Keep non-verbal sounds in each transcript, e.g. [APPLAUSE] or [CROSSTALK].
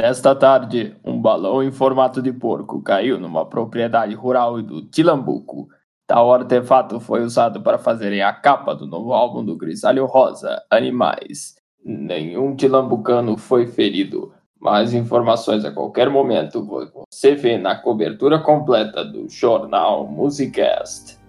Nesta tarde, um balão em formato de porco caiu numa propriedade rural do Tilambuco. Tal artefato foi usado para fazerem a capa do novo álbum do Grisalho Rosa, Animais. Nenhum tilambucano foi ferido. Mais informações a qualquer momento você vê na cobertura completa do jornal Musicast.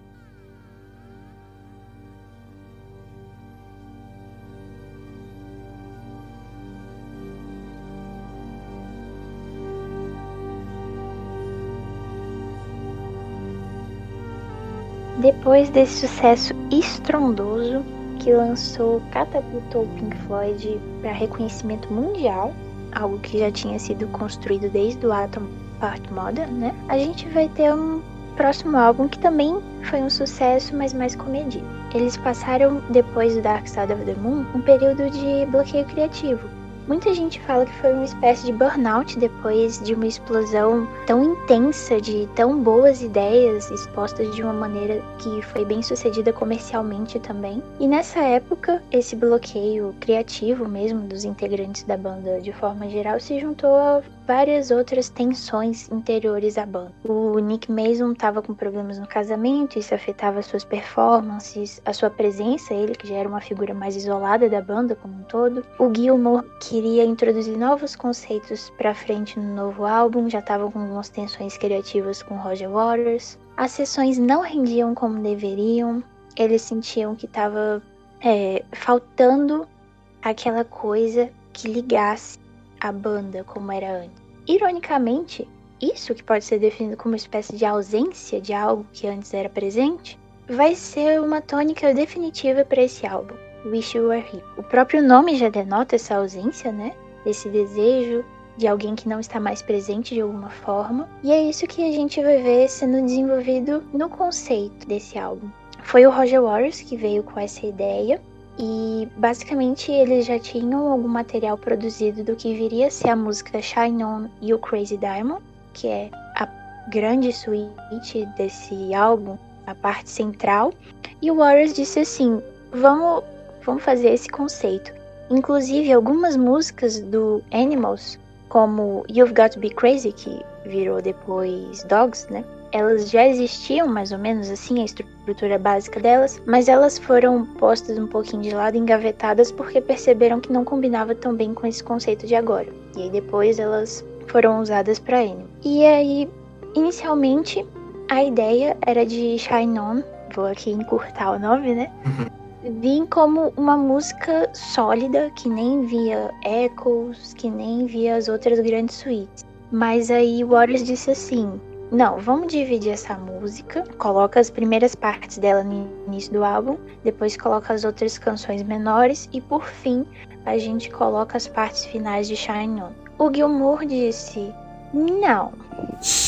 Depois desse sucesso estrondoso que lançou, catapultou Pink Floyd para reconhecimento mundial, algo que já tinha sido construído desde o Atom Part Modern, né? A gente vai ter um próximo álbum que também foi um sucesso, mas mais comedido. Eles passaram, depois do Dark Side of the Moon, um período de bloqueio criativo, Muita gente fala que foi uma espécie de burnout depois de uma explosão tão intensa de tão boas ideias expostas de uma maneira que foi bem sucedida comercialmente também. E nessa época, esse bloqueio criativo mesmo dos integrantes da banda de forma geral se juntou a várias outras tensões interiores à banda. O Nick Mason estava com problemas no casamento, isso afetava suas performances, a sua presença, ele que já era uma figura mais isolada da banda como um todo. O Gilmore queria introduzir novos conceitos para frente no novo álbum, já estava com algumas tensões criativas com Roger Waters. As sessões não rendiam como deveriam, eles sentiam que estava é, faltando aquela coisa que ligasse a banda como era antes. Ironicamente, isso que pode ser definido como uma espécie de ausência de algo que antes era presente, vai ser uma tônica definitiva para esse álbum, Wish You Were Here. O próprio nome já denota essa ausência, né? Esse desejo de alguém que não está mais presente de alguma forma. E é isso que a gente vai ver sendo desenvolvido no conceito desse álbum. Foi o Roger Waters que veio com essa ideia e basicamente eles já tinham algum material produzido do que viria a ser a música Shine On e o Crazy Diamond, que é a grande suíte desse álbum, a parte central. E o Warriors disse assim: vamos, vamos fazer esse conceito. Inclusive, algumas músicas do Animals, como You've Got to Be Crazy, que virou depois Dogs, né? Elas já existiam mais ou menos assim, a estrutura básica delas, mas elas foram postas um pouquinho de lado, engavetadas, porque perceberam que não combinava tão bem com esse conceito de agora. E aí depois elas foram usadas para N. E aí, inicialmente, a ideia era de Shine On, vou aqui encurtar o nome, né? Vim como uma música sólida, que nem via Echoes, que nem via as outras grandes suítes. Mas aí Waters disse assim: não, vamos dividir essa música, coloca as primeiras partes dela no início do álbum, depois coloca as outras canções menores e por fim a gente coloca as partes finais de Shine On. O Gilmour disse não,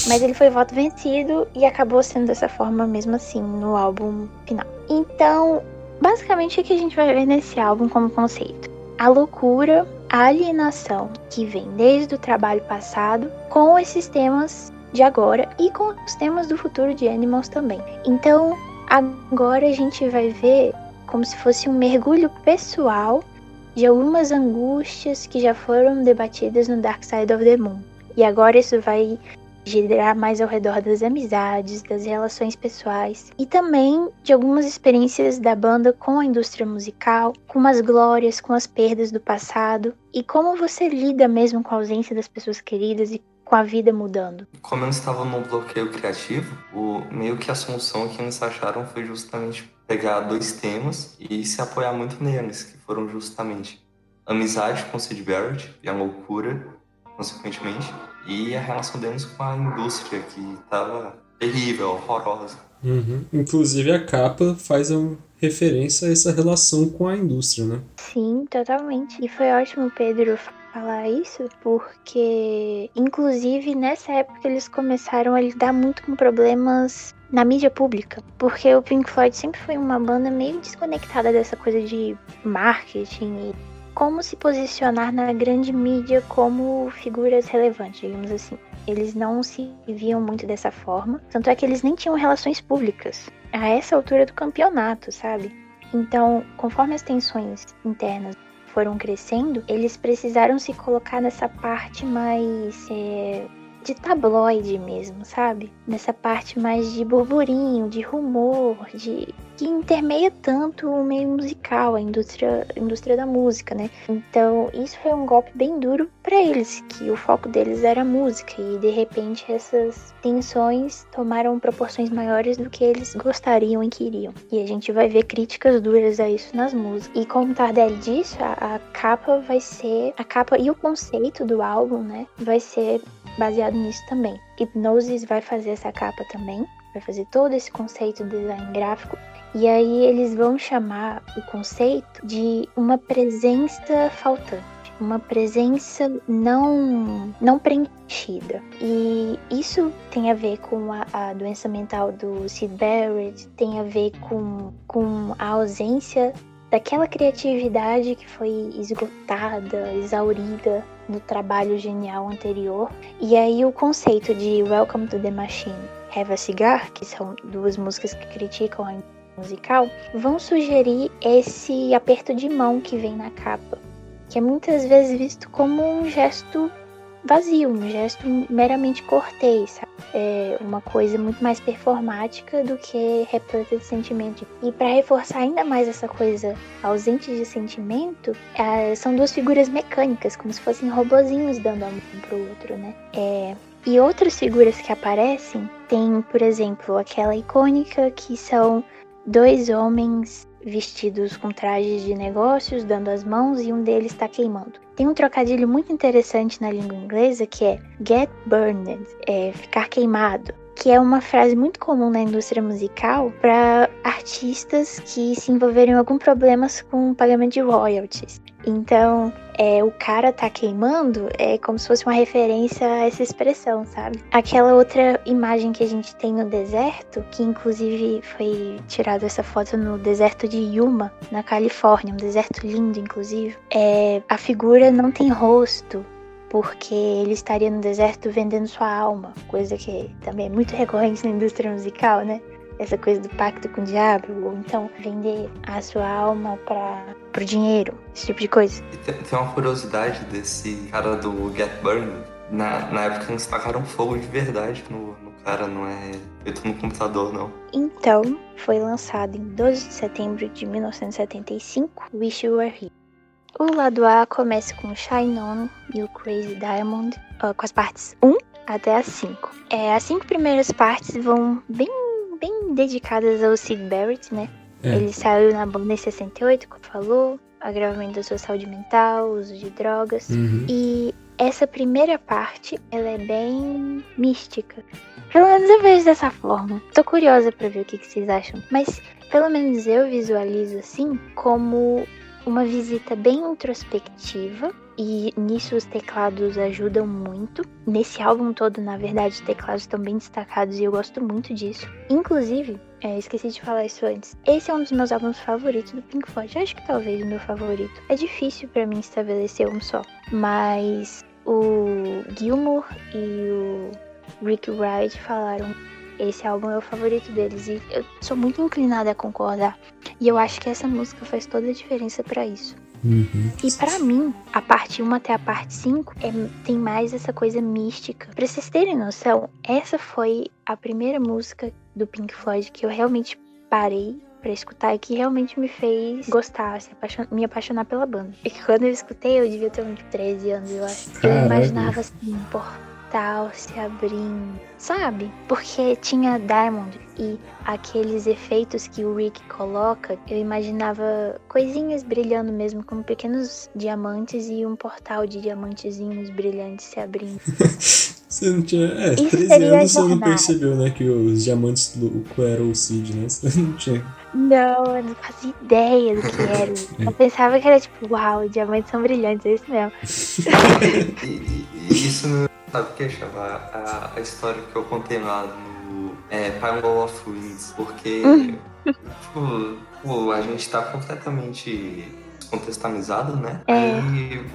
mas ele foi voto vencido e acabou sendo dessa forma mesmo assim no álbum final. Então, basicamente o que a gente vai ver nesse álbum como conceito? A loucura, a alienação que vem desde o trabalho passado com esses temas de agora e com os temas do futuro de Animals também. Então, agora a gente vai ver como se fosse um mergulho pessoal de algumas angústias que já foram debatidas no Dark Side of the Moon. E agora isso vai girar mais ao redor das amizades, das relações pessoais e também de algumas experiências da banda com a indústria musical, com as glórias, com as perdas do passado e como você lida mesmo com a ausência das pessoas queridas e com a vida mudando. Como eles estavam no bloqueio criativo, o meio que a solução que eles acharam foi justamente pegar dois temas e se apoiar muito neles, que foram justamente amizade com Sid Barrett e a loucura, consequentemente, e a relação deles com a indústria, que estava terrível, horrorosa. Uhum. Inclusive a capa faz uma referência a essa relação com a indústria, né? Sim, totalmente. E foi ótimo, Pedro, falar isso porque, inclusive, nessa época eles começaram a lidar muito com problemas na mídia pública, porque o Pink Floyd sempre foi uma banda meio desconectada dessa coisa de marketing e como se posicionar na grande mídia como figuras relevantes, digamos assim. Eles não se viam muito dessa forma, tanto é que eles nem tinham relações públicas a essa altura do campeonato, sabe? Então, conforme as tensões internas foram crescendo, eles precisaram se colocar nessa parte mais. É, de tabloide mesmo, sabe? Nessa parte mais de burburinho, de rumor, de que intermeia tanto o meio musical, a indústria, a indústria da música, né? Então, isso foi um golpe bem duro para eles, que o foco deles era a música e de repente essas tensões tomaram proporções maiores do que eles gostariam e queriam. E a gente vai ver críticas duras a isso nas músicas. E como Tardelli disse, a, a capa vai ser a capa e o conceito do álbum, né, vai ser baseado nisso também. Hipnosis vai fazer essa capa também, vai fazer todo esse conceito de design gráfico. E aí eles vão chamar o conceito de uma presença faltante, uma presença não não preenchida. E isso tem a ver com a, a doença mental do Sid Barrett, tem a ver com, com a ausência daquela criatividade que foi esgotada, exaurida no trabalho genial anterior. E aí o conceito de Welcome to the Machine, Have a Cigar, que são duas músicas que criticam a musical, vão sugerir esse aperto de mão que vem na capa, que é muitas vezes visto como um gesto vazio, um gesto meramente cortês, sabe? É uma coisa muito mais performática do que repleta de sentimento. E para reforçar ainda mais essa coisa ausente de sentimento, é, são duas figuras mecânicas, como se fossem robozinhos dando a mão um pro outro, né? É, e outras figuras que aparecem tem, por exemplo, aquela icônica que são dois homens vestidos com trajes de negócios, dando as mãos e um deles está queimando. Tem um trocadilho muito interessante na língua inglesa que é get burned, é ficar queimado, que é uma frase muito comum na indústria musical para artistas que se envolverem em algum problemas com o pagamento de royalties. Então, é, o cara tá queimando é como se fosse uma referência a essa expressão, sabe? Aquela outra imagem que a gente tem no deserto, que inclusive foi tirada essa foto no deserto de Yuma, na Califórnia, um deserto lindo, inclusive. É, a figura não tem rosto, porque ele estaria no deserto vendendo sua alma, coisa que também é muito recorrente na indústria musical, né? Essa coisa do pacto com o diabo, ou então vender a sua alma para pro dinheiro, esse tipo de coisa. Tem, tem, uma curiosidade desse cara do Get Burned. Na, na época eles tacaram fogo de verdade no, no cara, não é feito no computador, não. Então, foi lançado em 12 de setembro de 1975, Wish You Were Here. O lado A começa com Shine On e o Crazy Diamond, com as partes 1 até as 5. É, as cinco primeiras partes vão bem bem dedicadas ao Sid Barrett, né? É. Ele saiu na banda em 68, como falou, agravamento da sua saúde mental, uso de drogas. Uhum. E essa primeira parte, ela é bem mística. Pelo menos eu vejo dessa forma. Tô curiosa para ver o que, que vocês acham. Mas pelo menos eu visualizo assim como uma visita bem introspectiva e nisso os teclados ajudam muito. Nesse álbum todo, na verdade, os teclados estão bem destacados e eu gosto muito disso. Inclusive, é, esqueci de falar isso antes. Esse é um dos meus álbuns favoritos do Pink Floyd. acho que talvez o meu favorito. É difícil para mim estabelecer um só, mas o Gilmour e o Rick Wright falaram esse álbum é o favorito deles e eu sou muito inclinada a concordar. E eu acho que essa música faz toda a diferença para isso. Uhum. E para mim, a parte 1 até a parte 5 é, tem mais essa coisa mística. Pra vocês terem noção, essa foi a primeira música do Pink Floyd que eu realmente parei para escutar e que realmente me fez gostar, se apaixon... me apaixonar pela banda. E quando eu escutei, eu devia ter uns 13 anos, eu acho. Eu imaginava assim, por portal se abrindo, sabe? Porque tinha Diamond e aqueles efeitos que o Rick coloca, eu imaginava coisinhas brilhando mesmo, como pequenos diamantes e um portal de diamantezinhos brilhantes se abrindo. [LAUGHS] Você não tinha. É, Isso 13 anos você não percebeu, né? Que os diamantes louco eram o Cid, né? [LAUGHS] Você não tinha. Não, eu não fazia ideia do que era. [LAUGHS] Eu pensava que era tipo, uau, diamantes são brilhantes, é isso mesmo. Isso Sabe o que? A, a história que eu contei lá no é, Pile of Winds, porque [LAUGHS] tipo, tipo, a gente tá completamente descontextualizado, né? É. Aí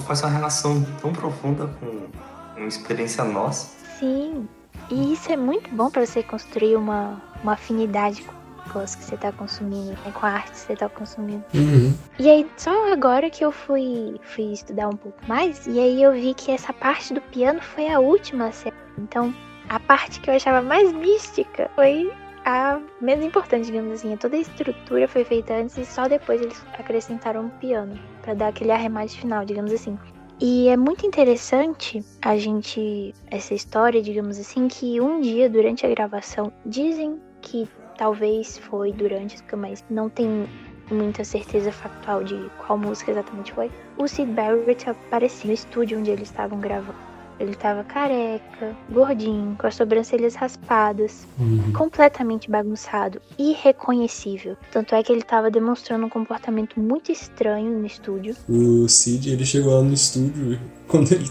faz uma relação tão profunda com uma experiência nossa. Sim. E isso é muito bom para você construir uma, uma afinidade negócio que você tá consumindo, né? com a arte que você tá consumindo. Uhum. E aí, só agora que eu fui, fui estudar um pouco mais, e aí eu vi que essa parte do piano foi a última série. Então, a parte que eu achava mais mística foi a menos importante, digamos assim. Toda a estrutura foi feita antes e só depois eles acrescentaram o piano para dar aquele arremate final, digamos assim. E é muito interessante a gente essa história, digamos assim, que um dia durante a gravação dizem que talvez foi durante, mas não tem muita certeza factual de qual música exatamente foi. O Sid Barrett apareceu no estúdio onde eles estavam gravando. Ele tava careca, gordinho, com as sobrancelhas raspadas, Uhum. completamente bagunçado, irreconhecível. Tanto é que ele tava demonstrando um comportamento muito estranho no estúdio. O Cid, ele chegou lá no estúdio e [LAUGHS] quando ele,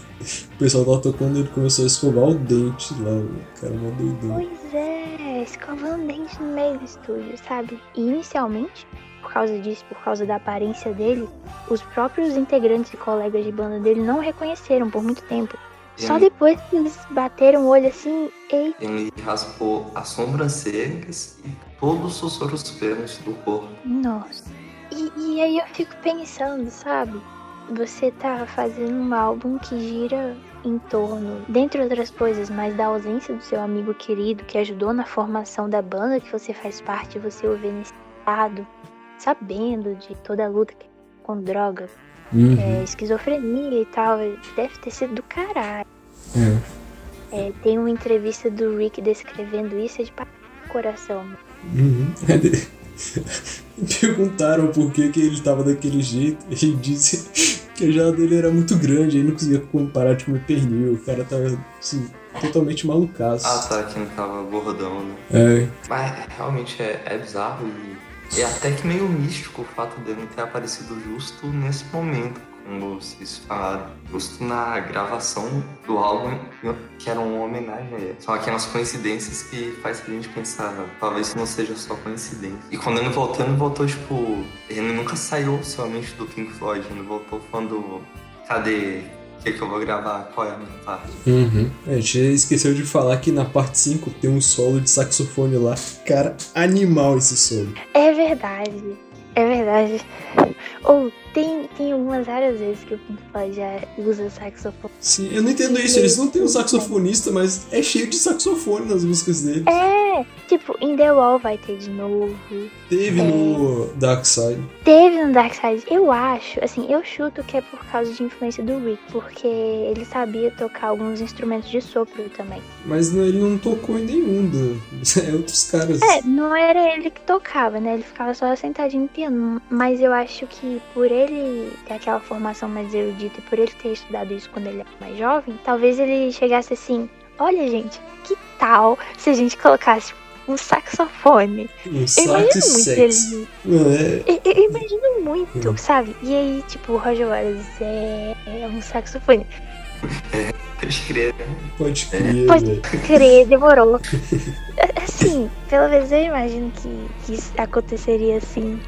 o pessoal tava tocando, ele começou a escovar o dente lá. O cara mó doidão. Pois é, escovando dente no meio do estúdio, sabe? E inicialmente, por causa disso, por causa da aparência dele, os próprios integrantes e colegas de banda dele não o reconheceram por muito tempo. Só depois que eles bateram o olho assim, ei, Ele raspou as sobrancelhas e todos os outros pelos do corpo. Nossa. E, e aí eu fico pensando, sabe? Você tá fazendo um álbum que gira em torno, dentre outras coisas, mas da ausência do seu amigo querido que ajudou na formação da banda que você faz parte, você o vê nesse estado, sabendo de toda a luta com droga, Uhum. é, esquizofrenia e tal, deve ter sido do caralho. É. É, tem uma entrevista do Rick descrevendo isso, é de coração. Uhum. [LAUGHS] [LAUGHS] Perguntaram por que, que ele tava daquele jeito. Ele disse que a jala dele era muito grande, ele não conseguia parar de comer pernil. O cara tava assim, totalmente malucaço. Ah, tá, que não tava gordão, né? É, Mas realmente é, é bizarro e é até que meio místico o fato dele não ter aparecido justo nesse momento, como vocês falaram. Justo na gravação do álbum, que era uma homenagem a ele. São aquelas coincidências que faz a gente pensar, talvez não seja só coincidência. E quando ele voltou, ele voltou, tipo... Ele nunca saiu oficialmente do Pink Floyd, ele voltou falando... Cadê? O que, que eu vou gravar? Qual é a minha parte? Uhum. A gente esqueceu de falar que na parte 5 tem um solo de saxofone lá. Cara, animal esse solo. É verdade. É verdade. Ou tem, tem algumas várias vezes que o Pink Floyd já usa saxofone. Sim, eu não entendo isso. Eles não têm um saxofonista, mas é cheio de saxofone nas músicas deles. É, tipo, em The Wall vai ter de novo. Teve no Dark Side. Teve no Dark Side. Eu acho, assim, eu chuto que é por causa de influência do Rick, porque ele sabia tocar alguns instrumentos de sopro também. Mas não- ele não tocou em nenhum. Do... [LAUGHS] É outros caras. É, não era ele que tocava, né? Ele ficava só sentadinho no piano. Mas eu acho que por ele ter aquela formação mais erudita e por ele ter estudado isso quando ele era mais jovem, talvez ele chegasse assim: olha, gente, que tal se a gente colocasse um saxofone? Um Eu sax imagino muito ele. É... Eu, eu imagino muito, Hum. sabe? E aí, tipo, o Roger Waters é, é um saxofone. Pode crer. Pode crer, Pode crer, demorou. [LAUGHS] Assim, pelo menos eu imagino que, que isso aconteceria assim.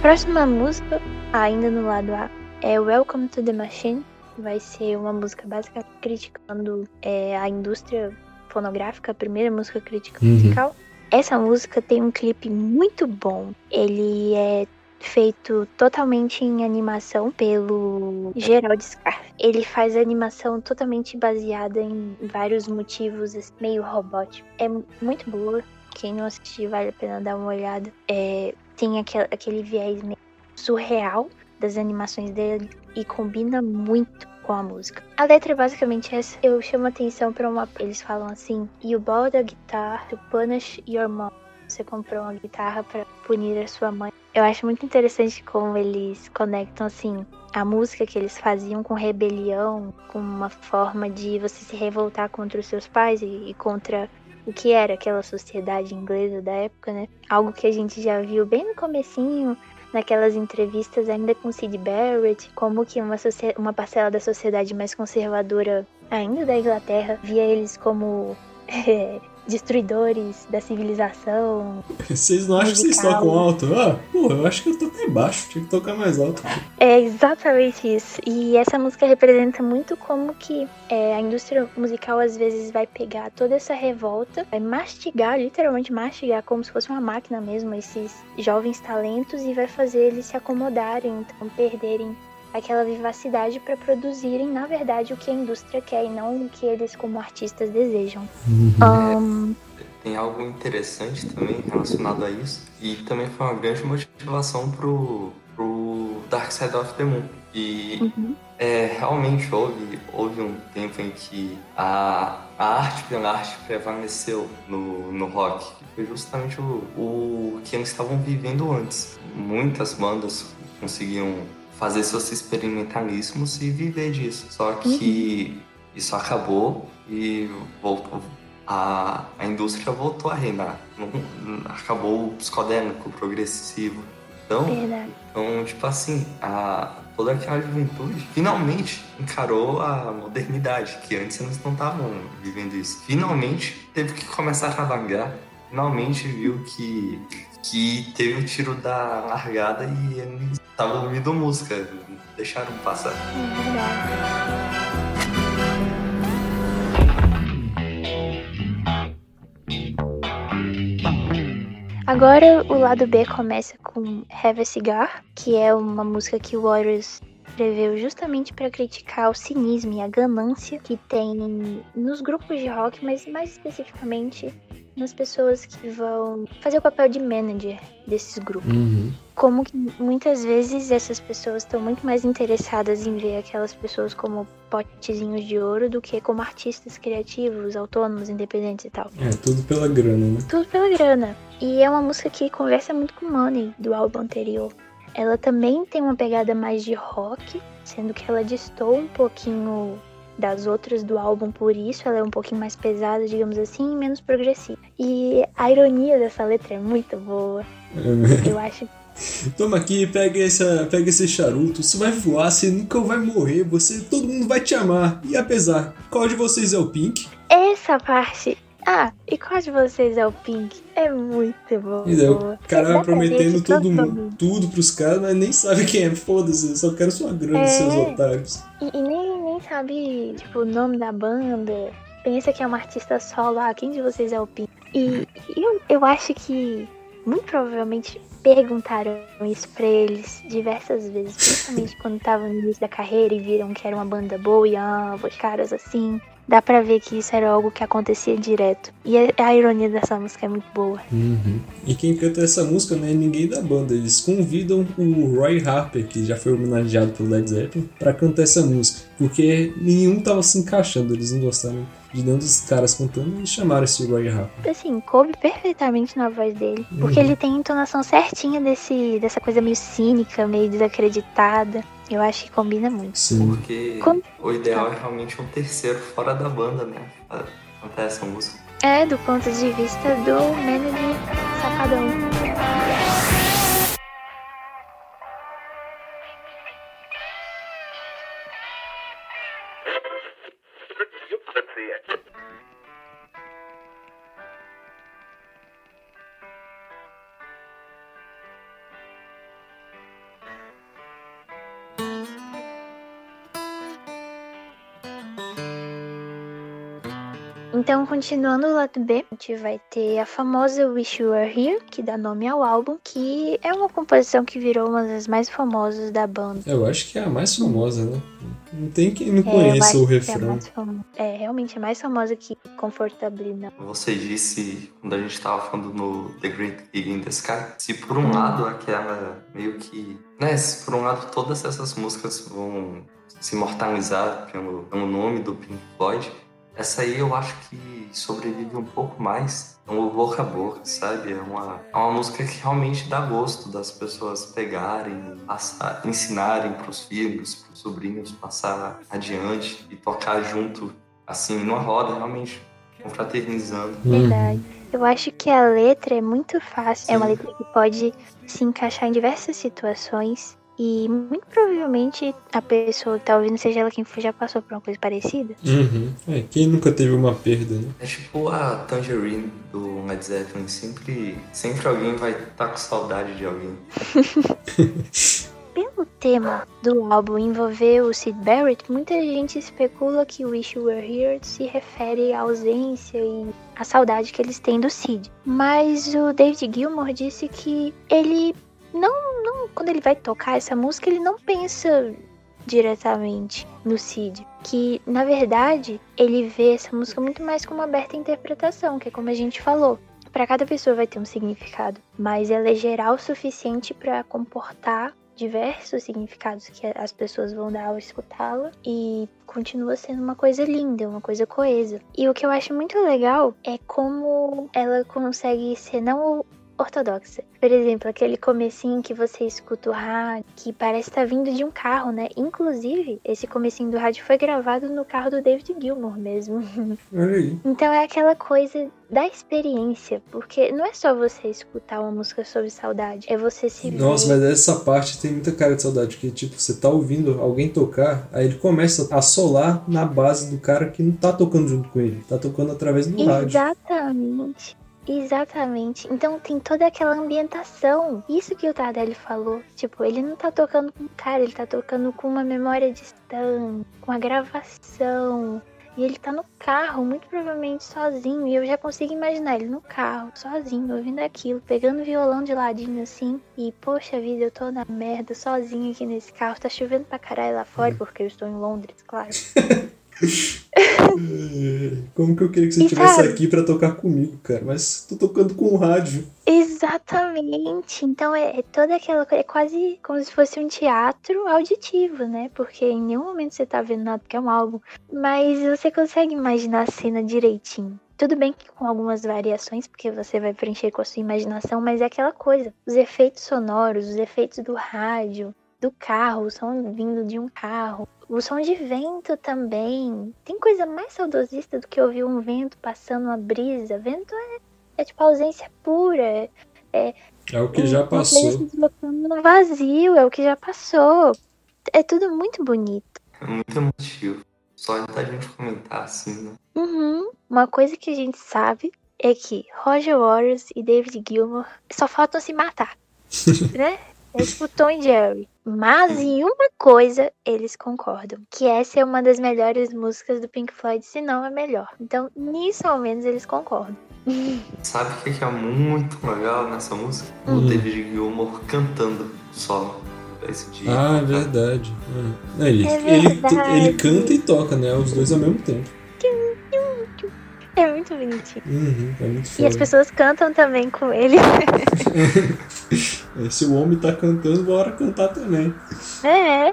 Próxima música, ainda no lado A, é Welcome to the Machine. Vai ser uma música basicamente criticando é, a indústria fonográfica, a primeira música crítica Uhum. musical. Essa música tem um clipe muito bom. Ele é feito totalmente em animação pelo Gerald Scarfe. Ele faz animação totalmente baseada em vários motivos assim, meio robótico. É muito boa. Quem não assistir vale a pena dar uma olhada. É, tem aquele, aquele viés surreal das animações dele e combina muito com a música. A letra é basicamente essa. Eu chamo atenção para uma. Eles falam assim: You bought a guitar to punish your mom. Você comprou uma guitarra para punir a sua mãe. Eu acho muito interessante como eles conectam assim a música que eles faziam com rebelião, com uma forma de você se revoltar contra os seus pais e, e contra o que era aquela sociedade inglesa da época, né? Algo que a gente já viu bem no comecinho, naquelas entrevistas ainda com Sid Barrett, como que uma, uma parcela da sociedade mais conservadora ainda da Inglaterra via eles como é, [LAUGHS] destruidores da civilização. Vocês não acham musical. que vocês tocam alto? Ah, porra, eu acho que eu toquei baixo, tinha que tocar mais alto. É exatamente isso. E essa música representa muito como que é, a indústria musical às vezes vai pegar toda essa revolta, vai mastigar, literalmente mastigar, como se fosse uma máquina mesmo, esses jovens talentos e vai fazer eles se acomodarem, então perderem aquela vivacidade para produzirem, na verdade, o que a indústria quer e não o que eles, como artistas, desejam. Uhum. Um... Tem algo interessante também relacionado a isso, e também foi uma grande motivação pro, pro Dark Side of the Moon. E uhum. é, realmente houve, houve um tempo em que a, a arte pela arte prevaleceu no, no rock. Foi justamente o, o que eles estavam vivendo antes. Muitas bandas conseguiam fazer seus experimentalismos e viver disso. Só que uhum. isso acabou e voltou. A, a indústria voltou a reinar. Acabou o psicodélico, o progressivo. Então, então, tipo assim, a, toda aquela juventude finalmente encarou a modernidade, que antes eles não estavam vivendo isso. Finalmente teve que começar a trabalhar, finalmente viu que, que teve o tiro da largada e eles estavam ouvindo música, deixaram passar. Agora o lado B começa com Have a Cigar, que é uma música que o Warriors escreveu justamente para criticar o cinismo e a ganância que tem nos grupos de rock, mas mais especificamente nas pessoas que vão fazer o papel de manager desses grupos. Uhum. Como que muitas vezes essas pessoas estão muito mais interessadas em ver aquelas pessoas como potezinhos de ouro do que como artistas criativos, autônomos, independentes e tal. É, tudo pela grana, né? Tudo pela grana. E é uma música que conversa muito com Money, do álbum anterior. Ela também tem uma pegada mais de rock, sendo que ela distou um pouquinho das outras do álbum por isso, ela é um pouquinho mais pesada, digamos assim, e menos progressiva. E a ironia dessa letra é muito boa. É. Eu acho Toma aqui, pega, essa, pega esse charuto, você vai voar, você nunca vai morrer, você todo mundo vai te amar. E apesar, qual de vocês é o Pink? Essa parte ah, e qual de vocês é o Pink? É muito bom. o cara vai prometendo todo mundo, tudo pros caras, mas nem sabe quem é. Foda-se, só quero sua grana, é. seus otários. E, e, nem, nem sabe, tipo, o nome da banda. Pensa que é uma artista solo. Ah, quem de vocês é o Pink? E eu, eu acho que, muito provavelmente, perguntaram isso pra eles diversas vezes, principalmente [LAUGHS] quando estavam no início da carreira e viram que era uma banda boa e ah, os caras assim dá pra ver que isso era algo que acontecia direto. E a, ironia dessa música é muito boa. Uhum. E quem canta essa música não é ninguém da banda. Eles convidam o Roy Harper, que já foi homenageado pelo Led Zeppelin, pra cantar essa música. Porque nenhum tava se encaixando, eles não gostaram de nenhum dos caras cantando e chamaram esse Roy Harper. Assim, coube perfeitamente na voz dele. Porque uhum. ele tem a entonação certinha desse, dessa coisa meio cínica, meio desacreditada. Eu acho que combina muito. Sim. Porque Com... o ideal é realmente um terceiro fora da banda, né? Cantar essa música. É, do ponto de vista do manager safadão. Então, continuando o lado B, a gente vai ter a famosa Wish You Were Here, que dá nome ao álbum, que é uma composição que virou uma das mais famosas da banda. Eu acho que é a mais famosa, né? Não tem quem não é, conheça o é refrão. É, é, realmente é mais famosa que Comfortably não. Você disse, quando a gente tava falando no The Great Gig in the Sky, se por um hum. lado aquela meio que... Né, se por um lado todas essas músicas vão se imortalizar pelo, pelo nome do Pink Floyd, essa aí eu acho que sobrevive um pouco mais no boca a boca, sabe? É uma, é uma música que realmente dá gosto das pessoas pegarem, passar, ensinarem para os filhos, para os sobrinhos, passar adiante e tocar junto, assim, numa roda, realmente. confraternizando. Verdade. Eu acho que a letra é muito fácil. É uma Sim. letra que pode se encaixar em diversas situações. E muito provavelmente a pessoa que tá ouvindo, seja ela quem for, já passou por uma coisa parecida. Uhum. É, quem nunca teve uma perda, né? É tipo a Tangerine do Led Zeppelin. Sempre, sempre alguém vai estar com saudade de alguém. [LAUGHS] Pelo tema do álbum envolver o Sid Barrett, muita gente especula que Wish You Were Here se refere à ausência e à saudade que eles têm do Sid. Mas o David Gilmour disse que ele não, não quando ele vai tocar essa música, ele não pensa diretamente no Sid. Que, na verdade, ele vê essa música muito mais como aberta à interpretação, que é como a gente falou. Para cada pessoa vai ter um significado, mas ela é geral o suficiente para comportar diversos significados que as pessoas vão dar ao escutá-la e continua sendo uma coisa linda, uma coisa coesa. E o que eu acho muito legal é como ela consegue ser não ortodoxa. Por exemplo, aquele comecinho que você escuta o rádio, que parece estar vindo de um carro, né? Inclusive, esse comecinho do rádio foi gravado no carro do David Gilmour mesmo. [LAUGHS] Aí. Então é aquela coisa da experiência, porque não é só você escutar uma música sobre saudade, é você se Nossa, ver. mas essa parte tem muita cara de saudade, que tipo, você tá ouvindo alguém tocar, aí ele começa a solar na base do cara que não tá tocando junto com ele, tá tocando através do rádio. Exatamente. Exatamente. Então tem toda aquela ambientação. Isso que o Tardelli falou. Tipo, ele não tá tocando com um cara, ele tá tocando com uma memória distante, com a gravação. E ele tá no carro, muito provavelmente sozinho. E eu já consigo imaginar ele no carro, sozinho, ouvindo aquilo, pegando o violão de ladinho assim. E, poxa vida, eu tô na merda, sozinho aqui nesse carro. Tá chovendo pra caralho lá fora, porque eu estou em Londres, claro. [LAUGHS] É, Como que eu queria que você estivesse aqui pra tocar comigo, cara? Mas tô tocando com o rádio. Exatamente. Então é, é toda aquela coisa, é quase como se fosse um teatro auditivo, né? Porque em nenhum momento você tá vendo nada, porque é um álbum. Mas você consegue imaginar a cena direitinho. Tudo bem que com algumas variações, porque você vai preencher com a sua imaginação, mas é aquela coisa. Os efeitos sonoros, os efeitos do rádio, do carro, o som vindo de um carro. O som de vento também. Tem coisa mais saudosista do que ouvir um vento passando uma brisa. Vento é, é tipo ausência pura. É, É o que já passou. se deslocando no vazio, é o que já passou. É tudo muito bonito. É muito emotivo. Só da gente comentar assim, né? Uhum. Uma coisa que a gente sabe é que Roger Waters e David Gilmour só faltam se matar, [LAUGHS] né? É tipo Tom e Jerry. Mas em uma coisa eles concordam, que essa é uma das melhores músicas do Pink Floyd, se não a melhor. Então, nisso ao menos eles concordam. [LAUGHS] Sabe o que é muito legal nessa música? O Hum. David Gilmour cantando solo. Esse dia. Ah, é verdade. É. Ele, É ele, verdade. ele canta e toca, né? Os dois ao mesmo tempo. É muito bonitinho. Uhum, é muito E as pessoas cantam também com ele. [LAUGHS] É, Se o homem tá cantando, bora cantar também. É.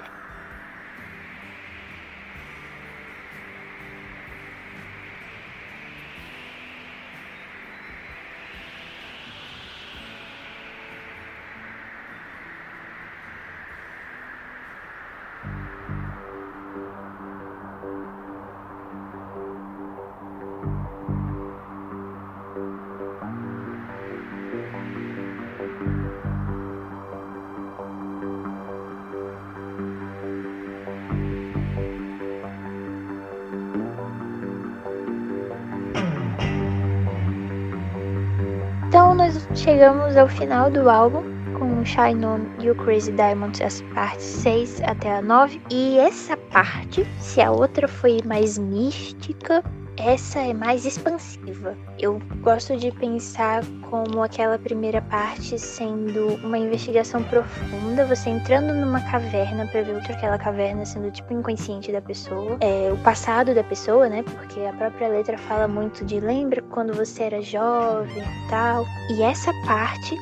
chegamos ao final do álbum com Shine On e o Crazy Diamond, as partes 6 até a 9. E essa parte, se a outra foi mais mística, essa é mais expansiva. Eu gosto de pensar como aquela primeira parte sendo uma investigação profunda, você entrando numa caverna para ver outra aquela caverna sendo tipo o inconsciente da pessoa, é, o passado da pessoa, né? Porque a própria letra fala muito de lembra quando você era jovem e tal. E essa parte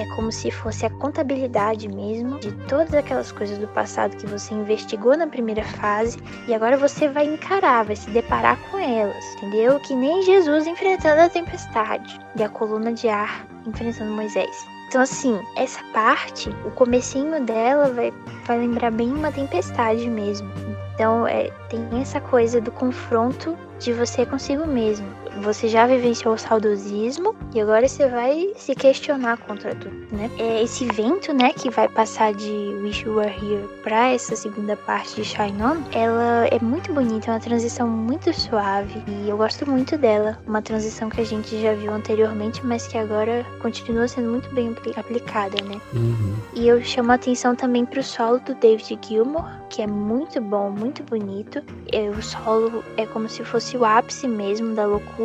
é como se fosse a contabilidade mesmo de todas aquelas coisas do passado que você investigou na primeira fase e agora você vai encarar, vai se deparar com elas, entendeu? Que nem Jesus enfrentando a tempestade e a coluna de ar enfrentando Moisés. Então assim, essa parte, o comecinho dela vai, vai lembrar bem uma tempestade mesmo. Então é, tem essa coisa do confronto de você consigo mesmo. Você já vivenciou o saudosismo e agora você vai se questionar contra tudo, né? É esse vento, né, que vai passar de Wish You Were Here pra essa segunda parte de Shine On, ela é muito bonita, é uma transição muito suave e eu gosto muito dela. Uma transição que a gente já viu anteriormente, mas que agora continua sendo muito bem aplicada, né? Uhum. E eu chamo a atenção também pro solo do David Gilmour, que é muito bom, muito bonito. É, o solo é como se fosse o ápice mesmo da loucura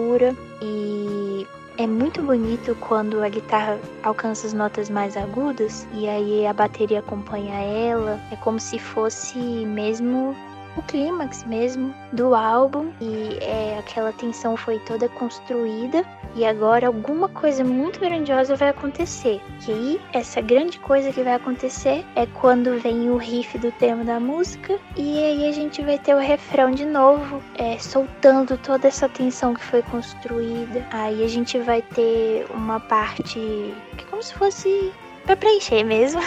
e é muito bonito quando a guitarra alcança as notas mais agudas e aí a bateria acompanha ela. É como se fosse mesmo o clímax mesmo do álbum e é, aquela tensão foi toda construída e agora alguma coisa muito grandiosa vai acontecer. E aí, essa grande coisa que vai acontecer é quando vem o riff do tema da música e aí a gente vai ter o refrão de novo, é, soltando toda essa tensão que foi construída. Aí a gente vai ter uma parte que é como se fosse pra preencher mesmo.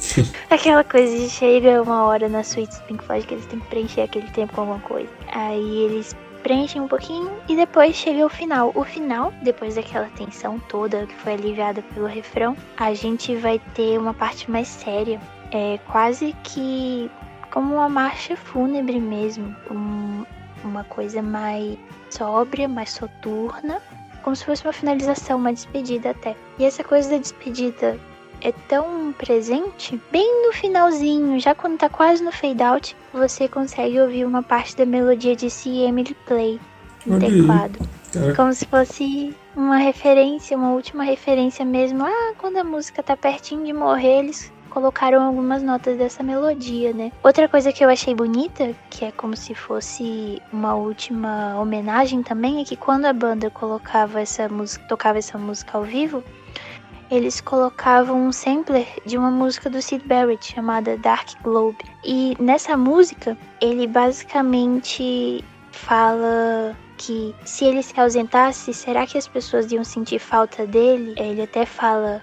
[LAUGHS] Aquela coisa de chega uma hora na suíte do Pink Floyd que eles têm que preencher aquele tempo com alguma coisa. Aí eles preenchem um pouquinho e depois chega o final. O final, depois daquela tensão toda que foi aliviada pelo refrão, a gente vai ter uma parte mais séria. É quase que como uma marcha fúnebre mesmo. Um, uma coisa mais sóbria, mais soturna. Como se fosse uma finalização, uma despedida até. E essa coisa da despedida é tão presente, bem no finalzinho, já quando tá quase no fade out, você consegue ouvir uma parte da melodia de See Emily Play no Olha teclado. Como se fosse uma referência, uma última referência mesmo. Ah, quando a música tá pertinho de morrer, eles colocaram algumas notas dessa melodia, né? Outra coisa que eu achei bonita, que é como se fosse uma última homenagem também, é que quando a banda colocava essa música, tocava essa música ao vivo, eles colocavam um sampler de uma música do Sid Barrett chamada Dark Globe. E nessa música, ele basicamente fala que se ele se ausentasse, será que as pessoas iam sentir falta dele? Ele até fala: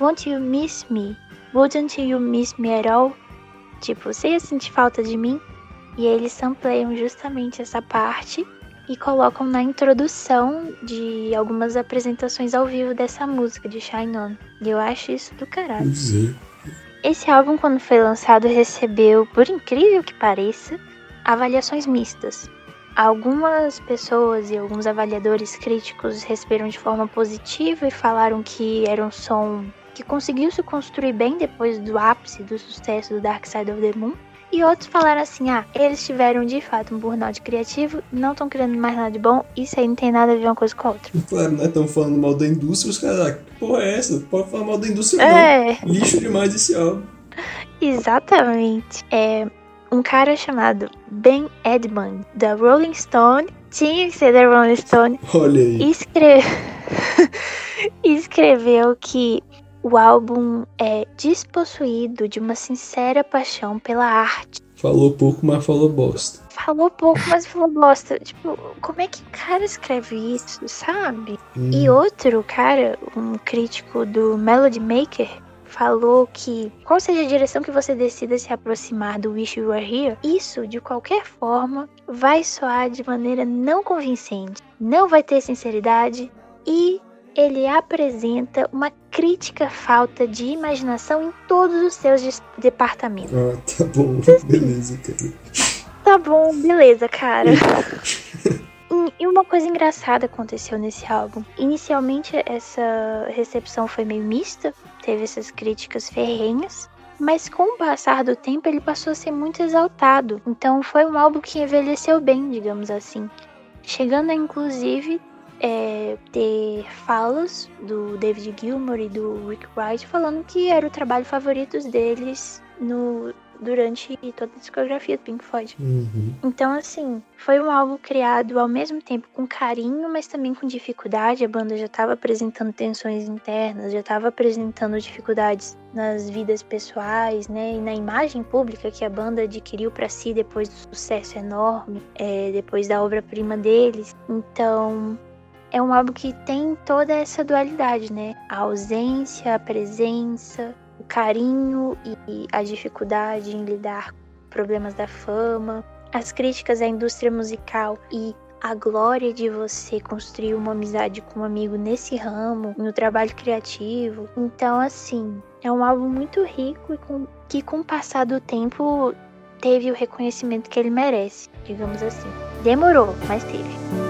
Won't you miss me? Wouldn't you miss me at all? Tipo, você ia sentir falta de mim? E eles sampleiam justamente essa parte e colocam na introdução de algumas apresentações ao vivo dessa música de Shine On. E eu acho isso do caralho. é. Esse álbum, quando foi lançado, recebeu, por incrível que pareça, avaliações mistas. Algumas pessoas e alguns avaliadores críticos receberam de forma positiva e falaram que era um som que conseguiu se construir bem depois do ápice do sucesso do Dark Side of the Moon. E outros falaram assim: ah, eles tiveram de fato um burnout criativo, não estão criando mais nada de bom, isso aí não tem nada a ver uma coisa com a outra. Claro, né? Estão falando mal da indústria, os caras, ah, que porra é essa? Pode falar mal da indústria, É, não. Lixo demais esse álbum. exatamente. É um cara chamado Ben Edmund, da Rolling Stone, tinha que ser da Rolling Stone, Olha aí. escre... [LAUGHS] escreveu que o álbum é despossuído de uma sincera paixão pela arte. Falou pouco, mas falou bosta. Falou pouco, mas falou bosta. Tipo, como é que o cara escreve isso, sabe? E Hum, outro cara, um crítico do Melody Maker, falou que qual seja a direção que você decida se aproximar do Wish You Were Here, isso de qualquer forma vai soar de maneira não convincente, não vai ter sinceridade e ele apresenta uma crítica falta de imaginação em todos os seus departamentos. Ah, tá bom. [LAUGHS] Beleza, cara. Tá bom, beleza, cara. E- E uma coisa engraçada aconteceu nesse álbum. Inicialmente, essa recepção foi meio mista, teve essas críticas ferrenhas, mas com o passar do tempo ele passou a ser muito exaltado. Então foi um álbum que envelheceu bem, digamos assim. Chegando a inclusive é, ter falas do David Gilmour e do Rick Wright falando que era o trabalho favorito deles no, durante toda a discografia do Pink Floyd. Uhum. Então, assim, foi um álbum criado ao mesmo tempo com carinho, mas também com dificuldade. A banda já estava apresentando tensões internas, já estava apresentando dificuldades nas vidas pessoais, né? E na imagem pública que a banda adquiriu para si depois do sucesso enorme, é, depois da obra-prima deles. Então. É um álbum que tem toda essa dualidade, né? A ausência, a presença, o carinho e a dificuldade em lidar com problemas da fama, as críticas à indústria musical e a glória de você construir uma amizade com um amigo nesse ramo, no trabalho criativo. Então, assim, é um álbum muito rico e com, que, com o passar do tempo, teve o reconhecimento que ele merece, digamos assim. Demorou, mas teve.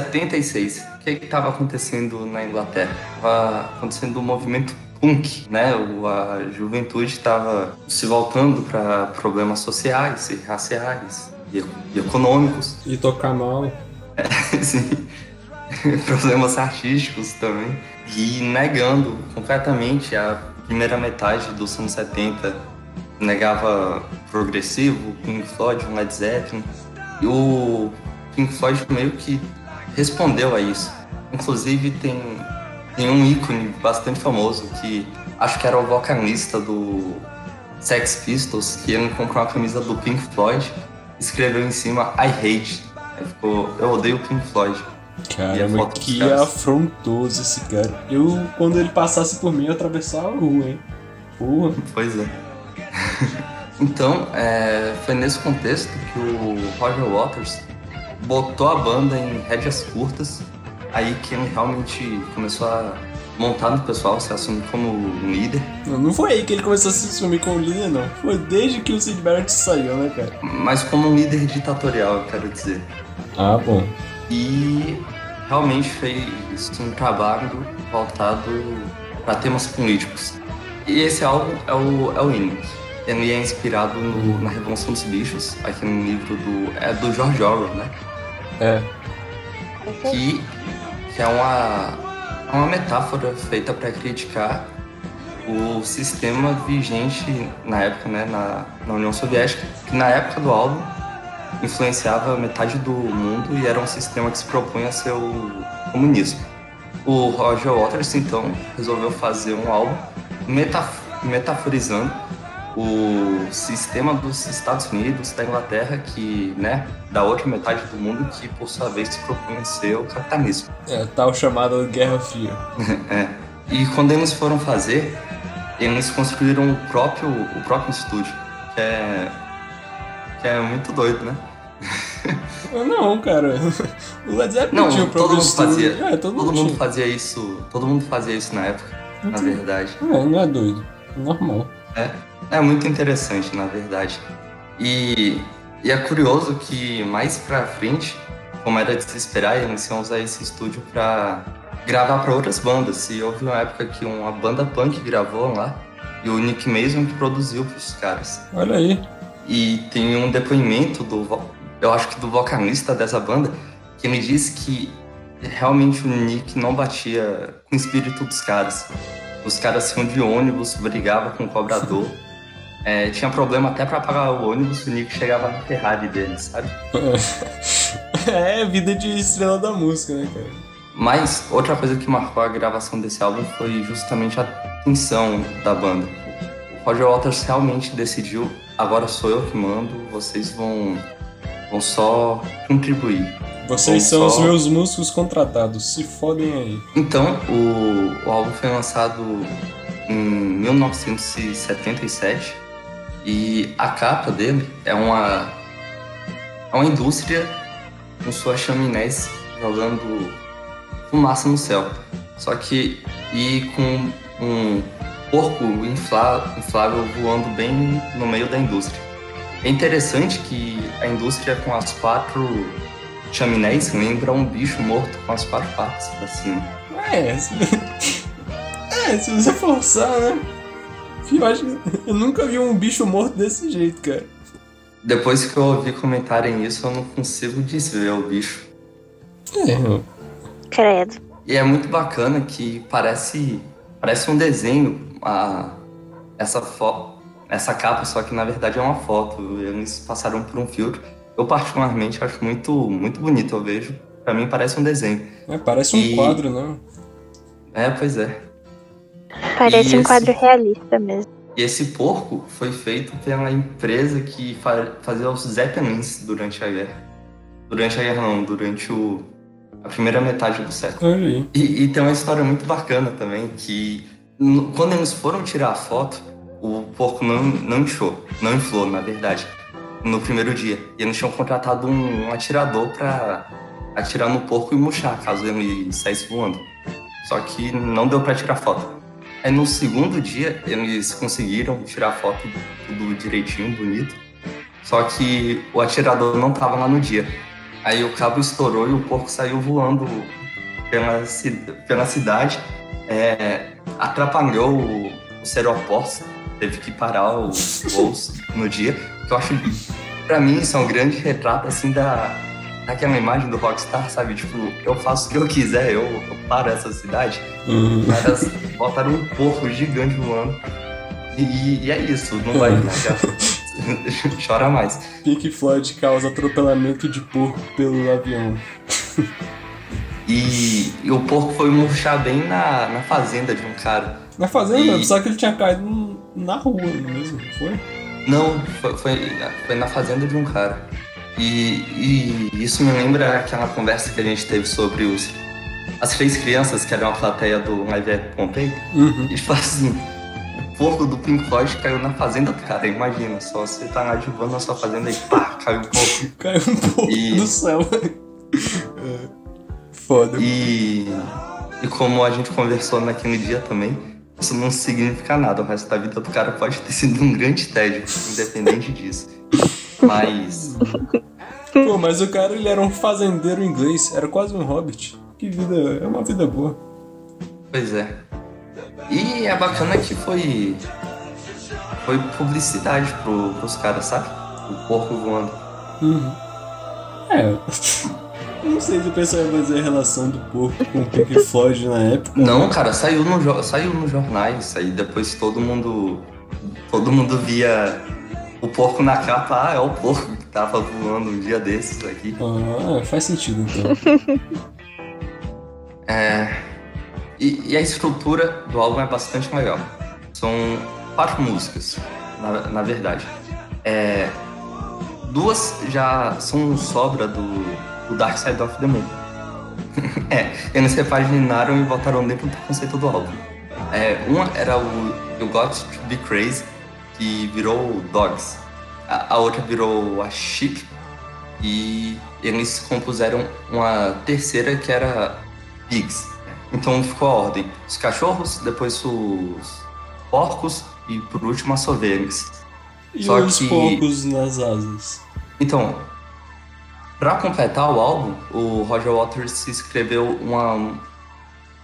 76. O que estava acontecendo na Inglaterra? Estava acontecendo um movimento punk, né? A juventude estava se voltando para problemas sociais e raciais e, econômicos. E tocar mal. [LAUGHS] É, sim. [LAUGHS] problemas artísticos também. E negando completamente a primeira metade dos anos 70. Negava progressivo, Pink Floyd, Led Zeppelin. E o Pink Floyd meio que respondeu a isso. Inclusive tem, tem um ícone bastante famoso que acho que era o vocalista do Sex Pistols, que ele comprou uma camisa do Pink Floyd, escreveu em cima I hate. Aí ficou, eu odeio o Pink Floyd. Caramba, que afrontoso esse cara. Eu, quando ele passasse por mim, eu atravessava a rua, hein? Porra. Pois é. [LAUGHS] então, é, foi nesse contexto que o Roger Waters botou a banda em rédeas curtas, aí que ele realmente começou a montar no pessoal, se assumir como um líder. Não, não foi aí que ele começou a se assumir como líder, não. Foi desde que o Sid Barrett saiu, né, cara? Mas como um líder ditatorial, eu quero dizer. Ah, bom. E realmente fez um trabalho voltado para temas políticos. E esse álbum é o, é o Inimus. Ele é inspirado no, na Revolução dos Bichos, aqui no livro do. É do George Orwell, né? É. Que, que é uma, é uma metáfora feita para criticar o sistema vigente na época, né, na, na União Soviética, que na época do álbum influenciava metade do mundo e era um sistema que se propunha a ser o comunismo. O Roger Waters, então, resolveu fazer um álbum metaf metaforizando o sistema dos Estados Unidos, da Inglaterra, que, né, da outra metade do mundo, que por sua vez se propunha ser o capitalismo. É, tal chamada Guerra Fria. [LAUGHS] é. E quando eles foram fazer, eles construíram o próprio, o próprio estúdio, que é, que é muito doido, né? Não, cara. [LAUGHS] O Led Zeppelin não, tinha o todo mundo fazia. É, todo, todo mundo, fazia isso. Todo mundo fazia isso na época, na verdade. É, não é doido. Normal. É, é muito interessante, na verdade. E, e é curioso que mais pra frente, como era de se esperar, eles iam usar esse estúdio pra gravar para outras bandas. E houve uma época que uma banda punk gravou lá e o Nick Mason que produziu pros caras. Olha aí. E tem um depoimento do, eu acho que do vocalista dessa banda, que me disse que realmente o Nick não batia com o espírito dos caras. Os caras iam de ônibus, brigava com o cobrador. [LAUGHS] É, tinha problema até para pagar o ônibus, o Nick chegava na Ferrari dele, sabe? [LAUGHS] é, vida de estrela da música, né, cara? Mas outra coisa que marcou a gravação desse álbum foi justamente a tensão da banda. O Roger Waters realmente decidiu, agora sou eu que mando, vocês vão, vão só contribuir. Vocês são só... os meus músicos contratados, se fodem aí. Então, o, o álbum foi lançado em 1977 e a capa dele é uma, é uma indústria com suas chaminés jogando fumaça no céu. Só que e com um porco inflável voando bem no meio da indústria. É interessante que a indústria com as quatro chaminés lembra um bicho morto com as quatro patas pra cima. É, se... [LAUGHS] é, se você forçar, né? [LAUGHS] Eu, acho... eu nunca vi um bicho morto desse jeito, cara. depois que eu ouvi comentarem isso, eu não consigo desver o bicho. É, Credo. E é muito bacana que parece, parece um desenho, a, essa, fo, essa capa, só que na verdade é uma foto. Eles passaram por um filtro. Eu particularmente acho muito, muito bonito, eu vejo. Pra mim parece um desenho. é, parece um E- quadro, né? É, pois é. Parece E um esse- quadro realista mesmo. E esse porco foi feito pela empresa que fa- fazia os Zeppelins durante a guerra. Durante a guerra não, durante o, a primeira metade do século. E, e tem uma história muito bacana também, que no- quando eles foram tirar a foto, o porco não, não inchou, não inflou, na verdade, no primeiro dia. E eles tinham contratado um, um atirador para atirar no porco e murchar, caso ele saísse voando. Só que não deu para tirar foto. Aí no segundo dia, eles conseguiram tirar foto tudo direitinho, bonito. Só que o atirador não tava lá no dia. Aí o cabo estourou e o porco saiu voando pela, pela cidade, é, atrapalhou o- os aeroportos, teve que parar [LAUGHS] os voos no dia. Que eu acho, pra mim, isso é um grande retrato assim da daquela imagem do Rockstar, sabe? Tipo, eu faço o que eu quiser, eu, eu paro essa cidade. Uhum. Os caras botaram um porco gigante voando. E, e é isso, não vai viajar. [LAUGHS] Chora mais. Pink Floyd causa atropelamento de porco pelo avião. E, e o porco foi murchar bem na, na fazenda de um cara. Na fazenda, E- pensava que ele tinha caído na rua mesmo, não foi? Não, foi, foi, foi na fazenda de um cara. E, e isso me lembra aquela conversa que a gente teve sobre os, as três crianças que eram a plateia do Live at Pompeii. Uhum. E tipo assim, o porco do Pink Floyd caiu na fazenda do cara. Imagina, só você tá de boa na sua fazenda e pá, caiu um porco. [LAUGHS] Caiu um porco E- do céu. [LAUGHS] É. Foda. E, e como a gente conversou naquele dia também, isso não significa nada. O resto da vida do cara pode ter sido um grande tédio, independente disso. Mas [LAUGHS] Pô, mas o cara ele era um fazendeiro inglês, era quase um hobbit. Que vida, é uma vida boa. Pois é. E é bacana que foi. Foi publicidade pro, pros caras, sabe? O porco voando. Uhum. É. [LAUGHS] Não sei se o pessoal ia fazer a relação do porco com o Pink Floyd na época. Não, cara, saiu, no, saiu nos jornais, aí depois todo mundo. Todo mundo via o porco na capa, ah, é o porco que tava voando um dia desses aqui. Ah, faz sentido então. [LAUGHS] É, e, e a estrutura do álbum é bastante legal. São quatro músicas, na, na verdade. É, duas já são sobra do, do Dark Side of the Moon. [LAUGHS] é, eles repaginaram e botaram dentro do conceito do álbum. É, uma era o You Got to Be Crazy, que virou Dogs. A, a outra virou a Chic, e eles compuseram uma terceira que era Pigs. Então ficou a ordem: os cachorros, depois os porcos e por último as ovelhas. E Só os que- porcos nas asas. Então, para completar o álbum, o Roger Waters escreveu uma,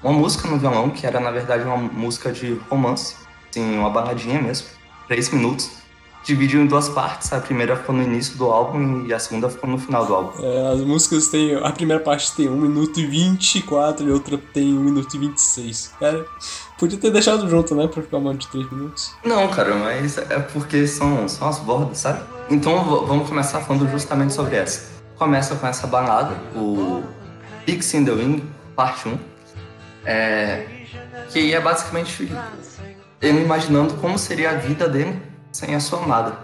uma música no violão, que era na verdade uma música de romance, assim, uma baladinha mesmo, três minutos. Dividiu em duas partes, a primeira ficou no início do álbum e a segunda ficou no final do álbum. É, as músicas têm. A primeira parte tem 1 minuto e 24 e a outra tem 1 minuto e 26. Cara, podia ter deixado junto, né? Pra ficar uma de 3 minutos. Não, cara, mas é porque são, são as bordas, sabe? Então vamos começar falando justamente sobre essa. Começa com essa balada, o Pigs in the Wing, parte 1. É, que é basicamente ele imaginando como seria a vida dele sem a sua amada.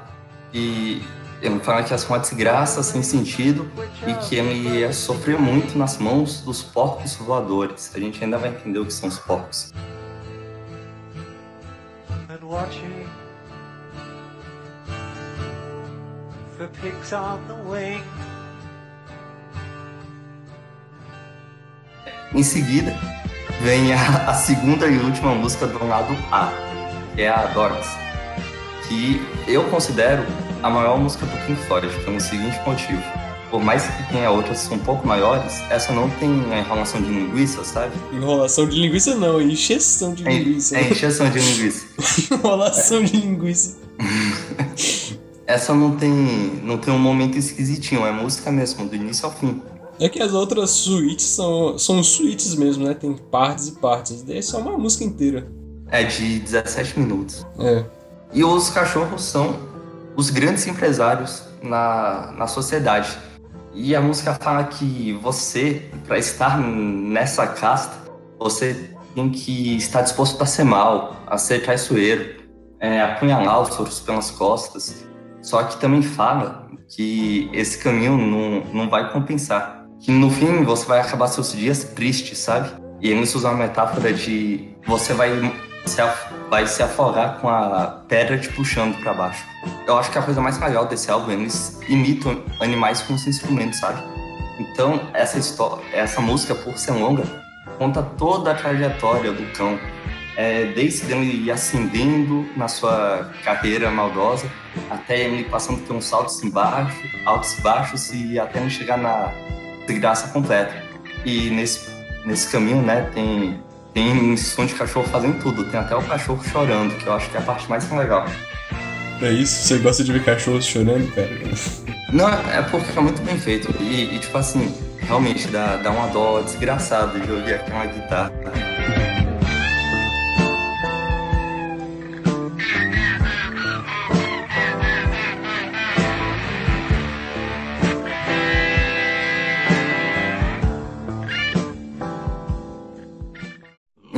E ele fala que ia ser uma desgraça sem sentido e que ele ia sofrer muito nas mãos dos porcos voadores. A gente ainda vai entender o que são os porcos. and watching for pigs on the wing. Em seguida, vem a, a segunda e última música do lado A, que é a Dogs, que eu considero a maior música do Pink Floyd, pelo seguinte motivo. Por mais que tenha outras que são um pouco maiores, essa não tem a enrolação de linguiça, sabe? Enrolação de linguiça não, é encheção de É, linguiça. é encheção de linguiça. [LAUGHS] Enrolação de linguiça. [LAUGHS] essa não tem, não tem um momento esquisitinho, é música mesmo, do início ao fim. É que as outras suítes são, são suítes mesmo, né? Tem partes e partes. Essa é uma música inteira. É de 17 minutos. É. E os cachorros são os grandes empresários na, na sociedade. E a música fala que você, para estar nessa casta, você tem que estar disposto a ser mal, a ser traiçoeiro, é, apunhalar os outros pelas costas. Só que também fala que esse caminho não, não vai compensar. Que no fim você vai acabar seus dias tristes, sabe? E eles usam a metáfora de você vai se, vai se afogar com a pedra te puxando para baixo. Eu acho que a coisa mais legal desse álbum, eles imitam animais com os instrumentos, sabe? Então, essa história, essa música, por ser longa, conta toda a trajetória do cão, é, desde ele ir ascendendo na sua carreira maldosa, até ele passando por uns altos e baixos, altos e baixos, e até ele chegar na desgraça completa. E nesse, nesse caminho, né, tem tem som de cachorro fazendo tudo. Tem até o cachorro chorando, que eu acho que é a parte mais legal. É isso? Você gosta de ver cachorros chorando, cara? [LAUGHS] Não, é porque é muito bem feito. E, e tipo assim, realmente dá, dá uma dó desgraçada de ouvir aquela guitarra.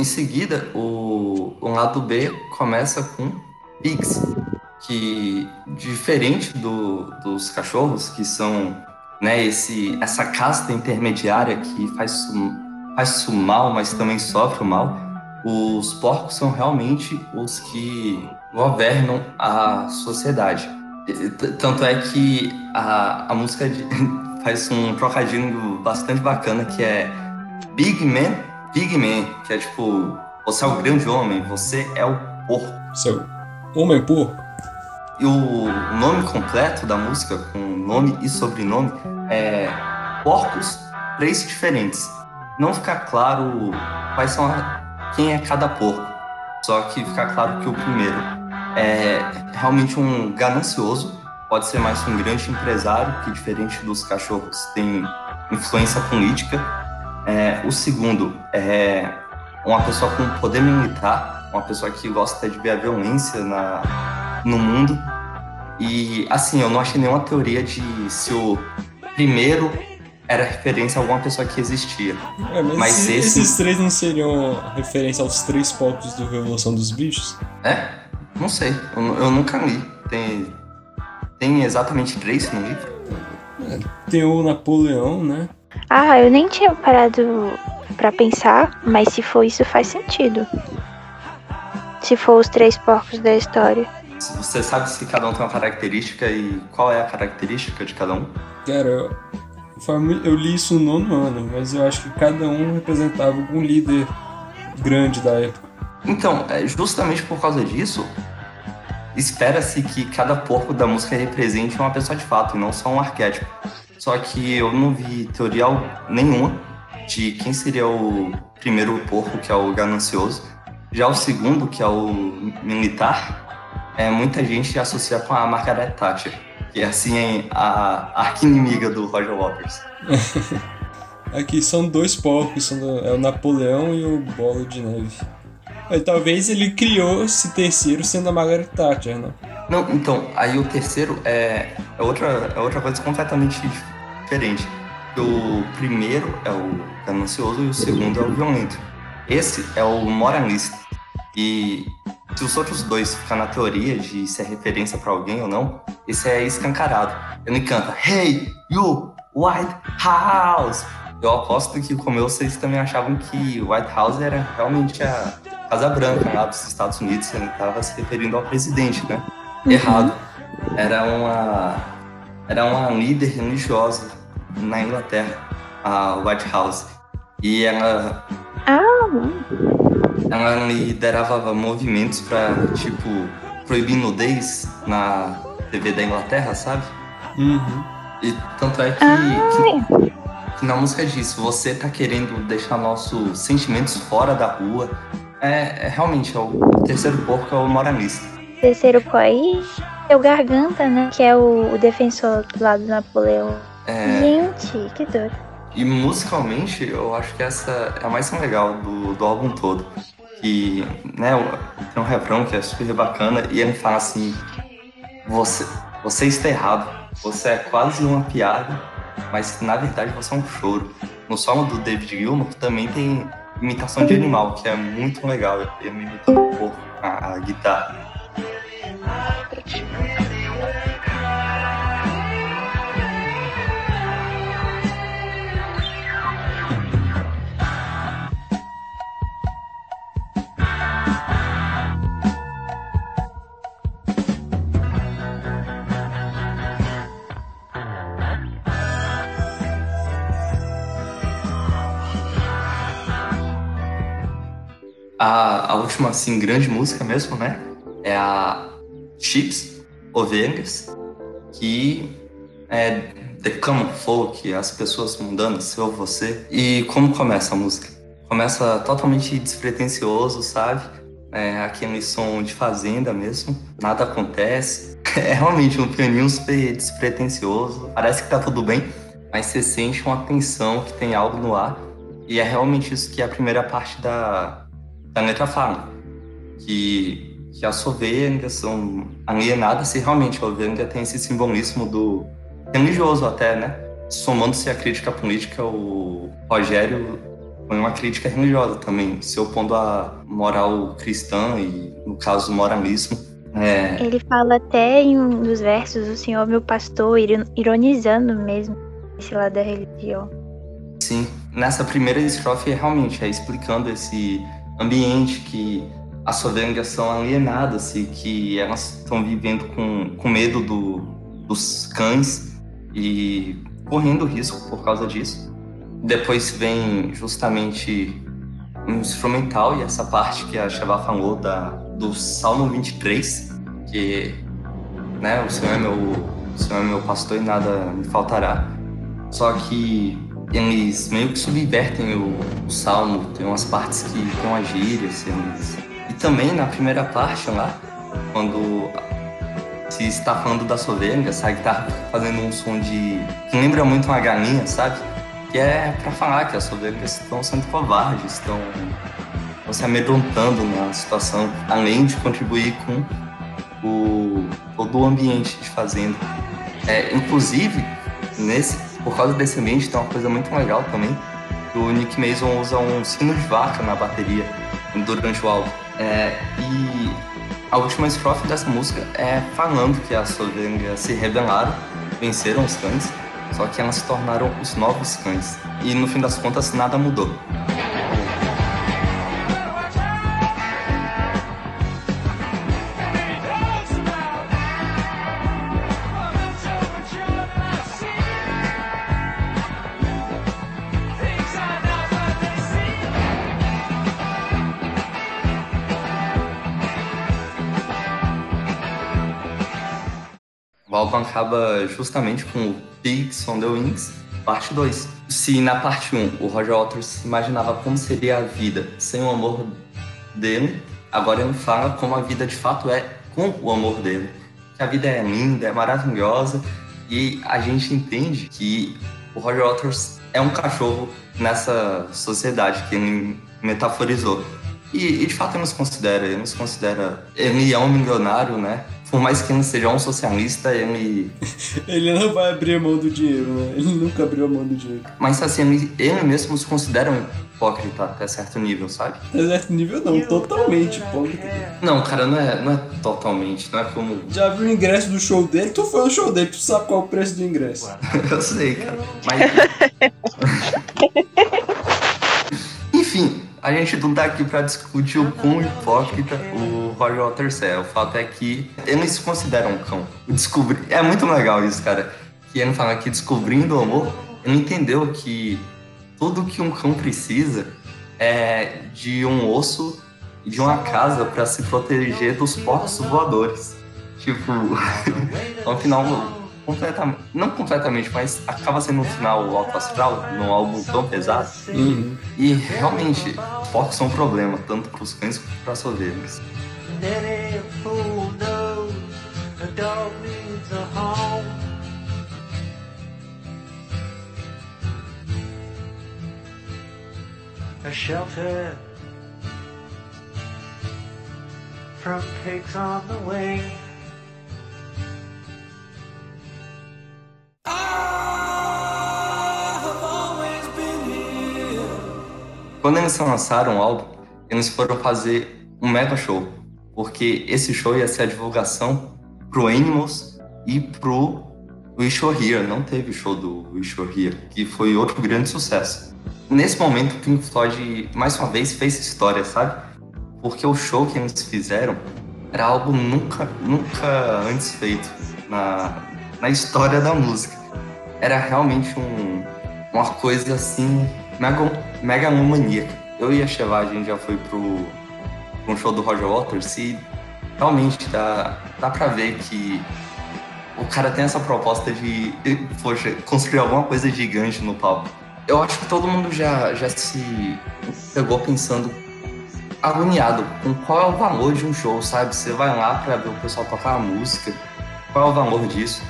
Em seguida, o, o lado B começa com pigs, que diferente do, dos cachorros, que são né, esse, essa casta intermediária que faz, faz mal, mas também sofre o mal, os porcos são realmente os que governam a sociedade. Tanto é que a, a música de, [LAUGHS] faz um trocadilho bastante bacana que é Big Man Pigman, que é tipo, você é o grande homem, você é o porco. Você é homem porco? E o nome completo da música, com nome e sobrenome, é Porcos Três Diferentes. Não fica claro quais são a, quem é cada porco, só que fica claro que o primeiro é realmente um ganancioso, pode ser mais um grande empresário, que diferente dos cachorros tem influência política, é, o segundo é uma pessoa com poder militar, uma pessoa que gosta de ver a violência na, no mundo. E, assim, eu não achei nenhuma teoria de se o primeiro era referência a alguma pessoa que existia. É, mas, mas esse... esses três não seriam referência aos três povos do Revolução dos Bichos? É? Não sei. Eu, eu nunca li. Tem, tem exatamente três no livro? É, tem o Napoleão, né? Ah, eu nem tinha parado para pensar, mas se for isso faz sentido. Se for os três porcos da história. Você sabe se cada um tem uma característica e qual é a característica de cada um? Cara, eu, eu li isso no nono ano, mas eu acho que cada um representava algum líder grande da época. Então, é justamente por causa disso, espera-se que cada porco da música represente uma pessoa de fato e não só um arquétipo. Só que eu não vi teoria nenhuma de quem seria o primeiro porco, que é o ganancioso. Já o segundo, que é o militar, é, muita gente associa com a Margaret Thatcher, que é assim a arqui-inimiga do Roger Waters. [LAUGHS] Aqui são dois porcos, são é o Napoleão e o Bolo de Neve. talvez ele criou esse terceiro sendo a Margaret Thatcher, né? Não, então, aí o terceiro é, é, outra, é outra coisa completamente diferente. O primeiro é o ganancioso e o segundo é o violento. Esse é o moralista. E se os outros dois ficam na teoria de se é referência para alguém ou não, esse é escancarado. Ele canta Hey, you, White House! Eu aposto que, como eu, vocês também achavam que White House era realmente a Casa Branca lá dos Estados Unidos, ele estava se referindo ao presidente, né? Uhum. errado. Era uma, era uma líder religiosa na Inglaterra, a White House. E ela. Ah. Ela liderava movimentos para, tipo, proibir nudez na TV da Inglaterra, sabe? Uhum. E tanto é que, que, que, na música diz: você tá querendo deixar nossos sentimentos fora da rua. É, é realmente, é o terceiro porco é o moralista terceiro país É o Garganta, né? Que é o, o defensor do lado do Napoleão. É, Gente, que doido. E musicalmente, eu acho que essa é a mais legal do, do álbum todo. Que, né, tem um refrão que é super bacana e ele fala assim: Você, você está errado, você é quase uma piada, mas na verdade você é um choro. No solo do David Gilmour também tem imitação de animal, que é muito legal. Ele imitando um pouco a, a guitarra. A, última, assim, grande música mesmo, né? É a Chips, Ovelhas, que é Common Folk, as pessoas mudando, seu você. E como começa a música? Começa totalmente despretensioso, sabe? É aquele som de fazenda mesmo, nada acontece. [LAUGHS] É realmente um pianinho super despretensioso, parece que tá tudo bem, mas você sente uma tensão que tem algo no ar. E é realmente isso que a primeira parte da, da letra fala. Que, que as ovelhas são alienadas se realmente a ovelha tem esse simbolismo do religioso até, né? Somando-se à crítica política, o Rogério foi uma crítica religiosa também, se opondo à moral cristã e, no caso, o moralismo. É, Ele fala até em um dos versos, o Senhor meu pastor, iro- ironizando mesmo esse lado da religião. Sim, nessa primeira estrofe realmente é explicando esse ambiente que as ovelhas são alienadas e que elas estão vivendo com, com medo do, dos cães e correndo risco por causa disso. Depois vem justamente um instrumental e essa parte que a Shavá falou da, do Salmo 23, que né, o Senhor é meu, o Senhor é meu pastor e nada me faltará. Só que eles meio que subvertem o, o salmo, tem umas partes que tem umas gírias. Eles... Também na primeira parte lá, quando se está falando das ovelhas, a guitarra fica fazendo um som de. que lembra muito uma galinha, sabe? Que é para falar que as ovelhas estão sendo covardes, estão, estão se amedrontando na situação, além de contribuir com o, todo o ambiente de fazenda. É, inclusive, nesse, por causa desse ambiente, tem uma coisa muito legal também, que o Nick Mason usa um sino de vaca na bateria durante o álbum. É, e a última estrofe dessa música é falando que as ovelhas se rebelaram, venceram os cães, só que elas se tornaram os novos cães. E no fim das contas, nada mudou. Álbum acaba justamente com o Pigs on the Wings, parte 2. Se na parte 1 o Roger Waters imaginava como seria a vida sem o amor dele, agora ele fala como a vida de fato é com o amor dele. Que a vida é linda, é maravilhosa e a gente entende que o Roger Waters é um cachorro nessa sociedade que ele metaforizou. E, e de fato ele nos considera, ele nos considera. Ele é um milionário, né? Por mais que ele seja um socialista, ele. [LAUGHS] Ele não vai abrir mão do dinheiro, né? Ele nunca abriu a mão do dinheiro. Mas assim, ele, mesmo se considera um hipócrita até certo nível, sabe? Até certo nível não, totalmente hipócrita. Não, cara, não é, não é totalmente. Não é como. Já viu o ingresso do show dele? Tu foi no show dele, tu sabe qual é o preço do ingresso. [LAUGHS] Eu sei, cara. Mas. [LAUGHS] Enfim, a gente não tá aqui pra discutir o quão hipócrita o Roger Waters é. O fato é que ele se considera um cão. O descobrir... É muito legal isso, cara. Que ele fala que descobrindo o amor, ele entendeu que tudo que um cão precisa é de um osso e de uma casa pra se proteger dos porcos voadores. Tipo, [LAUGHS] um final completamente, não completamente, mas acaba sendo um final alto astral, num álbum tão pesado. Uhum. E realmente, porcos são um problema, tanto para os cães quanto para as ovelhas. A shelter from pigs on the wing. Quando eles lançaram o álbum, eles foram fazer um mega show, porque esse show ia ser a divulgação pro Animals e pro Wish You're Here. Não teve show do Wish You're Here, que foi outro grande sucesso. Nesse momento, o Pink Floyd, mais uma vez, fez história, sabe? Porque o show que eles fizeram era algo nunca, nunca antes feito na, na história da música. Era realmente um, uma coisa assim, mega, megalomaníaca. Eu e a gente já foi pro, pro show do Roger Waters e realmente dá, dá pra ver que o cara tem essa proposta de, poxa, construir alguma coisa gigante no palco. Eu acho que todo mundo já, já se pegou pensando agoniado com qual é o valor de um show, sabe? Você vai lá pra ver o pessoal tocar a música, qual é o valor disso?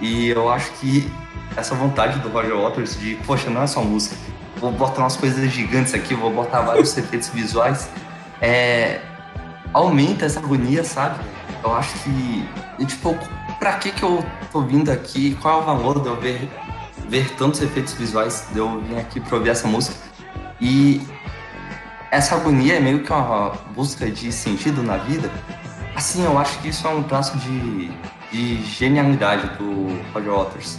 E eu acho que essa vontade do Roger Waters de, poxa, não é só música, vou botar umas coisas gigantes aqui, vou botar vários [LAUGHS] efeitos visuais, é, aumenta essa agonia, sabe? Eu acho que, e, tipo, pra que que eu tô vindo aqui? Qual é o valor de eu ver, ver tantos efeitos visuais, de eu vir aqui pra ouvir essa música? E essa agonia é meio que uma busca de sentido na vida. Assim, eu acho que isso é um traço de, de genialidade do Roger Waters.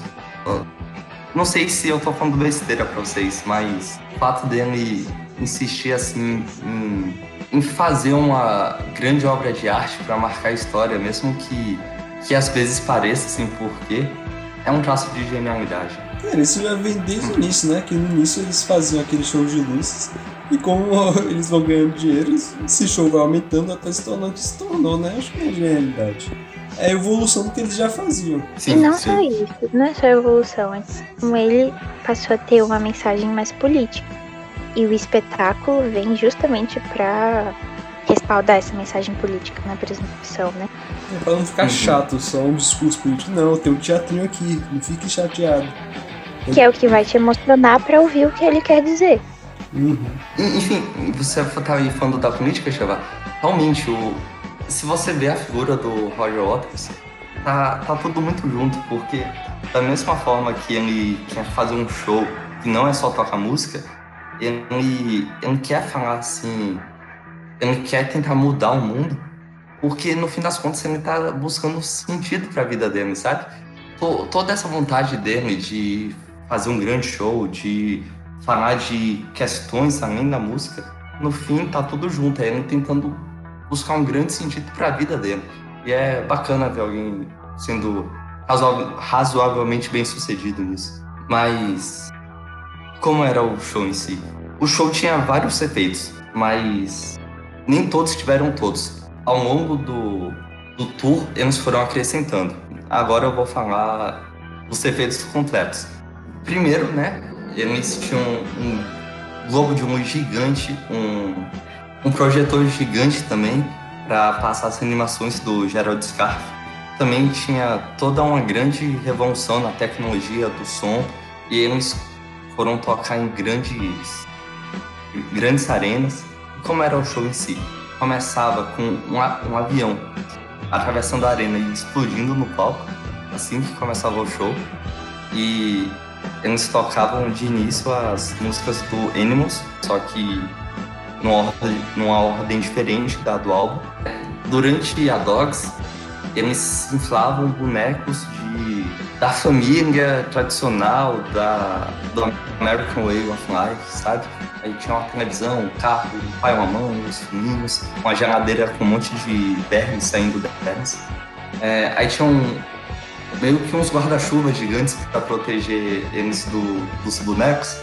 Não sei se eu tô falando besteira pra vocês, mas o fato dele insistir assim em, em fazer uma grande obra de arte para marcar a história, mesmo que, que às vezes pareça sem porquê, é um traço de genialidade. Cara, isso já vem desde o início, né? Que no início eles faziam aquele show de luzes e como [LAUGHS] eles vão ganhando dinheiro, esse show vai aumentando até se tornar o que se tornou, né? Acho que é genialidade. É a evolução do que eles já faziam. e não só isso, não é só evolução, é como ele passou a ter uma mensagem mais política. E o espetáculo vem justamente pra respaldar essa mensagem política na apresentação, né? É pra não ficar Uhum. chato, só um discurso político. Não, tem um teatrinho aqui, não fique chateado. Que é o que vai te emocionar pra ouvir o que ele quer dizer. Uhum. Enfim, você tá aí falando da política, Cheva. Realmente, o, se você vê a figura do Roger Waters, tá, tá tudo muito junto, porque da mesma forma que ele quer fazer um show que não é só tocar música, ele, ele quer falar assim, ele quer tentar mudar o mundo, porque no fim das contas ele tá buscando sentido pra vida dele, sabe? To- Toda essa vontade dele de fazer um grande show, de falar de questões além da música, no fim tá tudo junto, é ele tentando buscar um grande sentido para a vida dele. E é bacana ver alguém sendo razoavelmente bem sucedido nisso. Mas como era o show em si? O show tinha vários efeitos, mas nem todos tiveram todos. Ao longo do, do tour, eles foram acrescentando. Agora eu vou falar dos efeitos completos. Primeiro, né, eles tinham um globo de luz gigante, um, um projetor gigante também para passar as animações do Gerald Scarfe. Também tinha toda uma grande revolução na tecnologia do som e eles foram tocar em grandes, grandes arenas. E como era o show em si? Começava com um, um avião atravessando a arena e explodindo no palco, assim que começava o show. E eles tocavam de início as músicas do Animals, só que numa ordem, numa ordem diferente da do álbum. Durante a Dogs, eles inflavam bonecos de, da família tradicional, da, do American Way of Life, sabe? Aí tinha uma televisão, um carro, um pai, uma mãe, os meninos, uma geladeira com um monte de vermes saindo delas. É, aí tinha um, meio que uns guarda-chuvas gigantes para proteger eles do, dos bonecos.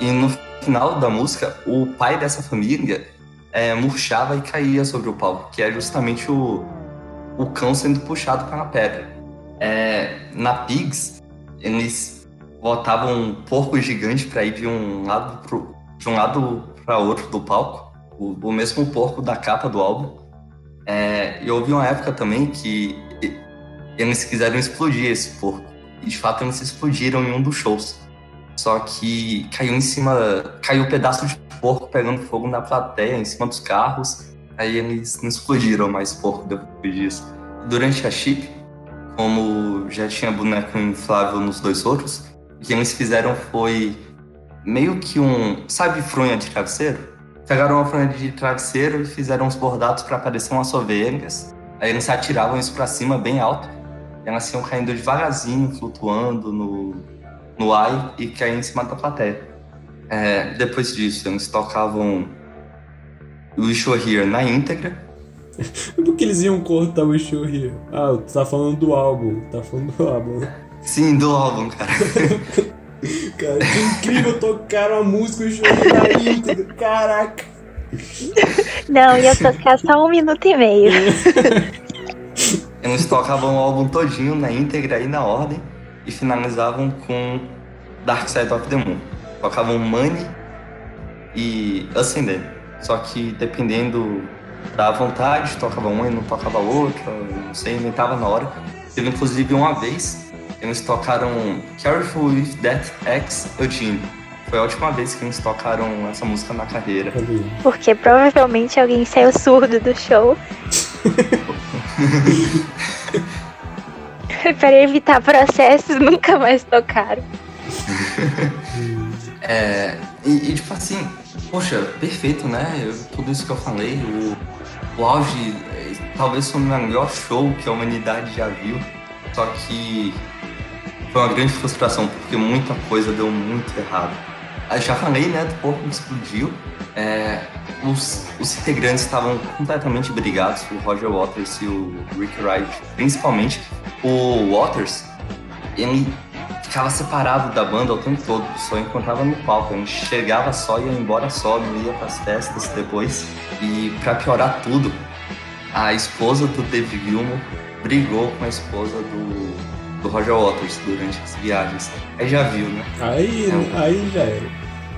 E no final da música, o pai dessa família é, murchava e caía sobre o palco, que é justamente o, o cão sendo puxado pela pedra. É, na Pigs, eles botavam um porco gigante para ir de um lado pro, de um lado para outro do palco, o, o mesmo porco da capa do álbum. É, e houve uma época também que eles quiseram explodir esse porco. E de fato eles explodiram em um dos shows. Só que caiu em cima, caiu um pedaço de porco pegando fogo na plateia, em cima dos carros. Aí eles não explodiram mais porco depois disso. Durante a chip, como já tinha boneco inflável nos dois outros, o que eles fizeram foi meio que um. Sabe, fronha de travesseiro? Pegaram uma fronha de travesseiro e fizeram uns bordados para parecer umas ovelhas. Aí eles atiravam isso para cima bem alto. E elas iam caindo devagarzinho, flutuando no, no ar e cair em cima da plateia. É, depois disso, eles tocavam Wish You Here na íntegra. [LAUGHS] Por que eles iam cortar o show Here? Ah, tu tá falando do álbum. Tá falando do álbum. né? Sim, do álbum, cara. [LAUGHS] Cara, que incrível tocar uma música o show na íntegra. Caraca. Não, ia tocar só um minuto e meio. Eles tocavam o álbum todinho na íntegra e na ordem e finalizavam com Dark Side of the Moon. Tocavam Money e Ascendant. Só que dependendo da vontade, tocava uma e não tocava outra, não sei, inventava na hora. Teve inclusive uma vez, eles tocaram Careful with That X Eugene. Foi a última vez que eles tocaram essa música na carreira. Porque provavelmente alguém saiu surdo do show. [LAUGHS] [LAUGHS] Para evitar processos, nunca mais tocaram. [LAUGHS] É, e, e, tipo assim, poxa, perfeito, né? Eu- tudo isso que eu falei, o, o auge, é, talvez foi o melhor show que a humanidade já viu, só que foi uma grande frustração, porque muita coisa deu muito errado. Eu já falei, né, do porco que explodiu, é, os, os integrantes estavam completamente brigados, o Roger Waters e o Rick Wright, principalmente. O Waters, ele ficava separado da banda o tempo todo, só encontrava no palco. Ele chegava só, ia embora só, não ia pras festas depois. E pra piorar tudo, a esposa do David Gilmour brigou com a esposa do, do Roger Waters durante as viagens. Aí já viu, né? Aí, aí já era.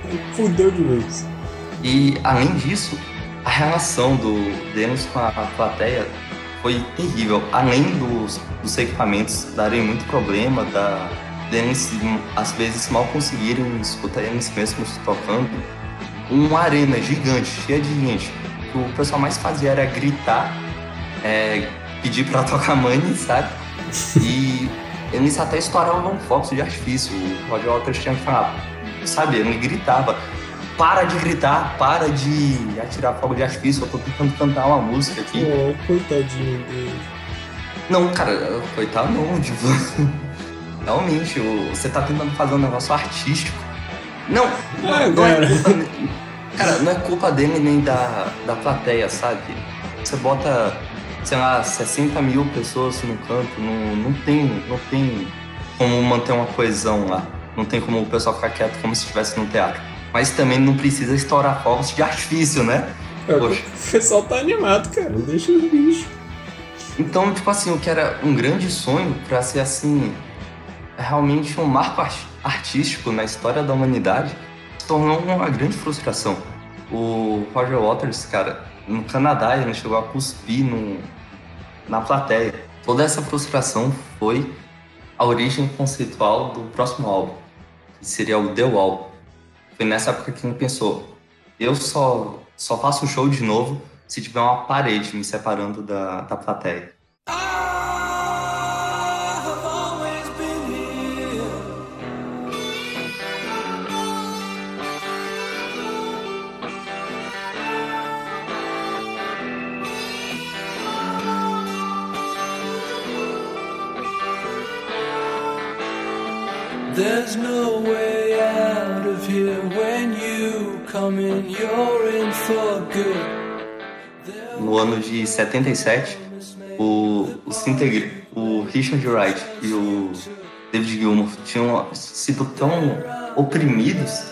Aí Fudeu de vez. E além disso, a relação do deles com a, plateia foi terrível. Além dos, dos equipamentos darem muito problema, da, deles às vezes mal conseguirem escutar eles mesmos tocando, uma arena gigante, cheia de gente. Que o pessoal mais fazia era gritar, é, pedir pra [LAUGHS] tocar money, sabe? E eles até estouravam fogos de artifício. O Roger Waters tinha que falar, sabe? Ele gritava para de gritar, para de atirar fogo de artifício, eu tô tentando cantar uma música aqui. Oh, coitadinho dele. Não, cara, coitado não, [LAUGHS] tipo. Realmente, você tá tentando fazer um negócio artístico. Não, não, Ah, não é cara. culpa. ne- Cara, não é culpa dele nem da, da plateia, sabe? Você bota, sei lá, 60 mil pessoas no canto, não, não tem. Não tem como manter uma coesão lá. Não tem como o pessoal ficar quieto como se estivesse no teatro. Mas também não precisa estourar fogos de artifício, né? É, Poxa. O pessoal tá animado, cara. Deixa os bichos. Então, tipo assim, o que era um grande sonho pra ser assim, realmente um marco art- artístico na história da humanidade, se tornou uma grande frustração. O Roger Waters, cara, no Canadá, ele chegou a cuspir no, na plateia. Toda essa frustração foi a origem conceitual do próximo álbum, que seria o The Wall. Foi nessa época que ele pensou: eu só, só faço o show de novo se tiver uma parede me separando da, da plateia. There's no way of here when you come in, you're in for good. No ano de 77, o, integra- o Richard Wright e o David Gilmour tinham sido tão oprimidos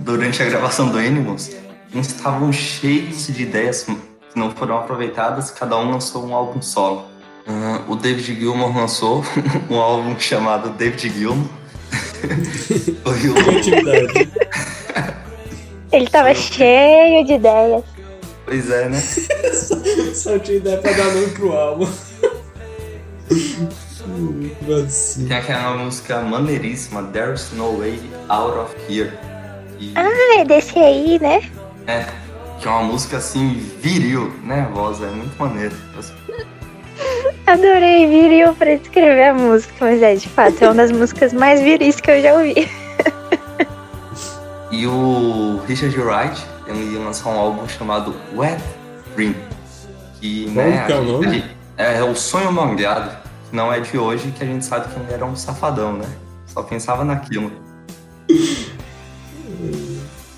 durante a gravação do Animals, eles estavam cheios de ideias que não foram aproveitadas, cada um lançou um álbum solo. Ah, o David Gilmour lançou [LAUGHS] um álbum chamado David Gilmour. [LAUGHS] Foi o- Criatividade. Ele tava cheio de ideias. pois é, né? [LAUGHS] Só tinha ideia pra dar nome pro álbum. Tem aquela música maneiríssima, There's No Way Out of Here. E, Ah, é desse aí, né? é, que é uma música assim, viril, nervosa, é muito maneiro. Adorei viril pra descrever a música, mas é, de fato, é uma das músicas mais viris que eu já ouvi. E o Richard Wright, ele ia lançar um álbum chamado Wet Dream. Que, Como né, que é o nome? ele- é, o sonho molhado, que não é de hoje, que a gente sabe que ele era um safadão, né? Só pensava naquilo. [LAUGHS]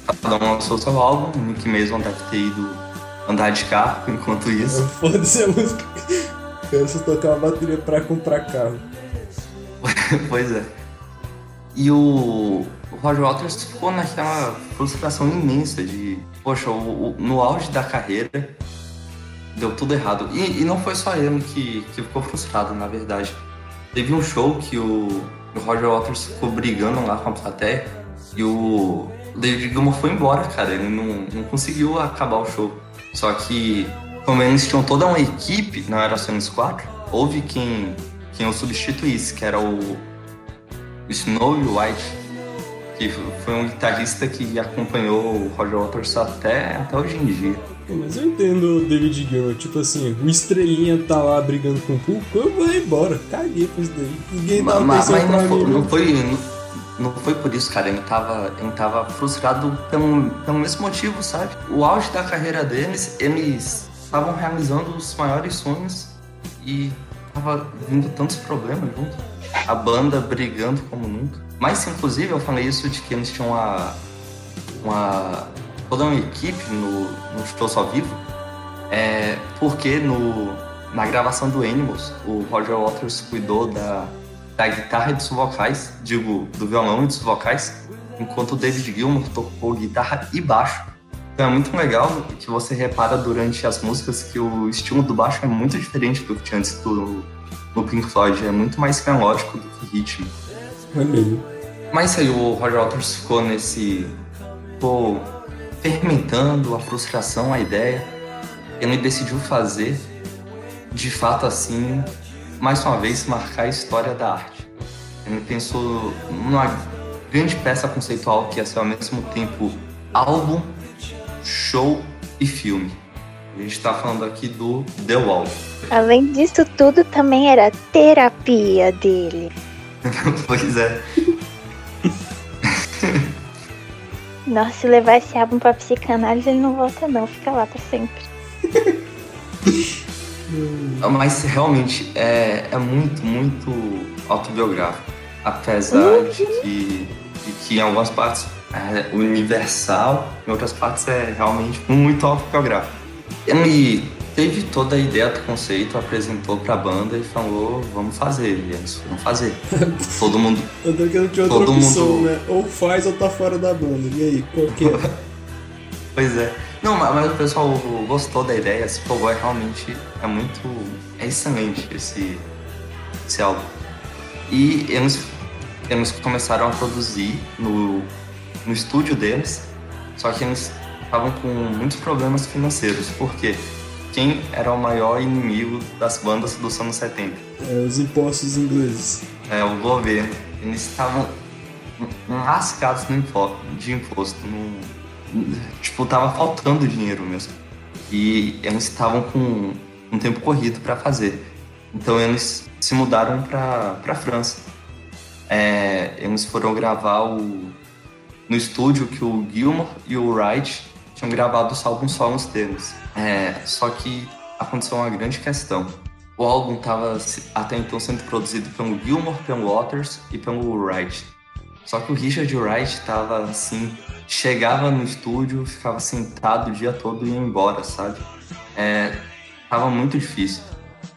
Safadão lançou seu álbum, o Nick Mason deve ter ido andar de carro enquanto isso. Foda-se a música. Quero só tocar uma bateria pra comprar carro. [LAUGHS] pois é. E o, Roger Waters ficou naquela frustração imensa de, poxa, o- o- no auge da carreira deu tudo errado. E, e não foi só ele que, que ficou frustrado, na verdade. Teve um show que o, o Roger Waters ficou brigando lá com a plateia e o David Gilmour foi embora, cara. Ele não, não conseguiu acabar o show. Só que, como eles tinham toda uma equipe, não era só eles quatro, houve quem, quem o substituísse, que era o, Snowy White, que foi um guitarrista que acompanhou o Roger Waters até, até hoje em dia. Mas eu entendo o David Gilmour, tipo assim, o Estrelinha tá lá brigando com o público, eu vou embora, caguei pra isso daí. Ninguém dá Mas, mas não, foi, não, foi, não foi por isso, cara. Ele tava, ele tava frustrado pelo, pelo mesmo motivo, sabe? O auge da carreira deles, eles estavam realizando os maiores sonhos e tava vindo tantos problemas junto. A banda brigando como nunca. Mas, inclusive, eu falei isso de que eles tinham uma, uma toda uma equipe no, no show ao vivo, é, porque no, na gravação do Animals, o Roger Waters cuidou da, da guitarra e dos vocais, digo, do violão e dos vocais, enquanto o David Gilmour tocou guitarra e baixo. Então é muito legal que você repara durante as músicas que o estilo do baixo é muito diferente do que tinha antes do, do Pink Floyd, é muito mais melódico do que ritmo. É mesmo. Mas aí o Roger Waters ficou nesse. ficou fermentando a frustração, a ideia. Ele decidiu fazer, de fato assim, mais uma vez, marcar a história da arte. Ele pensou numa grande peça conceitual que ia ser ao mesmo tempo álbum, show e filme. A gente está falando aqui do The Wall. Além disso tudo, também era terapia dele. [LAUGHS] pois é. [LAUGHS] Nossa, se levar esse álbum pra psicanálise, ele não volta não, fica lá pra sempre. [LAUGHS] Mas realmente é, é muito, muito autobiográfico. Apesar de, que, de que em algumas partes é universal, em outras partes é realmente muito autobiográfico. Ele teve toda a ideia do conceito, apresentou pra banda e falou, vamos fazer. E eles foram fazer. [LAUGHS] Todo mundo. Tanto que não tinha outra Todo opção, mundo- né? Ou faz ou tá fora da banda. E aí, qual que é? [LAUGHS] Pois é. Não, mas, mas o pessoal gostou da ideia, se empolgou, é realmente é muito. É excelente esse, esse álbum. E eles, eles começaram a produzir no, no estúdio deles, só que eles estavam com muitos problemas financeiros, porque quem era o maior inimigo das bandas dos anos 70? É, os impostos ingleses. É, o governo. Eles estavam lascados no de imposto. não- tipo, tava faltando dinheiro mesmo. E eles estavam com um tempo corrido para fazer. Então eles se mudaram para França. É, eles foram gravar o, no estúdio que o Gilmour e o Wright tinham gravado os álbuns solos deles. É, só que aconteceu uma grande questão. O álbum estava até então sendo produzido pelo Gilmour, pelo Waters e pelo Wright. Só que o Richard Wright estava assim, chegava no estúdio, ficava sentado o dia todo e ia embora, sabe? É, tava muito difícil.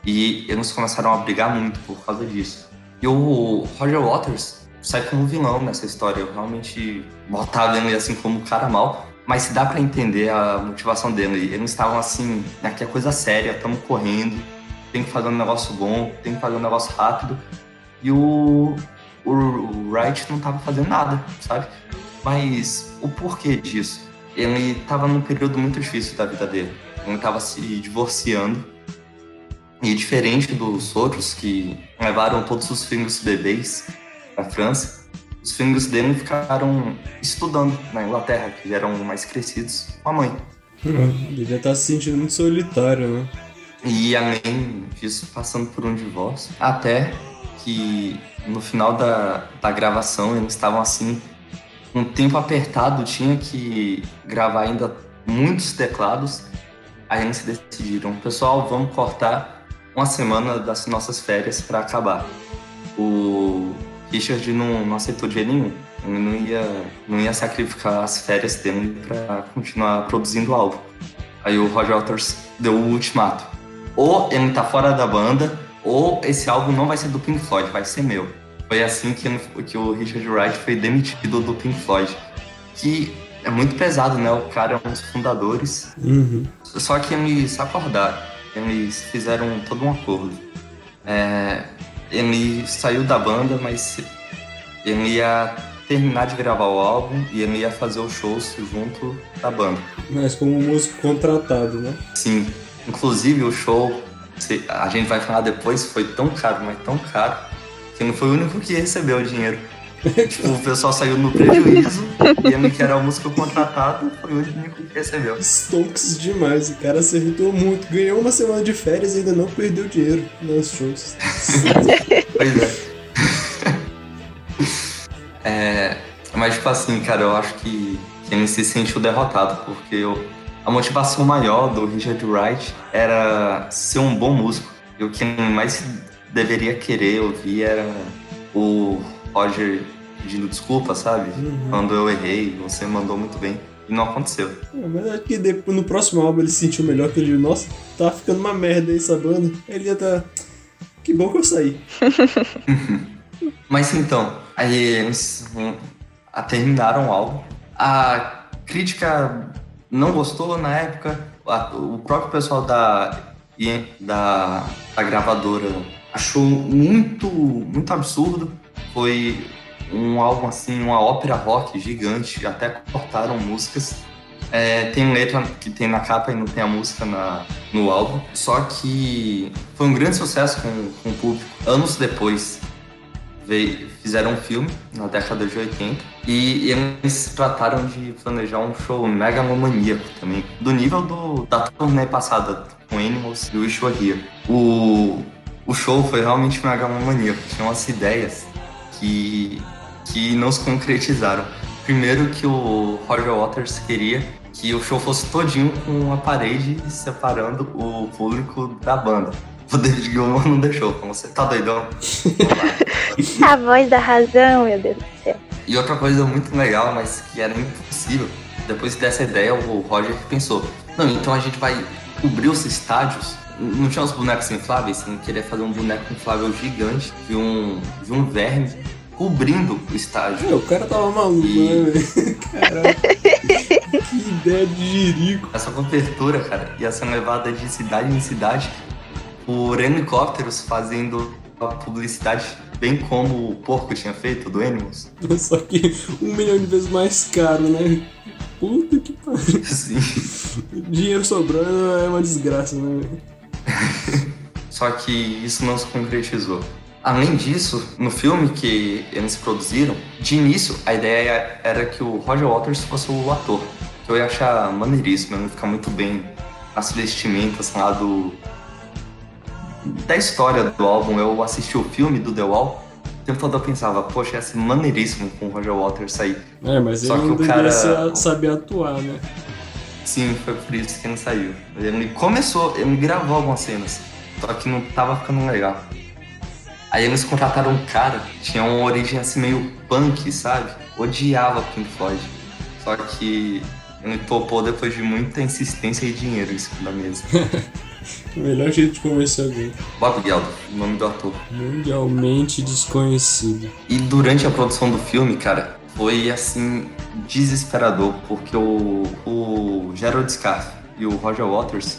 E eles começaram a brigar muito por causa disso. E o Roger Waters sai como vilão nessa história. Eu realmente botava ele assim como um cara mal. Mas dá pra entender a motivação dele. Eles estavam assim, aqui é coisa séria, estamos correndo, tem que fazer um negócio bom, tem que fazer um negócio rápido. E o, o, o Wright não tava fazendo nada, sabe? Mas o porquê disso? Ele tava num período muito difícil da vida dele. Ele tava se divorciando. E diferente dos outros que levaram todos os filhos bebês pra França, os filhos dele ficaram estudando na Inglaterra, que eram mais crescidos com a mãe. Ele devia estar se sentindo muito solitário, né? E além disso, passando por um divórcio, até que no final da, da gravação eles estavam assim, um tempo apertado, tinha que gravar ainda muitos teclados. Aí eles decidiram, pessoal, vamos cortar uma semana das nossas férias para acabar. O Richard não, não aceitou de jeito nenhum. Ele não ia, não ia sacrificar as férias dele para continuar produzindo o álbum. Aí o Roger Waters deu o ultimato. Ou ele tá fora da banda, ou esse álbum não vai ser do Pink Floyd, vai ser meu. Foi assim que, que o Richard Wright foi demitido do Pink Floyd. Que é muito pesado, né? O cara é um dos fundadores. Uhum. Só que eles acordaram. Eles fizeram todo um acordo. É, ele saiu da banda, mas ele ia terminar de gravar o álbum e ele ia fazer os shows junto da banda. Mas como músico contratado, né? Sim, inclusive o show, a gente vai falar depois, foi tão caro, mas tão caro, que não foi o único que recebeu o dinheiro. Tipo, o pessoal saiu no prejuízo e ele que era o músico contratado foi o único que recebeu. Stonks demais, o cara acertou muito. Ganhou uma semana de férias e ainda não perdeu dinheiro nos shows. Pois é. É, Mas, tipo assim, cara, eu acho que, ele se sentiu derrotado, porque eu- a motivação maior do Richard Wright era ser um bom músico. E o que mais deveria querer ouvir era o Roger pedindo desculpa, sabe? Uhum. Quando eu errei, você mandou muito bem. E não aconteceu. É, Mas acho que depois, no próximo álbum ele se sentiu melhor que ele viu, nossa, tá ficando uma merda aí essa banda. Ele ia tá. Que bom que eu saí. [LAUGHS] Mas então, aí eles hum, a- terminaram o álbum. A crítica não gostou na época. A- o próprio pessoal da, da, da gravadora achou muito, muito absurdo. Foi um álbum assim, uma ópera rock gigante. Até cortaram músicas. É, tem letra que tem na capa e não tem a música na, no álbum. Só que foi um grande sucesso com, com o público. Anos depois, veio- fizeram um filme na década de 80 e eles trataram de planejar um show megalomaníaco também, do nível do, da turnê passada com Animals e You Were Here. O, o show foi realmente megalomaníaco, tinha umas ideias que, que não se concretizaram. Primeiro que o Roger Waters queria que o show fosse todinho com uma parede separando o público da banda. O David Gilmour não deixou, falou, você tá doidão? [LAUGHS] A voz da razão, meu Deus do céu. E outra coisa muito legal, mas que era impossível, depois dessa ideia, o Roger pensou: não, então a gente vai cobrir os estádios. Não tinha os bonecos infláveis, ele queria fazer um boneco inflável gigante de um, de um verme cobrindo o estádio. É, o cara tava maluco, E- né? [LAUGHS] Caralho. que ideia de jirico. Essa cobertura, cara, ia ser levada de cidade em cidade por helicópteros fazendo a publicidade, bem como o porco tinha feito do Animals. [LAUGHS] Só que um milhão de vezes mais caro, né? Puta que pariu. [LAUGHS] Sim. Dinheiro sobrando é uma desgraça, né? [LAUGHS] Só que isso não se concretizou. Além disso, no filme que eles produziram, de início a ideia era que o Roger Waters fosse o ator. Que eu ia achar maneiríssimo, ele ficar muito bem nas vestimentas lá do. da história do álbum. Eu assisti o filme do The Wall, o tempo todo eu pensava, poxa, ia ser maneiríssimo com o Roger Waters aí. É, mas Só ele que não o cara- saber atuar, né? Sim, foi por isso que ele saiu. Ele começou, ele gravou algumas cenas, só que não tava ficando legal. Aí eles contrataram um cara tinha uma origem assim meio punk, sabe? Odiava Pink Floyd. Só que ele topou depois de muita insistência e dinheiro em cima da mesa. [LAUGHS] O melhor jeito de convencer alguém. Bob Geldof, o nome do ator. Mundialmente desconhecido. E durante a produção do filme, cara, foi assim desesperador, porque o, o Gerald Scarfe e o Roger Waters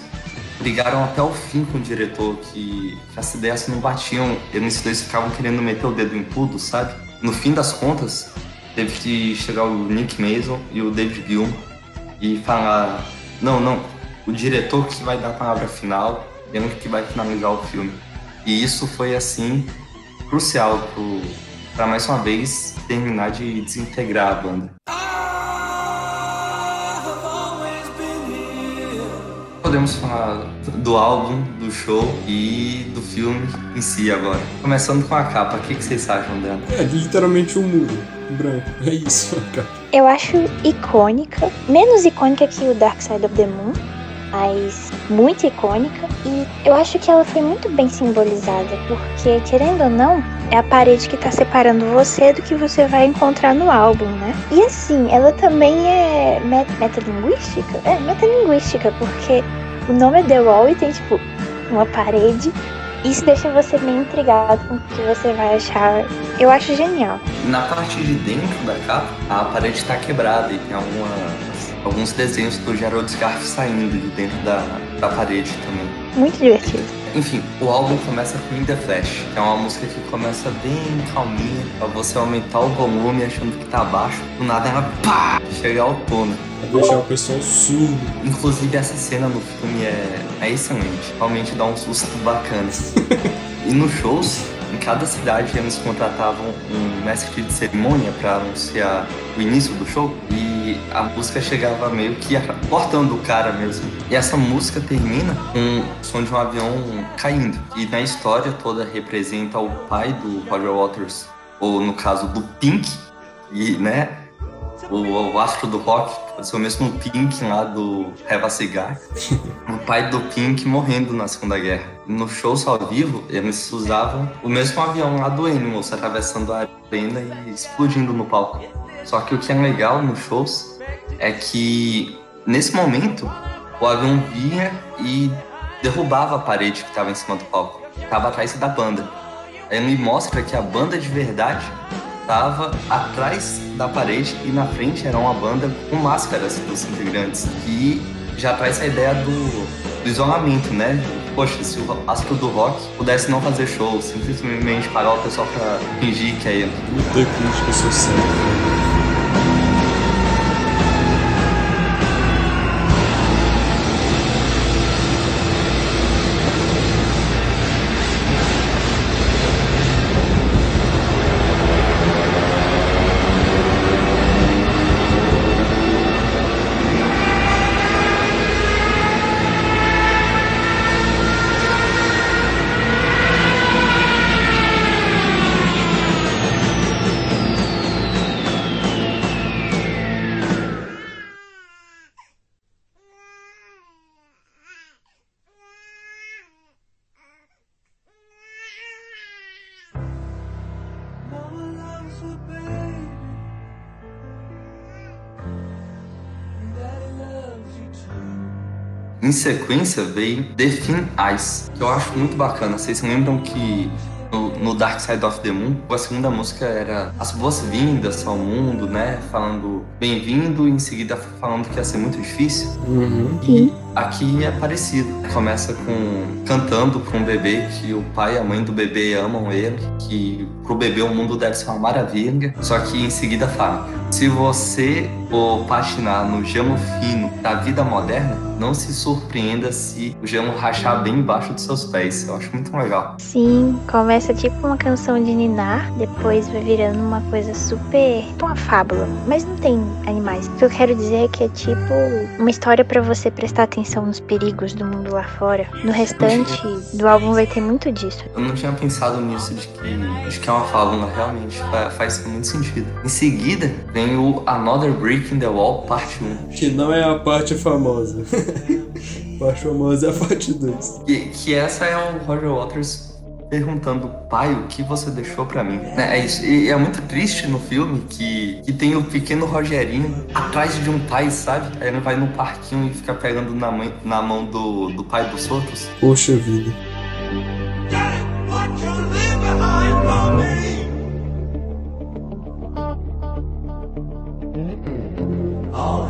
brigaram até o fim com o diretor, que as ideias não batiam, eles dois ficavam querendo meter o dedo em tudo, sabe? No fim das contas, teve que chegar o Nick Mason e o David Gilmour e falar: não, não, o diretor que vai dar a palavra final, ele que vai finalizar o filme. E isso foi assim crucial pro, para mais uma vez terminar de desintegrar a banda. Podemos falar do álbum, do show e do filme em si agora. Começando com a capa, o que que vocês acham dela? É literalmente um muro branco. [LAUGHS] É isso, cara. Eu acho icônica, menos icônica que o Dark Side of the Moon, mas muito icônica. E eu acho que ela foi muito bem simbolizada, porque, querendo ou não, é a parede que tá separando você do que você vai encontrar no álbum, né? E assim, ela também é met metalinguística? É, metalinguística, porque o nome é The Wall e tem, tipo, uma parede. Isso deixa você meio intrigado com o que você vai achar. Eu acho genial. Na parte de dentro da capa, a parede está quebrada e tem algumas, alguns desenhos do Gerald Scarfe saindo de dentro da, da parede também. Muito divertido. Enfim, o álbum começa com In The Flash, que é uma música que começa bem calminha, pra você aumentar o volume achando que tá baixo. Do nada ela pá, chega ao tono. Pra deixar o pessoal surdo. Inclusive essa cena no filme é, é excelente, realmente dá um susto bacana. [LAUGHS] e nos shows, em cada cidade eles contratavam um mestre de cerimônia para anunciar o início do show e a música chegava meio que cortando o cara mesmo. E essa música termina com o som de um avião caindo. E na história toda representa o pai do Roger Waters, ou no caso do Pink, e né, o, o astro do rock, pode ser o mesmo Pink lá do Have a Cigar, [LAUGHS] o pai do Pink morrendo na Segunda Guerra. No show ao vivo, eles usavam o mesmo avião lá do Animals, atravessando a arena e explodindo no palco. Só que o que é legal nos shows é que, nesse momento, o avião vinha e derrubava a parede que estava em cima do palco. Estava atrás da banda. Aí mostra que a banda de verdade estava atrás da parede e na frente era uma banda com máscaras dos integrantes. E já traz a ideia do, do isolamento, né? Poxa, se o astro do rock pudesse não fazer show, simplesmente pagar o pessoal pra fingir que é ele. Puta crítica social. Em sequência veio The Thin Ice, que eu acho muito bacana. Vocês se lembram que no, no Dark Side of the Moon, a segunda música era as boas-vindas ao mundo, né? Falando bem-vindo e em seguida falando que ia ser muito difícil. Uhum. E aqui é parecido. Começa com cantando para um bebê que o pai e a mãe do bebê amam ele, que pro bebê o mundo deve ser uma maravilha. Só que em seguida fala: se você for patinar no gelo fino da vida moderna, não se surpreenda se o gelo rachar bem embaixo dos seus pés. Eu acho muito legal. Sim, começa tipo uma canção de ninar, depois vai virando uma coisa super. tipo uma fábula. Mas não tem animais. O que eu quero dizer é que é tipo uma história pra você prestar atenção nos perigos do mundo lá fora. No restante do álbum vai ter muito disso. Eu não tinha pensado nisso de que, de que é uma fábula, realmente fa- faz muito sentido. Em seguida, vem o Another Brick in the Wall, parte 1. Que não é a parte famosa. [LAUGHS] a parte famosa é a parte 2. Que, que essa é o Roger Waters perguntando, pai, o que você deixou pra mim? Né, É isso. E é muito triste no filme que, que tem o pequeno Rogerinho atrás de um pai, sabe? Aí ele vai no parquinho e fica pegando na, mãe, na mão do, do pai dos outros. Poxa vida. Daddy, what you leave behind for me? All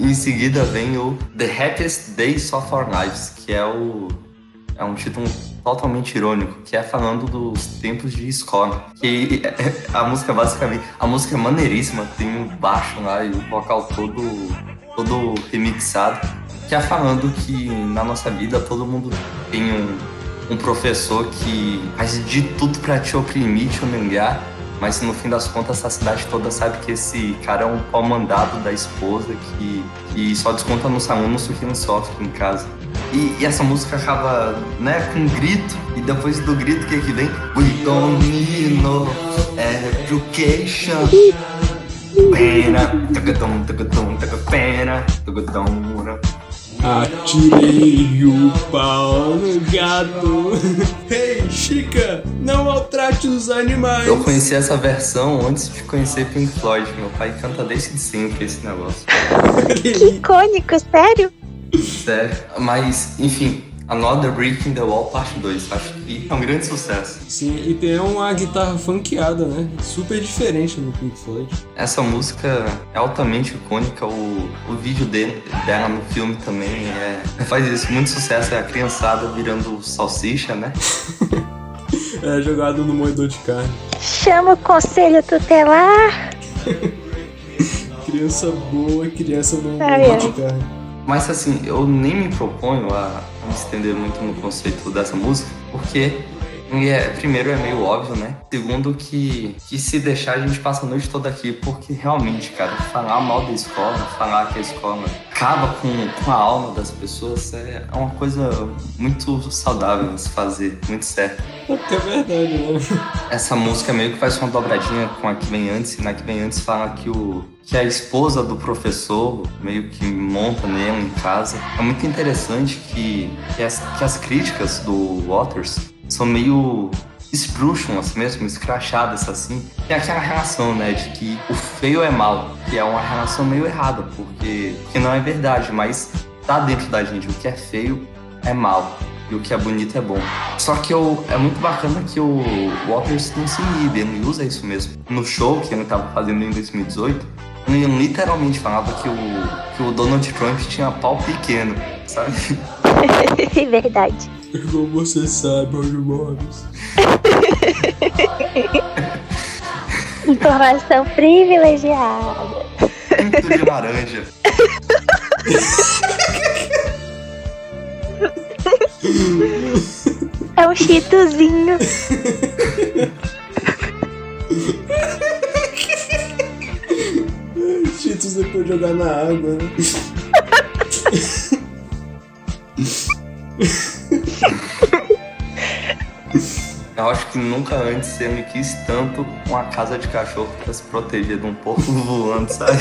em seguida vem o The Happiest Days of Our Lives, que é o é um título totalmente irônico, que é falando dos tempos de escola. Que a música basicamente, a música é maneiríssima, tem um baixo lá e o vocal todo todo remixado. que é falando que na nossa vida todo mundo tem um, um professor que faz de tudo pra te oprimir, te humilhar, mas no fim das contas a cidade toda sabe que esse cara é um pau mandado da esposa que, que só desconta nos alunos o que não sofre em casa. E, e essa música acaba, né, com um grito, e depois do grito, o que que vem? We don't need no education. Pena, tagadum, tagadum, tagapena, tagadum, Atirei o pau no gato. [LAUGHS] Ei, Chica, não maltrate os animais. Eu conheci essa versão antes de conhecer Pink Floyd. Meu pai canta desde sempre esse negócio. Que icônico, sério? Sério. Mas, enfim, Another Brick in the Wall Parte 2. Acho que é um grande sucesso. Sim, e tem uma guitarra funkeada, né? Super diferente no Pink Floyd. Essa música é altamente icônica. O, o vídeo dele, dela no filme também é, faz isso. Muito sucesso. É a criançada virando salsicha, né? [LAUGHS] É jogado no moedor de carne. Chama o conselho tutelar. [LAUGHS] Criança boa, criança no Ai, moedor de carne. Mas assim, eu nem me proponho a me estender muito no conceito dessa música, porque é, primeiro é meio óbvio, né? Segundo que, que se deixar a gente passa a noite toda aqui, porque realmente, cara, falar mal da escola, falar que a escola acaba com, com a alma das pessoas é uma coisa muito saudável se fazer, muito certo. É verdade, né? Essa música meio que faz uma dobradinha com a que vem antes, e na que vem antes fala que, o, que a esposa do professor meio que monta nele em casa. É muito interessante que, que, as, que as críticas do Waters são meio esdrúxulas mesmo, escrachadas assim. Tem aquela relação, né, de que o feio é mal, que é uma relação meio errada, porque, porque não é verdade, mas tá dentro da gente. O que é feio é mal e o que é bonito é bom. Só que eu, é muito bacana que o Waters não se inibe, ele usa isso mesmo. No show que ele tava fazendo em 2018, ele literalmente falava que o, que o Donald Trump tinha pau pequeno, sabe? [LAUGHS] Verdade. Como você sabe, Roger Morris. [LAUGHS] Informação privilegiada. Pinto de laranja. É um chitozinho. [LAUGHS] Cheetos depois de jogar na água, né? [LAUGHS] Eu acho que nunca antes eu me quis tanto uma casa de cachorro pra se proteger de um porco [LAUGHS] voando, sabe?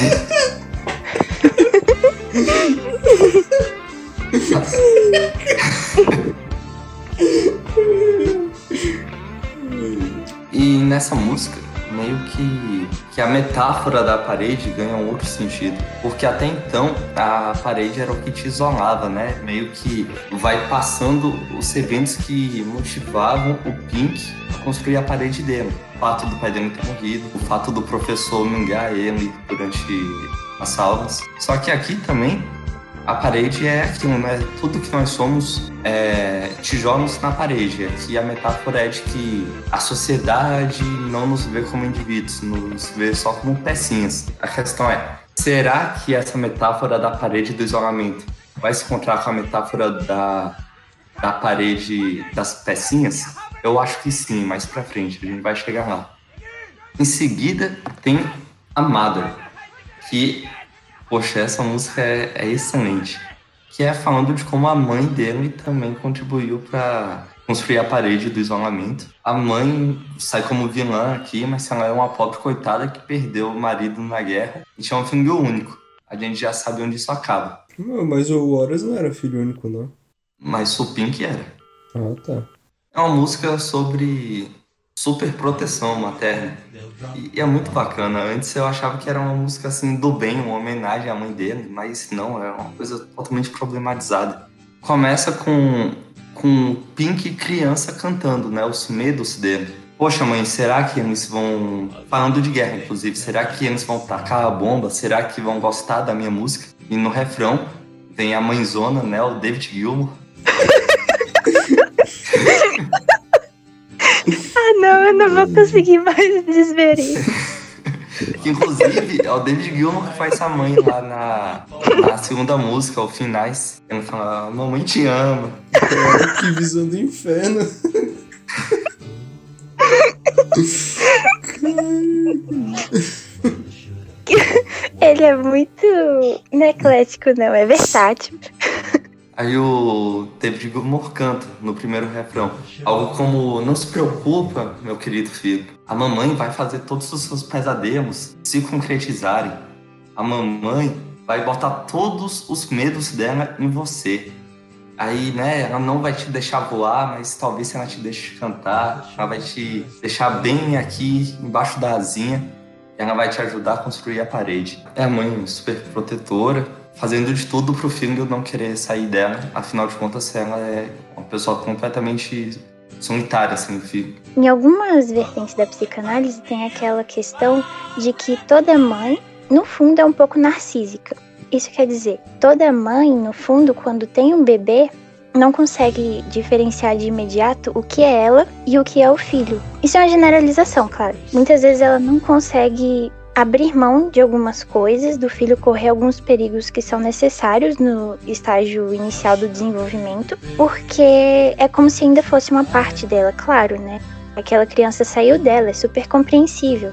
E nessa música, meio que, que a metáfora da parede ganha um outro sentido. Porque até então, a parede era o que te isolava, né? Meio que vai passando os eventos que motivavam o Pink a construir a parede dele. O fato do pai dele ter morrido, o fato do professor humilhar ele durante as aulas. Só que aqui também, a parede é aquilo, né? Tudo que nós somos é, tijolos na parede. Aqui a metáfora é de que a sociedade não nos vê como indivíduos, nos vê só como pecinhas. A questão é, será que essa metáfora da parede do isolamento vai se encontrar com a metáfora da, da parede das pecinhas? Eu acho que sim, mais pra frente, a gente vai chegar lá. Em seguida, tem a Mother, que Poxa, essa música é, é excelente. Que é falando de como a mãe dele também contribuiu para construir a parede do isolamento. A mãe sai como vilã aqui, mas ela é uma pobre coitada que perdeu o marido na guerra e tinha um filho único. A gente já sabe onde isso acaba. Não, mas o Waters não era filho único, não. Mas o Pink era. Ah, tá. É uma música sobre super proteção materna. E, é muito bacana. Antes eu achava que era uma música assim do bem, uma homenagem à mãe dele, mas não, é uma coisa totalmente problematizada. Começa com com Pink criança cantando, né, os medos dele. Poxa, mãe, será que eles vão falando de guerra, inclusive, será que eles vão tacar a bomba? Será que vão gostar da minha música? E no refrão vem a mãezona, né, o David Gilmour, eu não vou conseguir mais desver isso. [LAUGHS] Que inclusive é o David Gilmour que faz a mãe lá na, na segunda música, o Finais. Ele fala, mamãe te ama. Cara, que visão do inferno. [LAUGHS] Ele é muito. Não é eclético, não, é versátil. Aí o David Gilmour canta no primeiro refrão. Algo como, não se preocupa, meu querido filho. A mamãe vai fazer todos os seus pesadelos se concretizarem. A mamãe vai botar todos os medos dela em você. Aí, né, ela não vai te deixar voar, mas talvez ela te deixe cantar. Ela vai te deixar bem aqui embaixo da asinha. Ela vai te ajudar a construir a parede. É a mãe super protetora, fazendo de tudo pro filho não querer sair dela. Afinal de contas, ela é uma pessoa completamente solitária, sem filho. Em algumas vertentes da psicanálise tem aquela questão de que toda mãe, no fundo, é um pouco narcísica. Isso quer dizer, toda mãe, no fundo, quando tem um bebê, não consegue diferenciar de imediato o que é ela e o que é o filho. Isso é uma generalização, claro. Muitas vezes ela não consegue abrir mão de algumas coisas, do filho correr alguns perigos que são necessários no estágio inicial do desenvolvimento, porque é como se ainda fosse uma parte dela, claro, né? Aquela criança saiu dela, é super compreensível.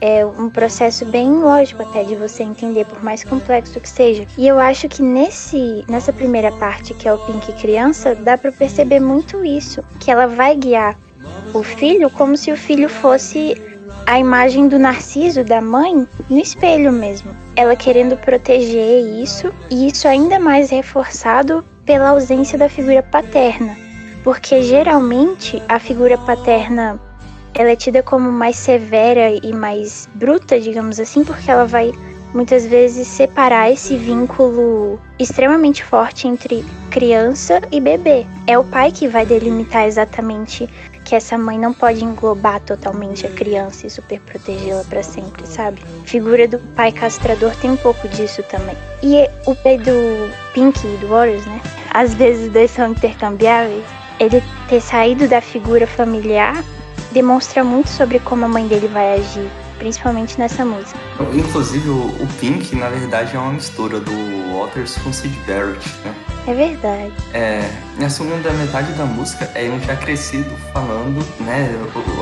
É um processo bem lógico até de você entender, por mais complexo que seja. E eu acho que nesse, nessa primeira parte, que é o Pink criança, dá para perceber muito isso, que ela vai guiar o filho como se o filho fosse a imagem do Narciso, da mãe, no espelho mesmo. Ela querendo proteger isso, e isso ainda mais reforçado pela ausência da figura paterna. Porque geralmente a figura paterna ela é tida como mais severa e mais bruta, digamos assim, porque ela vai muitas vezes separar esse vínculo extremamente forte entre criança e bebê. É o pai que vai delimitar exatamente que essa mãe não pode englobar totalmente a criança e super protegê-la para sempre, sabe? A figura do pai castrador tem um pouco disso também. E o pai do Pink e do Warriors, né? Às vezes os dois são intercambiáveis. Ele ter saído da figura familiar demonstra muito sobre como a mãe dele vai agir, principalmente nessa música. Inclusive, o, o Pink, na verdade, é uma mistura do Waters com Sid Barrett, né? É verdade. É, na segunda metade da música, é ele já crescido falando, né,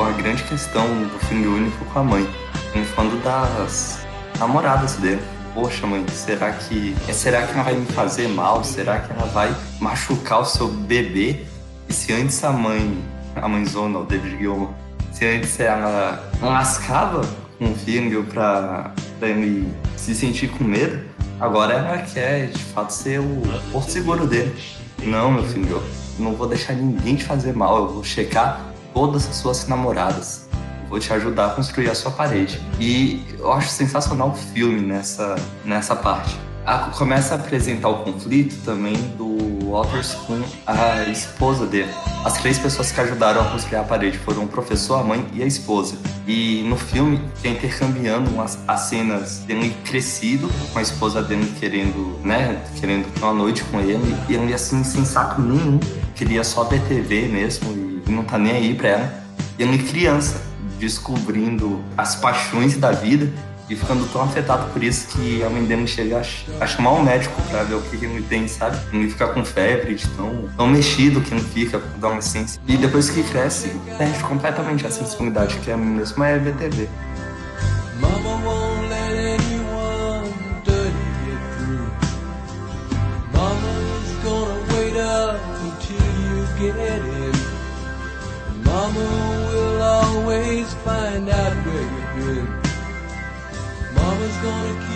a grande questão do filho único com a mãe. Ele falando das namoradas dele. Poxa, mãe, será que será que ela vai me fazer mal? Será que ela vai machucar o seu bebê? E se antes a mãe, a mãezona, o David Gilmour, se antes ela lascava o filho pra, pra ele se sentir com medo, agora ela quer de fato ser o porto seguro dele. Não, meu filho, eu não vou deixar ninguém te fazer mal, eu vou checar todas as suas namoradas. Vou te ajudar a construir a sua parede. E eu acho sensacional o filme nessa, nessa parte. A- começa a apresentar o conflito também do Com a esposa dele. As três pessoas que ajudaram a construir a parede foram o professor, a mãe e a esposa. E no filme tem intercambiando umas, as cenas dele crescido, com a esposa dele querendo, né, querendo uma noite com ele, e ele assim, sem saco nenhum, queria só ver TV mesmo e não tá nem aí pra ela. E ele criança, descobrindo as paixões da vida e ficando tão afetado por isso que a mãe dele chega a, ch- a chamar um médico pra ver o que, que ele tem, sabe? Ele fica com febre, de tão, tão mexido que ele fica com adolescência. E depois que cresce, perde completamente a sensibilidade, que é mesmo é VTV. Mama will always find out where. Mama's gonna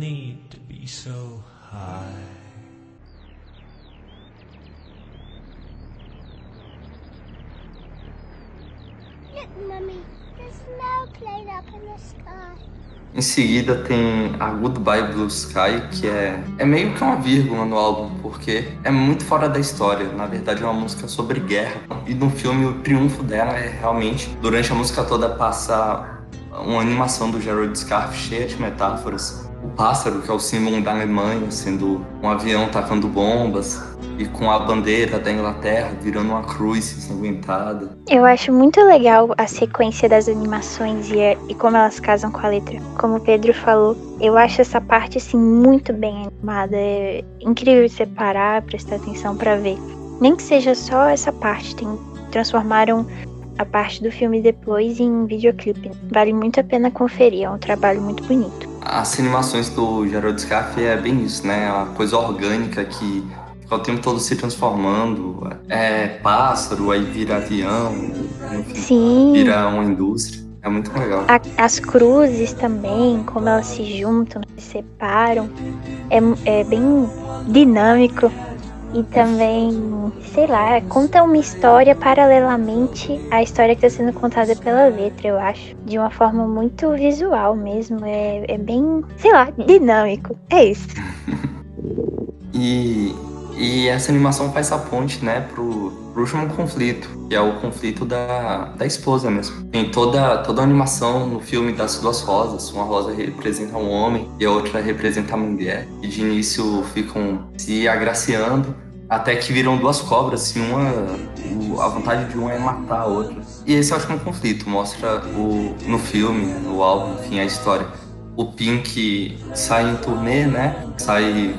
need to be so high? Look, Mummy, there's no played up in the sky. Em seguida tem a Goodbye Blue Sky, que é, é meio que uma vírgula no álbum, porque é muito fora da história. Na verdade, é uma música sobre guerra. E no filme, o triunfo dela é realmente, durante a música toda, passar uma animação do Gerald Scarfe cheia de metáforas. O pássaro, que é o símbolo da Alemanha, sendo um avião tacando bombas, e com a bandeira da Inglaterra virando uma cruz ensanguentada. Eu acho muito legal a sequência das animações e, e como elas casam com a letra. Como o Pedro falou, eu acho essa parte assim muito bem animada. É incrível separar, prestar atenção para ver. Nem que seja só essa parte, tem, transformaram a parte do filme depois em videoclipe. Vale muito a pena conferir, é um trabalho muito bonito. As animações do Gerald Scarfe é bem isso, né? É uma coisa orgânica que fica o tempo todo se transformando. É pássaro, aí vira avião, enfim, Sim. vira uma indústria. É muito legal. A- as cruzes também, como elas se juntam, se separam, é, é bem dinâmico. E também, sei lá, conta uma história paralelamente à história que está sendo contada pela letra, eu acho. De uma forma muito visual mesmo. É, é bem, sei lá, dinâmico. É isso. [LAUGHS] E, e essa animação faz a ponte, né, pro, pro último conflito, que é o conflito da, da esposa mesmo. Tem toda, toda a animação no filme das duas rosas. Uma rosa representa um homem e a outra representa a mulher. E de início ficam se agraciando, até que viram duas cobras e uma, a vontade de uma é matar a outra. E esse é o último conflito, mostra o, no filme, no álbum, enfim, a história. O Pink sai em turnê, né? Sai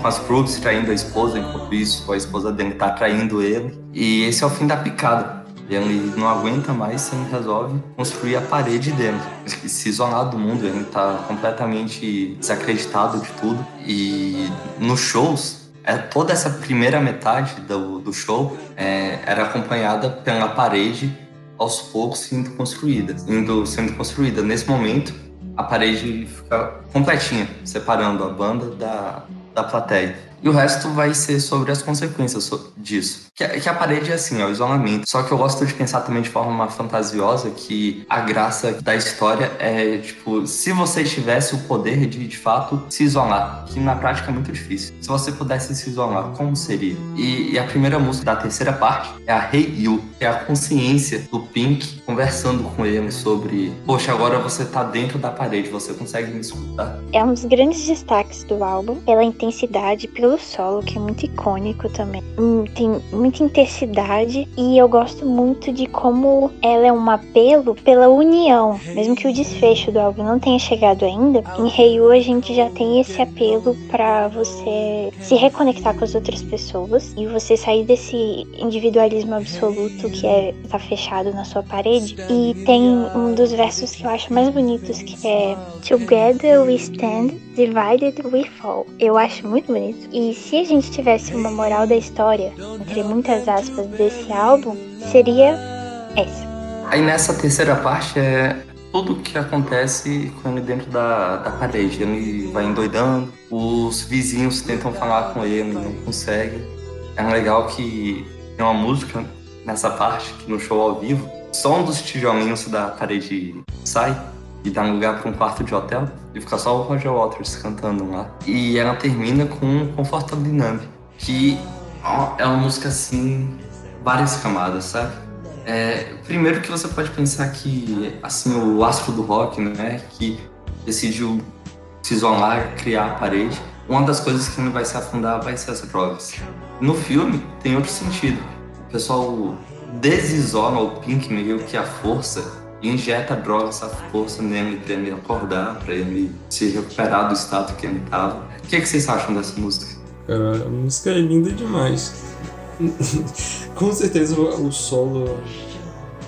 com as Crooks traindo a esposa, enquanto isso a esposa dele tá traindo ele. E esse é o fim da picada. Ele não aguenta mais ele resolve construir a parede dele. Se isolar do mundo, ele tá completamente desacreditado de tudo. E nos shows, é, toda essa primeira metade do, do show é, era acompanhada pela parede aos poucos sendo construída. Sendo construída. Nesse momento, a parede fica completinha, separando a banda da, da plateia. E o resto vai ser sobre as consequências so- disso. Que, que a parede é assim, é o isolamento. Só que eu gosto de pensar também de forma fantasiosa que a graça da história é, tipo, se você tivesse o poder de, de fato, se isolar, que na prática é muito difícil. Se você pudesse se isolar, como seria? E, e a primeira música da terceira parte é a Hey You, que é a consciência do Pink conversando com ele sobre, poxa, agora você tá dentro da parede, você consegue me escutar. É um dos grandes destaques do álbum, pela intensidade, pelo solo, que é muito icônico também. Hum, Tem muita intensidade e eu gosto muito de como ela é um apelo pela união. Mesmo que o desfecho do álbum não tenha chegado ainda, em Hey You a gente já tem esse apelo pra você se reconectar com as outras pessoas e você sair desse individualismo absoluto que é tá fechado na sua parede. E tem um dos versos que eu acho mais bonitos que é Together we stand, divided we fall. Eu acho muito bonito. E se a gente tivesse uma moral da história, entre muitas aspas, desse álbum, seria essa. Aí nessa terceira parte é tudo o que acontece com ele dentro da, da parede. Ele vai endoidando, os vizinhos tentam falar com ele, não conseguem. É legal que tem uma música nessa parte, que no show ao vivo, só um dos tijolinhos da parede sai e dá lugar para um quarto de hotel e fica só o Roger Waters cantando lá. E ela termina com Comfortably Numb, que é uma música assim, várias camadas, sabe? É, primeiro que você pode pensar que assim o astro do rock, né, que decidiu se isolar, criar a parede, uma das coisas que ele vai se afundar vai ser as drogas. No filme tem outro sentido. O pessoal desisola o Pink meio que a força injeta droga, essa força nele pra ele acordar, pra ele se recuperar do estado que ele tava. O que, que vocês acham dessa música? Cara, a música é linda demais. [LAUGHS] Com certeza o solo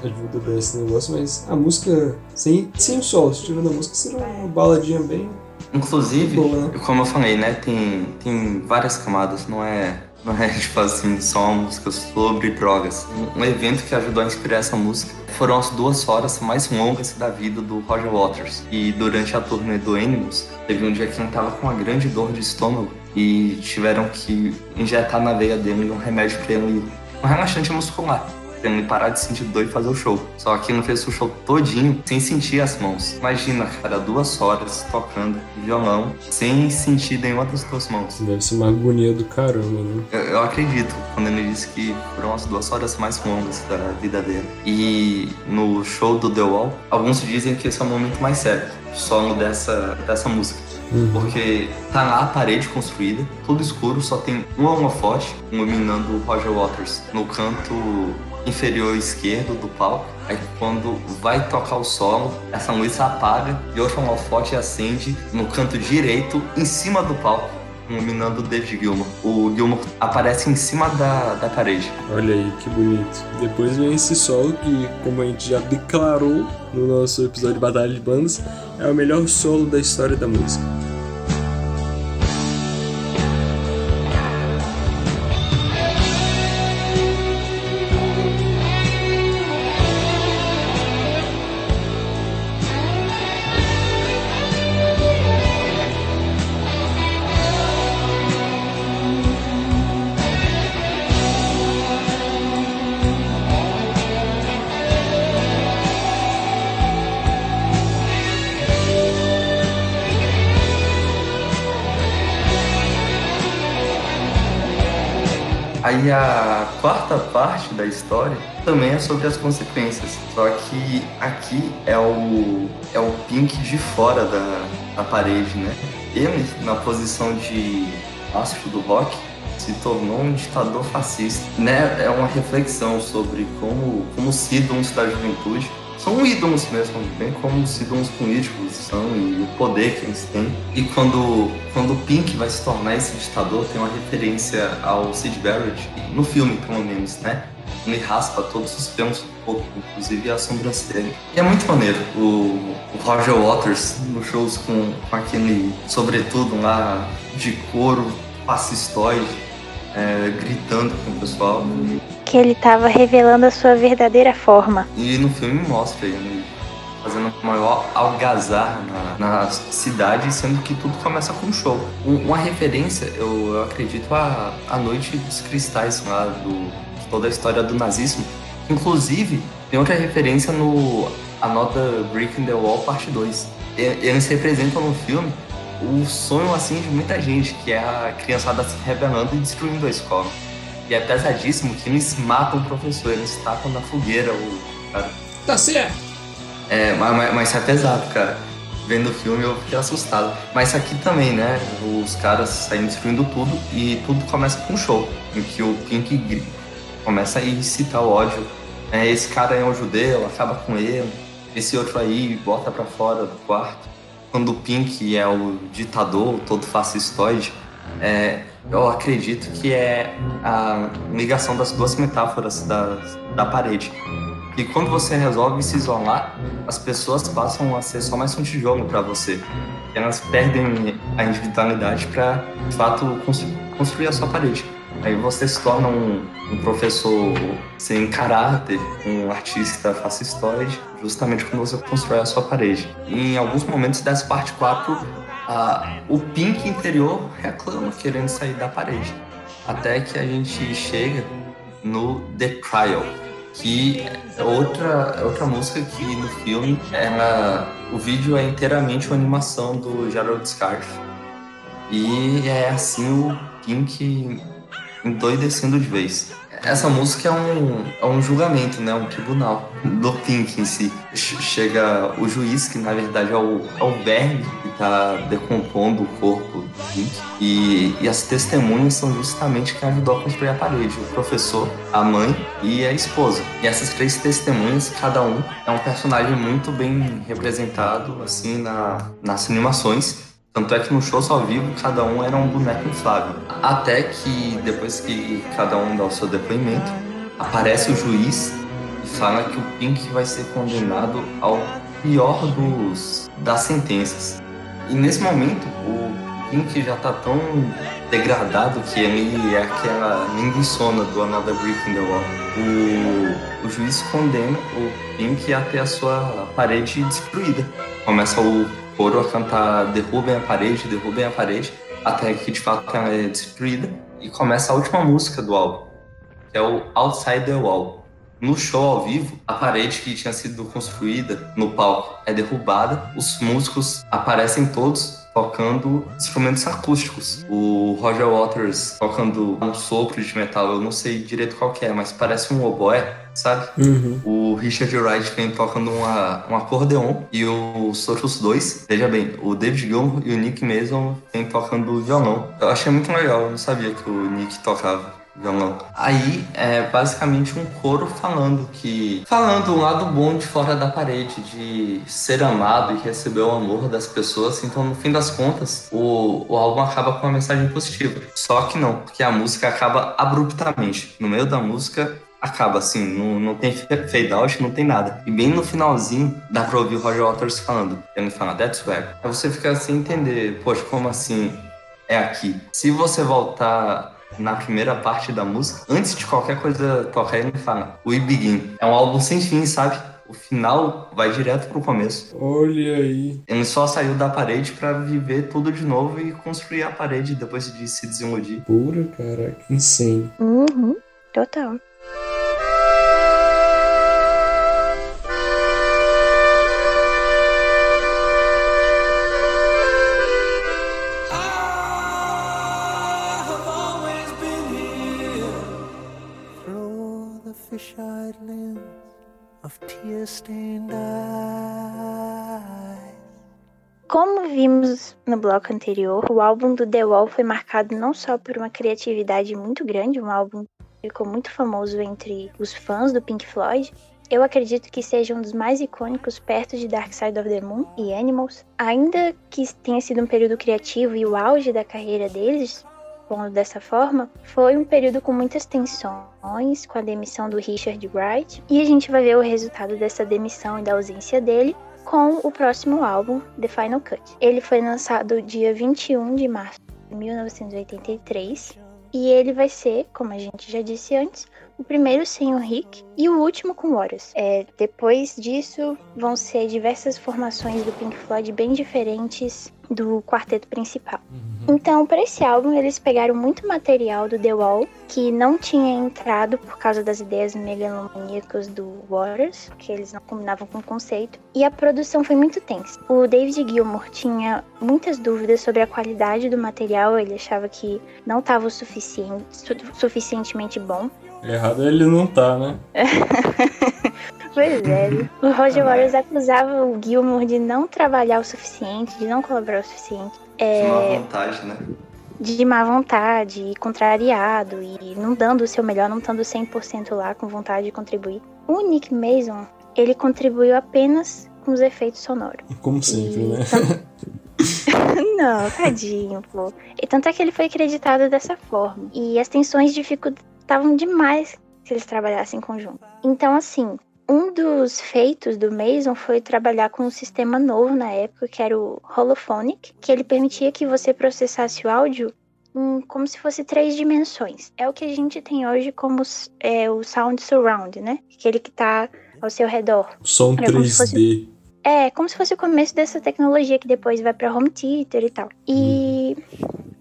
ajuda bem esse negócio, mas a música sem, sem o solo, se tirando a música, seria uma baladinha bem Inclusive, boa, né? como eu falei, né, tem, tem várias camadas, não é, não é [LAUGHS] tipo assim, só uma música sobre drogas. Um, evento que ajudou a inspirar essa música foram as duas horas mais longas da vida do Roger Waters. E durante a turnê do Animals, teve um dia que ele tava com uma grande dor de estômago e tiveram que injetar na veia dele um remédio pra ele, um relaxante muscular. Tendo que parar de sentir dor e fazer o show. Só que não fez o show todinho sem sentir as mãos. Imagina, cara, duas horas tocando violão sem sentir nenhuma das duas mãos. Deve ser uma agonia do caramba, né? Eu, eu acredito quando ele disse que foram as duas horas mais longas da vida dele. E no show do The Wall, alguns dizem que esse é o momento mais sério, solo dessa, dessa música. Porque tá lá a parede construída, tudo escuro, só tem um holofote iluminando o Roger Waters no canto inferior esquerdo do palco. Aí quando vai tocar o solo, essa luz apaga e outro holofote acende no canto direito, em cima do palco, iluminando o David Gilmour. O Gilmour aparece em cima da, da parede. Olha aí, que bonito. Depois vem esse solo que, como a gente já declarou no nosso episódio de Batalha de Bandas, é o melhor solo da história da música. Aí a quarta parte da história também é sobre as consequências. Só que aqui é o, é o Pink de fora da, da parede, né? Ele, na posição de astro do rock, se tornou um ditador fascista. Né? É uma reflexão sobre como, como os ídolos da juventude são ídolos mesmo, bem como os ídolos políticos são e o poder que eles têm. E quando, quando o Pink vai se tornar esse ditador, tem uma referência ao Sid Barrett, no filme pelo menos, né? Ele raspa todos os pelos do corpo, inclusive a sobrancelha. E é muito maneiro. O, o Roger Waters nos shows com, com aquele sobretudo lá de couro, fascistoide, é, gritando com o pessoal. Que ele tava revelando a sua verdadeira forma. E no filme mostra ele fazendo a maior algazarra na, na cidade, sendo que tudo começa com um show. Um- uma referência, eu, eu acredito, à, à Noite dos Cristais, lá do, toda a história do nazismo. Inclusive, tem outra referência no Another Brick in the Wall, parte 2. E- Eles representam no filme o sonho assim de muita gente, que é a criançada se rebelando e destruindo a escola. E é pesadíssimo que eles matam o professor, eles tacam na fogueira o cara. Tá certo! É, mas, mas, isso é pesado, cara. Vendo o filme eu fiquei assustado. Mas aqui também, né? Os caras saem destruindo tudo e tudo começa com um show. Em que o Pink começa a incitar o ódio. É, esse cara é um judeu, acaba com ele. Esse outro aí bota pra fora do quarto. Quando o Pink é o ditador, todo fascistoide, é, eu acredito que é a ligação das duas metáforas da, da parede. E quando você resolve se isolar, as pessoas passam a ser só mais um tijolo para você. E elas perdem a individualidade para, de fato, constru- construir a sua parede. Aí você se torna um, um professor sem caráter, um artista fascistoide, justamente quando você constrói a sua parede. E em alguns momentos dessa parte 4, a- o Pink interior reclama querendo sair da parede. Até que a gente chega no The Trial, que é outra, é outra música que no filme ela, o vídeo é inteiramente uma animação do Gerald Scarfe. E é assim o Pink endoidecendo de vez. Essa música é um, é um julgamento, né? Um tribunal do Pink em si. Ch- Chega o juiz, que na verdade é o, é o verme que está decompondo o corpo do Pink. E, e as testemunhas são justamente quem ajudou a construir a parede. O professor, a mãe e a esposa. E essas três testemunhas, cada um é um personagem muito bem representado, assim, na, nas animações. Tanto é que no show ao vivo, cada um era um boneco inflável. Até que, depois que cada um dá o seu depoimento, aparece o juiz e fala que o Pink vai ser condenado ao pior dos, das sentenças. E nesse momento, o Pink já tá tão degradado que ele é aquela linguiçona do Another Brick in the Wall. O, o juiz condena o Pink a ter a sua parede destruída. Começa o coro a cantar derrubem a parede, derrubem a parede, até que de fato ela é destruída. E começa a última música do álbum, que é o Outside the Wall. No show ao vivo, a parede que tinha sido construída no palco é derrubada, os músicos aparecem todos tocando instrumentos acústicos. O Roger Waters tocando um sopro de metal, eu não sei direito qual que é, mas parece um oboé, sabe? Uhum. O Richard Wright vem tocando uma, um acordeon e os outros dois, veja bem, o David Gilmour e o Nick Mason vem tocando violão. Eu achei muito legal, eu não sabia que o Nick tocava Aí é basicamente um coro falando que. Falando um lado bom de fora da parede, de ser amado e receber o amor das pessoas. Então, no fim das contas, o, o álbum acaba com uma mensagem positiva. Só que não, porque a música acaba abruptamente. No meio da música, acaba assim, não, não tem fade out, não tem nada. E bem no finalzinho, dá pra ouvir o Roger Waters falando. Ele fala, that's where. Aí você fica sem entender, poxa, como assim é aqui? Se você voltar na primeira parte da música, antes de qualquer coisa tocar, ele fala, We Begin. É um álbum sem fim, sabe? O final vai direto pro começo. Olha aí. Ele só saiu da parede pra viver tudo de novo e construir a parede depois de se desiludir. Pura, cara, que insane. Uhum, total. Como vimos no bloco anterior, o álbum do The Wall foi marcado não só por uma criatividade muito grande, um álbum que ficou muito famoso entre os fãs do Pink Floyd. Eu acredito que seja um dos mais icônicos perto de Dark Side of the Moon e Animals. Ainda que tenha sido um período criativo e o auge da carreira deles, pondo dessa forma, foi um período com muitas tensões, com a demissão do Richard Wright, e a gente vai ver o resultado dessa demissão e da ausência dele com o próximo álbum, The Final Cut. Ele foi lançado dia 21 de março de 1983 e ele vai ser, como a gente já disse antes, o primeiro sem o Rick e o último com Waters. É, depois disso, vão ser diversas formações do Pink Floyd bem diferentes do quarteto principal. Então, para esse álbum, eles pegaram muito material do The Wall, que não tinha entrado por causa das ideias megalomaníacas do Waters, que eles não combinavam com o conceito, e a produção foi muito tensa. O David Gilmour tinha muitas dúvidas sobre a qualidade do material, ele achava que não estava suficiente, su- suficientemente bom. Errado ele não tá, né? [LAUGHS] Pois é. O Roger Waters acusava o Gilmour de não trabalhar o suficiente, de não colaborar o suficiente. De uma É, vantagem, né? de má vontade, contrariado e não dando o seu melhor, não estando 100% lá com vontade de contribuir. O Nick Mason, ele contribuiu apenas com os efeitos sonoros. Como sempre, E né? [LAUGHS] [LAUGHS] Não, tadinho, pô. E tanto é que ele foi acreditado dessa forma. E as tensões dificultavam demais que eles trabalhassem em conjunto. Então, assim, um dos feitos do Mason foi trabalhar com um sistema novo na época, que era o Holophonic, que ele permitia que você processasse o áudio em, como se fosse três dimensões. É o que a gente tem hoje como é, o Sound Surround, né? Aquele que tá ao seu redor. Som É como se fosse- 3D. É, como se fosse o começo dessa tecnologia que depois vai pra home theater e tal. E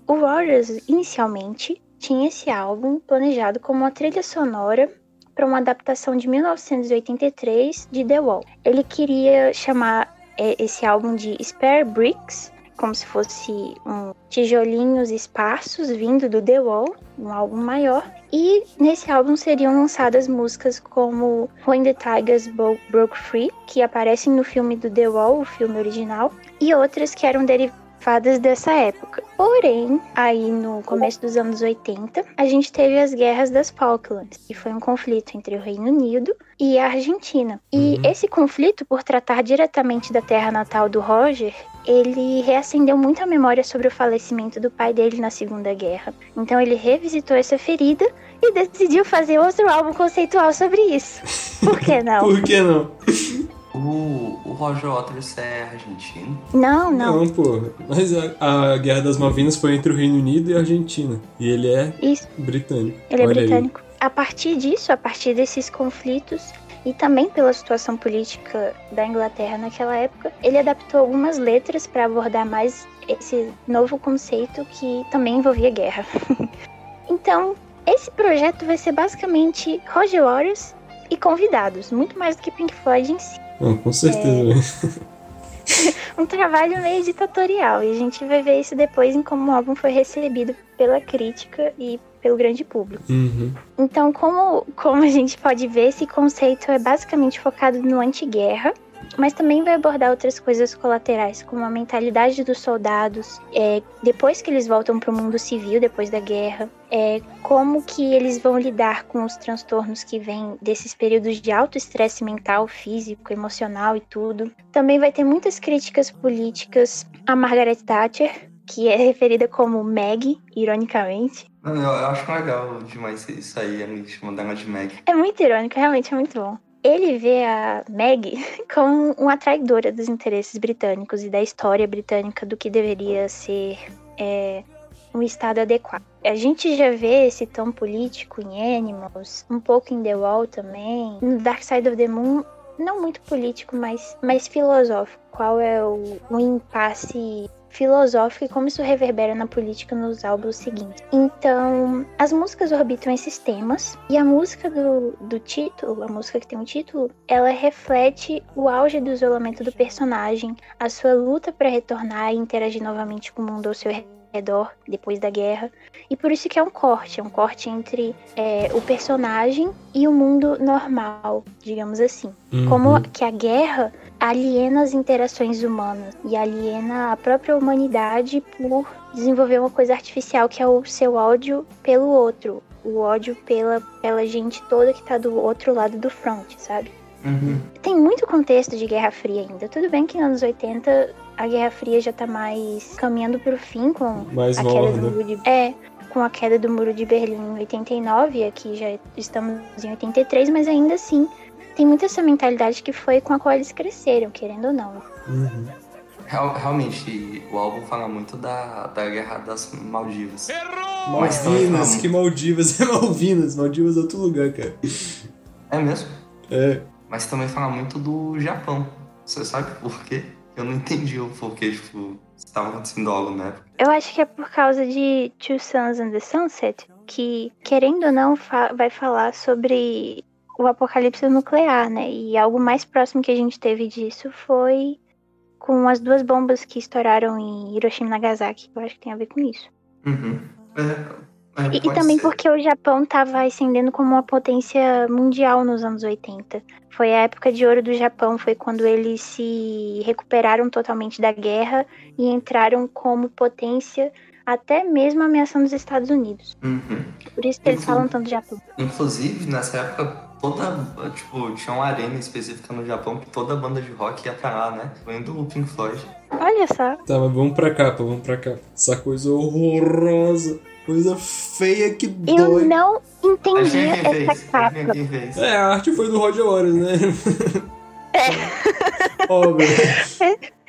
o Waters, inicialmente, tinha esse álbum planejado como uma trilha sonora para uma adaptação de 1983 de The Wall. Ele queria chamar é, esse álbum de Spare Bricks, como se fosse um tijolinhos esparsos vindo do The Wall, um álbum maior. E nesse álbum seriam lançadas músicas como When the Tigers Broke Free, que aparecem no filme do The Wall, o filme original, e outras que eram derivadas dessa época. Porém, aí no começo dos anos 80, a gente teve as guerras das Falklands, que foi um conflito entre o Reino Unido e a Argentina. E esse conflito, por tratar diretamente da terra natal do Roger, ele reacendeu muito a memória sobre o falecimento do pai dele na Segunda Guerra. Então ele revisitou essa ferida e decidiu fazer outro álbum conceitual sobre isso. Por que não? [LAUGHS] Por que não? O, o Roger Waters é argentino. Não, não. Não, pô. Mas a, a Guerra das Malvinas foi entre o Reino Unido e a Argentina. E ele é Isso, britânico. ele é Olha aí. britânico. A partir disso, a partir desses conflitos e também pela situação política da Inglaterra naquela época, ele adaptou algumas letras para abordar mais esse novo conceito que também envolvia guerra. [LAUGHS] então, esse projeto vai ser basicamente Roger Waters e convidados, muito mais do que Pink Floyd em si. Não, com certeza. [LAUGHS] Um trabalho meio ditatorial, e a gente vai ver isso depois em como o álbum foi recebido pela crítica e pelo grande público. Uhum. Então, como, como a gente pode ver, esse conceito é basicamente focado no anti-guerra, mas também vai abordar outras coisas colaterais, como a mentalidade dos soldados, é, depois que eles voltam para o mundo civil, depois da guerra, é, como que eles vão lidar com os transtornos que vêm desses períodos de alto estresse mental, físico, emocional e tudo. Também vai ter muitas críticas políticas a Margaret Thatcher, que é referida como Meg, ironicamente. Não, eu, acho legal demais isso aí, a gente chamando ela de Meg. É muito irônico, realmente é muito bom. Ele vê a Meg [LAUGHS] como uma traidora dos interesses britânicos e da história britânica do que deveria ser é, um Estado adequado. A gente já vê esse tom político em Animals, um pouco em The Wall também, no Dark Side of the Moon, não muito político, mas mais filosófico. Qual é o, o impasse filosófico e como isso reverbera na política nos álbuns seguintes. Então, as músicas orbitam esses temas e a música do, do título, a música que tem um título, ela reflete o auge do isolamento do personagem, a sua luta para retornar e interagir novamente com o mundo ao seu redor depois da guerra. E por isso que é um corte, é um corte entre é, o personagem e o mundo normal, digamos assim. Uhum. Como que a guerra aliena as interações humanas e aliena a própria humanidade por desenvolver uma coisa artificial que é o seu ódio pelo outro, o ódio pela, pela gente toda que tá do outro lado do front, sabe? Uhum. Tem muito contexto de Guerra Fria ainda. Tudo bem que nos anos 80 a Guerra Fria já tá mais caminhando pro fim com Mais a queda do muro de é, com a queda do muro de Berlim em 89, e aqui já estamos em 83, mas ainda assim tem muita essa mentalidade que foi com a qual eles cresceram, querendo ou não. Uhum. Real- realmente, o álbum fala muito da, da Guerra das Maldivas. Também Malvinas, que Maldivas [LAUGHS] é Malvinas. Maldivas é outro lugar, cara. É mesmo? É. Mas também fala muito do Japão. Você sabe por quê? Eu não entendi o porquê, tipo, estava acontecendo algo na época. Eu acho que é por causa de Two Suns and the Sunset, que, querendo ou não, fa- vai falar sobre o apocalipse nuclear, né? E algo mais próximo que a gente teve disso foi com as duas bombas que estouraram em Hiroshima e Nagasaki. Eu acho que tem a ver com isso. Uhum. É, é, E, e também ser. porque o Japão estava ascendendo como uma potência mundial nos anos 80. Foi a época de ouro do Japão, foi quando eles se recuperaram totalmente da guerra e entraram como potência, até mesmo ameaçando os Estados Unidos. Uhum. Por isso que eles falam tanto do Japão. Inclusive, nessa época, toda. Tipo, tinha uma arena específica no Japão que toda banda de rock ia pra lá, né? Incluindo o Pink Floyd. Olha só, Tá, mas vamos pra capa, vamos pra capa. Essa coisa horrorosa. Coisa feia que eu dói. não entendi essa capa. É, a arte foi do Roger Waters, né? É. [LAUGHS] Óbvio.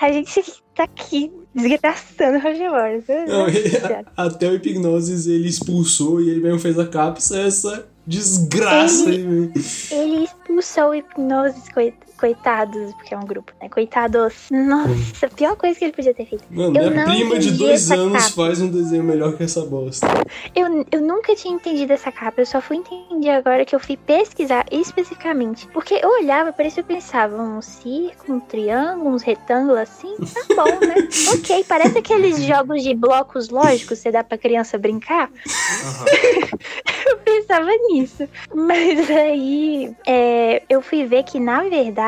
A gente tá aqui desgraçando o Roger Waters. Não, e- [LAUGHS] até o Hipnoses ele expulsou e ele mesmo fez a capa. Isso é essa desgraça aí, velho. Ele expulsou o Hipnose, coi- coitados, porque é um grupo, né? Coitados. Nossa, a pior coisa que ele podia ter feito. Mano, Eu minha não prima de dois anos capa. faz um desenho melhor que essa bosta. Eu, eu nunca tinha entendido essa capa, eu só fui entender agora que eu fui pesquisar especificamente. Porque eu olhava, parecia que eu pensava, um círculo, um triângulo, uns retângulos assim, tá bom, né? [LAUGHS] ok, parece aqueles jogos de blocos lógicos que você dá pra criança brincar. Aham. [LAUGHS] Eu pensava nisso. Mas aí é, eu fui ver que, na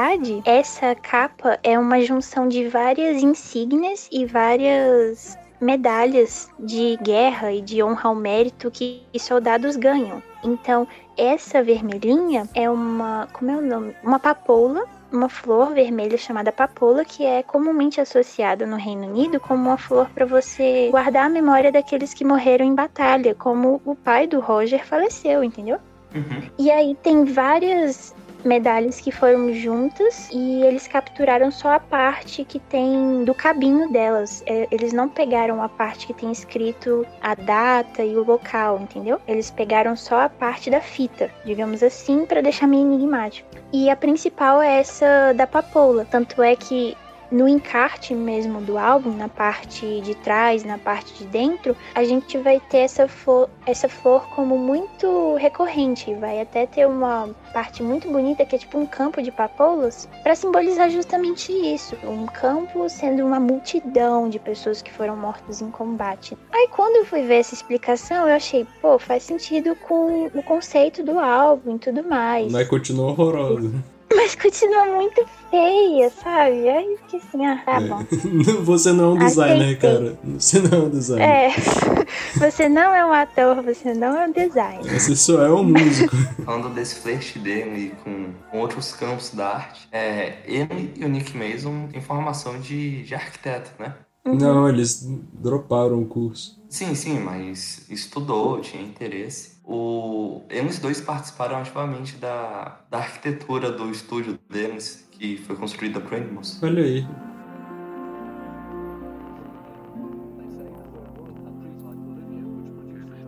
verdade, essa capa é uma junção de várias insígnias e várias medalhas de guerra e de honra ao mérito que soldados ganham. Então, essa vermelhinha é uma. Como é o nome? Uma papoula. Uma flor vermelha chamada papoula, que é comumente associada no Reino Unido como uma flor para você guardar a memória daqueles que morreram em batalha, como o pai do Roger faleceu, entendeu? Uhum. E aí tem várias medalhas que foram juntas e eles capturaram só a parte que tem do cabinho delas. É, eles não pegaram a parte que tem escrito a data e o local, entendeu? Eles pegaram só a parte da fita, digamos assim, para deixar meio enigmático. E a principal é essa da papoula, tanto é que no encarte mesmo do álbum, na parte de trás, na parte de dentro, a gente vai ter essa flor, essa flor como muito recorrente. Vai até ter uma parte muito bonita que é tipo um campo de papoulas para simbolizar justamente isso, um campo sendo uma multidão de pessoas que foram mortas em combate. Aí quando eu fui ver essa explicação, eu achei, pô, faz sentido com o conceito do álbum e tudo mais. Mas continua horrorosa. Mas continua muito feia, sabe? Aí fiquei assim, ah, tá bom. [LAUGHS] Você não é um designer, Aceitei. cara. Você não é um designer. É, [LAUGHS] você não é um ator, você não é um designer. Você só é um músico. [LAUGHS] Falando desse flerte dele com, com outros campos da arte, é, ele e o Nick Mason têm formação de, de arquiteto, né? Não, eles droparam o curso. Sim, sim, mas estudou, tinha interesse. O, eles dois participaram ativamente da, da arquitetura do estúdio deles, que foi construída por Animals. Olha aí.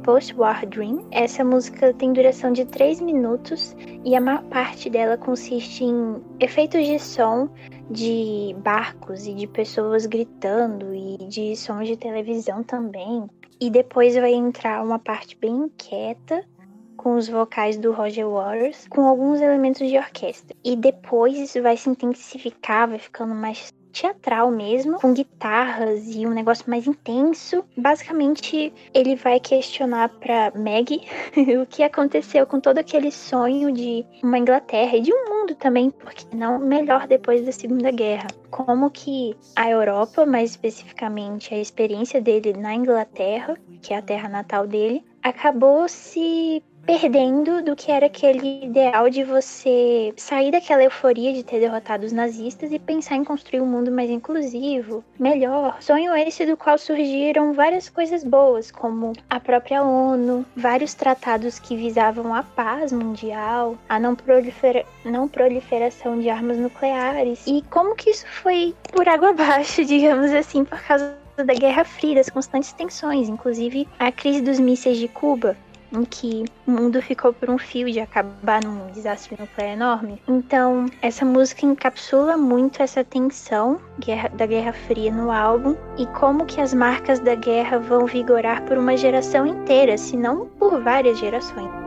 Post-War Dream. Essa música tem duração de 3 minutos e a maior parte dela consiste em efeitos de som de barcos e de pessoas gritando e de sons de televisão também. E depois vai entrar uma parte bem inquieta com os vocais do Roger Waters, com alguns elementos de orquestra. E depois isso vai se intensificar, vai ficando mais teatral mesmo, com guitarras e um negócio mais intenso. Basicamente, ele vai questionar para Maggie [LAUGHS] o que aconteceu com todo aquele sonho de uma Inglaterra e de um mundo também, porque não melhor depois da Segunda Guerra. Como que a Europa, mais especificamente a experiência dele na Inglaterra, que é a terra natal dele, acabou se perdendo do que era aquele ideal de você sair daquela euforia de ter derrotado os nazistas e pensar em construir um mundo mais inclusivo, melhor. Sonho esse do qual surgiram várias coisas boas, como a própria ONU, vários tratados que visavam a paz mundial, a não, não proliferação de armas nucleares. E como que isso foi por água abaixo, [LAUGHS] digamos assim, por causa da Guerra Fria, das constantes tensões, inclusive a crise dos mísseis de Cuba, em que o mundo ficou por um fio de acabar num desastre nuclear enorme. Então, essa música encapsula muito essa tensão da Guerra Fria no álbum e como que as marcas da guerra vão vigorar por uma geração inteira, se não por várias gerações.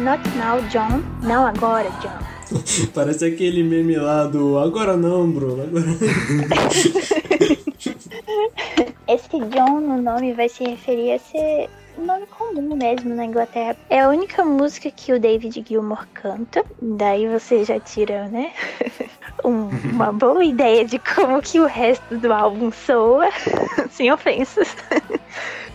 Not now, John. Não agora, John. [LAUGHS] Parece aquele meme lá do Agora não, Bruno. Agora... [LAUGHS] Esse John no nome vai se referir a ser um nome comum mesmo na Inglaterra. É a única música que o David Gilmour canta. Daí você já tira, né? [LAUGHS] um- uma boa ideia de como que o resto do álbum soa. Sem ofensas.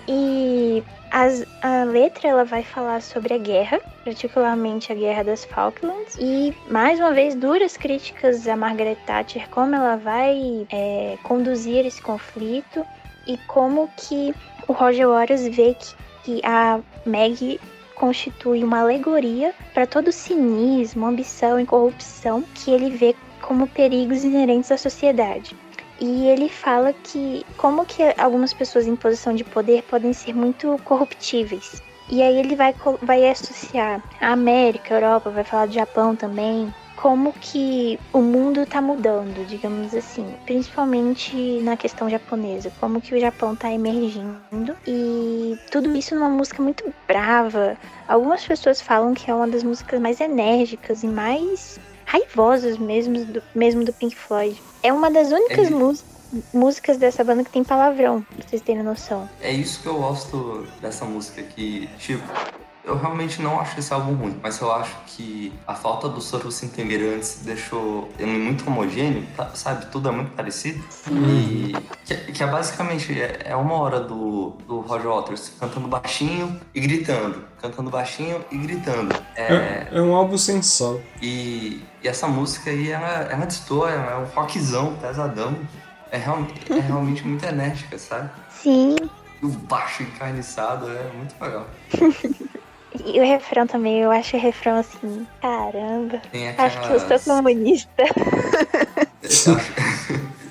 e as- a letra ela vai falar sobre a guerra, particularmente a guerra das Falklands, e mais uma vez duras críticas a Margaret Thatcher, como ela vai é, conduzir esse conflito e como que o Roger Waters vê que, que a Maggie constitui uma alegoria para todo o cinismo, ambição e corrupção que ele vê como perigos inerentes à sociedade. E ele fala que como que algumas pessoas em posição de poder podem ser muito corruptíveis. E aí ele vai, vai associar a América, a Europa, vai falar do Japão também, como que o mundo tá mudando, digamos assim, principalmente na questão japonesa, como que o Japão tá emergindo e tudo isso numa música muito brava. Algumas pessoas falam que é uma das músicas mais enérgicas e mais raivosas mesmo do, mesmo do Pink Floyd. É uma das únicas É. mús- músicas dessa banda que tem palavrão, pra vocês terem noção. É isso que eu gosto dessa música que, tipo, eu realmente não acho esse álbum ruim, mas eu acho que a falta do Soro se entender antes deixou ele muito homogêneo, tá- sabe? Tudo é muito parecido. E que, que é basicamente é, é uma hora do, do Roger Waters cantando baixinho e gritando, cantando baixinho e gritando. É, É, é um álbum sem sal. e, e essa música aí, ela, ela destoa, é um rockzão, pesadão. É, real, é realmente muito enérgica, sabe? Sim, E o baixo encarniçado é muito legal. [LAUGHS] e o refrão também, eu acho o refrão assim, caramba. Tem Acho que eu aquelas... sou comunista. [LAUGHS]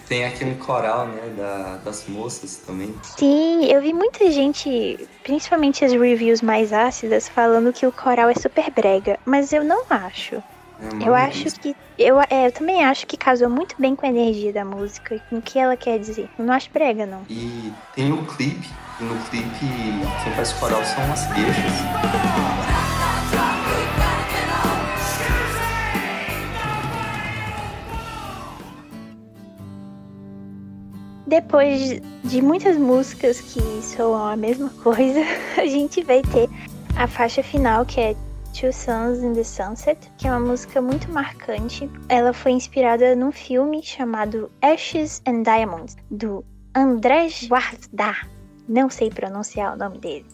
Tem aquele coral, né, da, das moças também. Sim, eu vi muita gente, principalmente as reviews mais ácidas, falando que o coral é super brega, mas eu não acho. É Eu acho que. Eu, é, eu também acho que casou muito bem com a energia da música com o que ela quer dizer. Eu não acho brega, não. E tem o clipe, no clipe quem faz coral são as queixas. Depois de muitas músicas que soam a mesma coisa, [LAUGHS] a gente vai ter a faixa final, que é Two Suns in the Sunset, que é uma música muito marcante. Ela foi inspirada num filme chamado Ashes and Diamonds, do Andrzej Wajda. Não sei pronunciar o nome dele.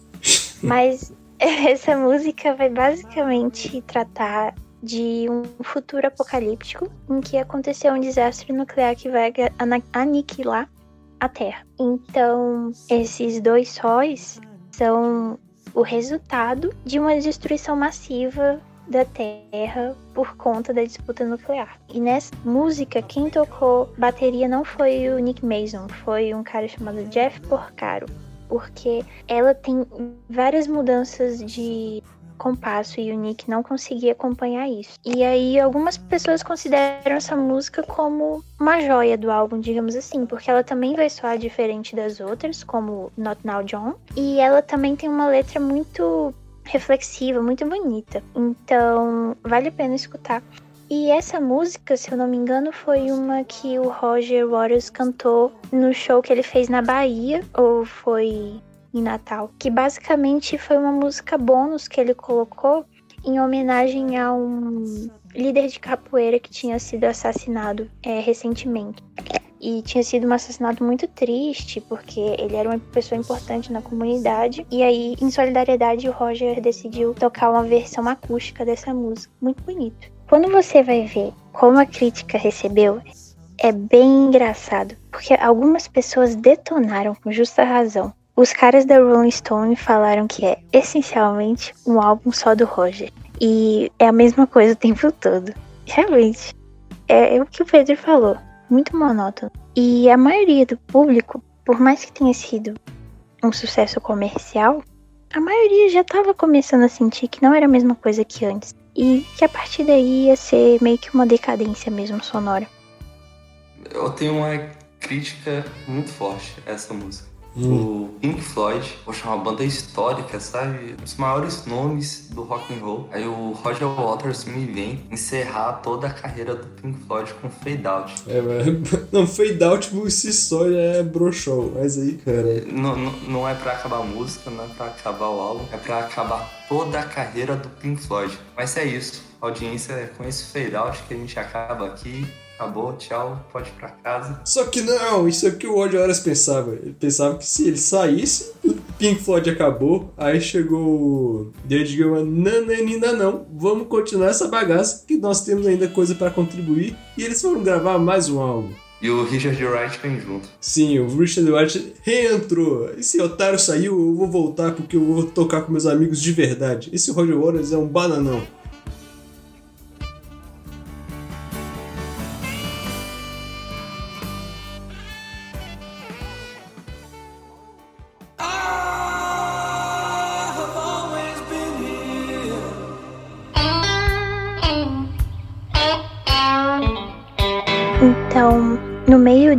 Mas [LAUGHS] essa música vai basicamente tratar de um futuro apocalíptico em que aconteceu um desastre nuclear que vai aniquilar a Terra. Então, esses dois sóis são o resultado de uma destruição massiva da Terra por conta da disputa nuclear. E nessa música, quem tocou bateria não foi o Nick Mason, foi um cara chamado Jeff Porcaro, porque ela tem várias mudanças de compasso e o Nick não conseguia acompanhar isso. E aí algumas pessoas consideram essa música como uma joia do álbum, digamos assim, porque ela também vai soar diferente das outras, como Not Now John, e ela também tem uma letra muito reflexiva, muito bonita. Então, vale a pena escutar. E essa música, se eu não me engano, foi uma que o Roger Waters cantou no show que ele fez na Bahia, ou foi em Natal, que basicamente foi uma música bônus que ele colocou em homenagem a um líder de capoeira que tinha sido assassinado é, recentemente. E tinha sido um assassinato muito triste, porque ele era uma pessoa importante na comunidade. E aí, em solidariedade, o Roger decidiu tocar uma versão acústica dessa música. Muito bonito. Quando você vai ver como a crítica recebeu, é bem engraçado, porque algumas pessoas detonaram com justa razão. Os caras da Rolling Stone falaram que é essencialmente um álbum só do Roger. E é a mesma coisa o tempo todo. Realmente. É, é o que o Pedro falou. Muito monótono. E a maioria do público, por mais que tenha sido um sucesso comercial, a maioria já estava começando a sentir que não era a mesma coisa que antes. E que a partir daí ia ser meio que uma decadência mesmo sonora. Eu tenho uma crítica muito forte a essa música. Hum. O Pink Floyd, poxa, uma banda histórica, sabe? Os maiores nomes do rock and roll. Aí o Roger Waters me vem encerrar toda a carreira do Pink Floyd com Fade Out. É, mas- [LAUGHS] não, fade out por si só já é broxol. Mas aí, cara. Não, não, não é pra acabar a música, não é pra acabar o álbum, é pra acabar toda a carreira do Pink Floyd. Mas é isso, audiência, é com esse Fade Out que a gente acaba aqui. Acabou, tchau, pode ir pra casa. Só que não, isso é o que o Roger Waters pensava. Ele pensava que se ele saísse, o Pink Floyd acabou. Aí chegou o David Gilman, nananina não, vamos continuar essa bagaça que nós temos ainda coisa pra contribuir. E eles foram gravar mais um álbum. E o Richard Wright vem junto. Sim, o Richard White reentrou. Esse otário saiu, eu vou voltar porque eu vou tocar com meus amigos de verdade. Esse Roger Waters é um bananão.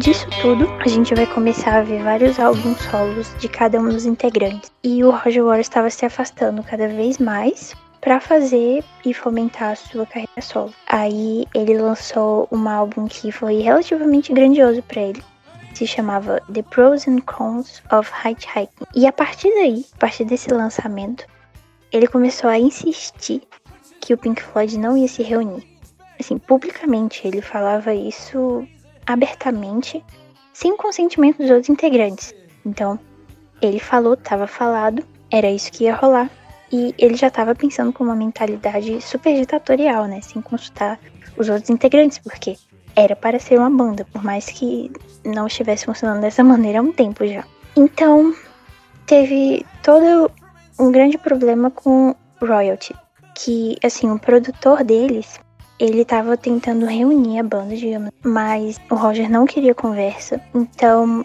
Disso tudo, a gente vai começar a ver vários álbuns solos de cada um dos integrantes. E o Roger Waters estava se afastando cada vez mais para fazer e fomentar a sua carreira solo. Aí ele lançou um álbum que foi relativamente grandioso para ele. Se chamava The Pros and Cons of Hitchhiking. E a partir daí, a partir desse lançamento, ele começou a insistir que o Pink Floyd não ia se reunir assim, publicamente, ele falava isso abertamente, sem consentimento dos outros integrantes. Então, ele falou, estava falado, era isso que ia rolar. E ele já estava pensando com uma mentalidade super ditatorial, né? Sem consultar os outros integrantes, porque era para ser uma banda, por mais que não estivesse funcionando dessa [LAUGHS] maneira há um tempo já. Então, teve todo um grande problema com royalty. Que, assim, o produtor deles ele tava tentando reunir a banda, digamos, mas o Roger não queria conversa, então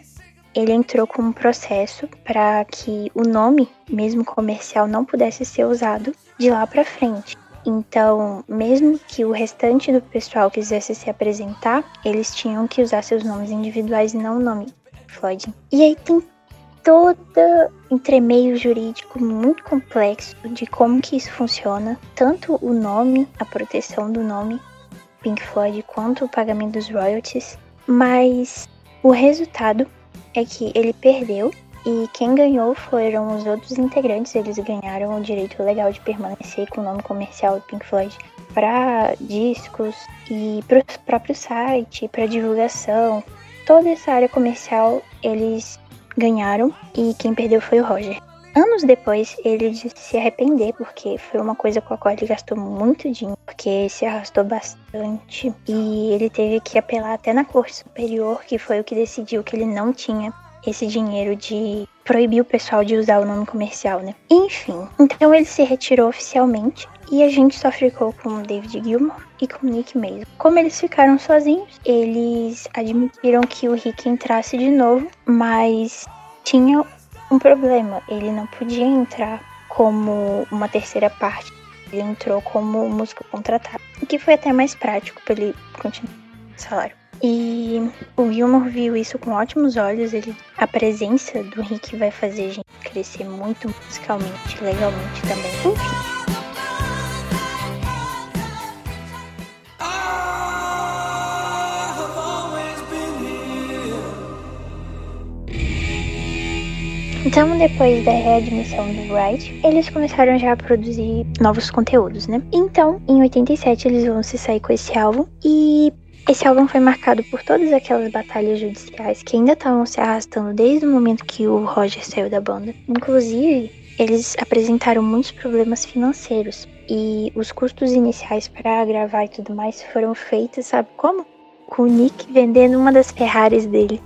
ele entrou com um processo para que o nome, mesmo comercial, não pudesse ser usado de lá para frente. Então, mesmo que o restante do pessoal quisesse se apresentar, eles tinham que usar seus nomes individuais e não o nome Floyd. E aí tem todo entremeio jurídico muito complexo de como que isso funciona, tanto o nome, a proteção do nome Pink Floyd, quanto o pagamento dos royalties, mas o resultado é que ele perdeu e quem ganhou foram os outros integrantes, eles ganharam o direito legal de permanecer com o nome comercial do Pink Floyd para discos e para o próprio site, para divulgação. Toda essa área comercial eles ganharam e quem perdeu foi o Roger. Anos depois, ele disse se arrepender, porque foi uma coisa com a qual ele gastou muito dinheiro, porque se arrastou bastante. E ele teve que apelar até na Corte Superior, que foi o que decidiu que ele não tinha esse dinheiro de proibir o pessoal de usar o nome comercial, né? Enfim, então ele se retirou oficialmente e a gente só ficou com o David Gilmour e com o Nick Mason. Como eles ficaram sozinhos, eles admitiram que o Rick entrasse de novo, mas tinha um problema. Ele não podia entrar como uma terceira parte. Ele entrou como músico contratado, o que foi até mais prático para ele continuar o salário. E o Gilmore viu isso com ótimos olhos. Ele, a presença do Rick vai fazer a gente crescer muito musicalmente, legalmente também. Enfim. Então, depois da readmissão do Wright, eles começaram já a produzir novos conteúdos, né? Então, em 87, eles vão se sair com esse álbum e esse álbum foi marcado por todas aquelas batalhas judiciais que ainda estavam se arrastando desde o momento que o Roger saiu da banda. Inclusive, eles apresentaram muitos problemas financeiros e os custos iniciais para gravar e tudo mais foram feitos, sabe como? Com o Nick vendendo uma das Ferraris dele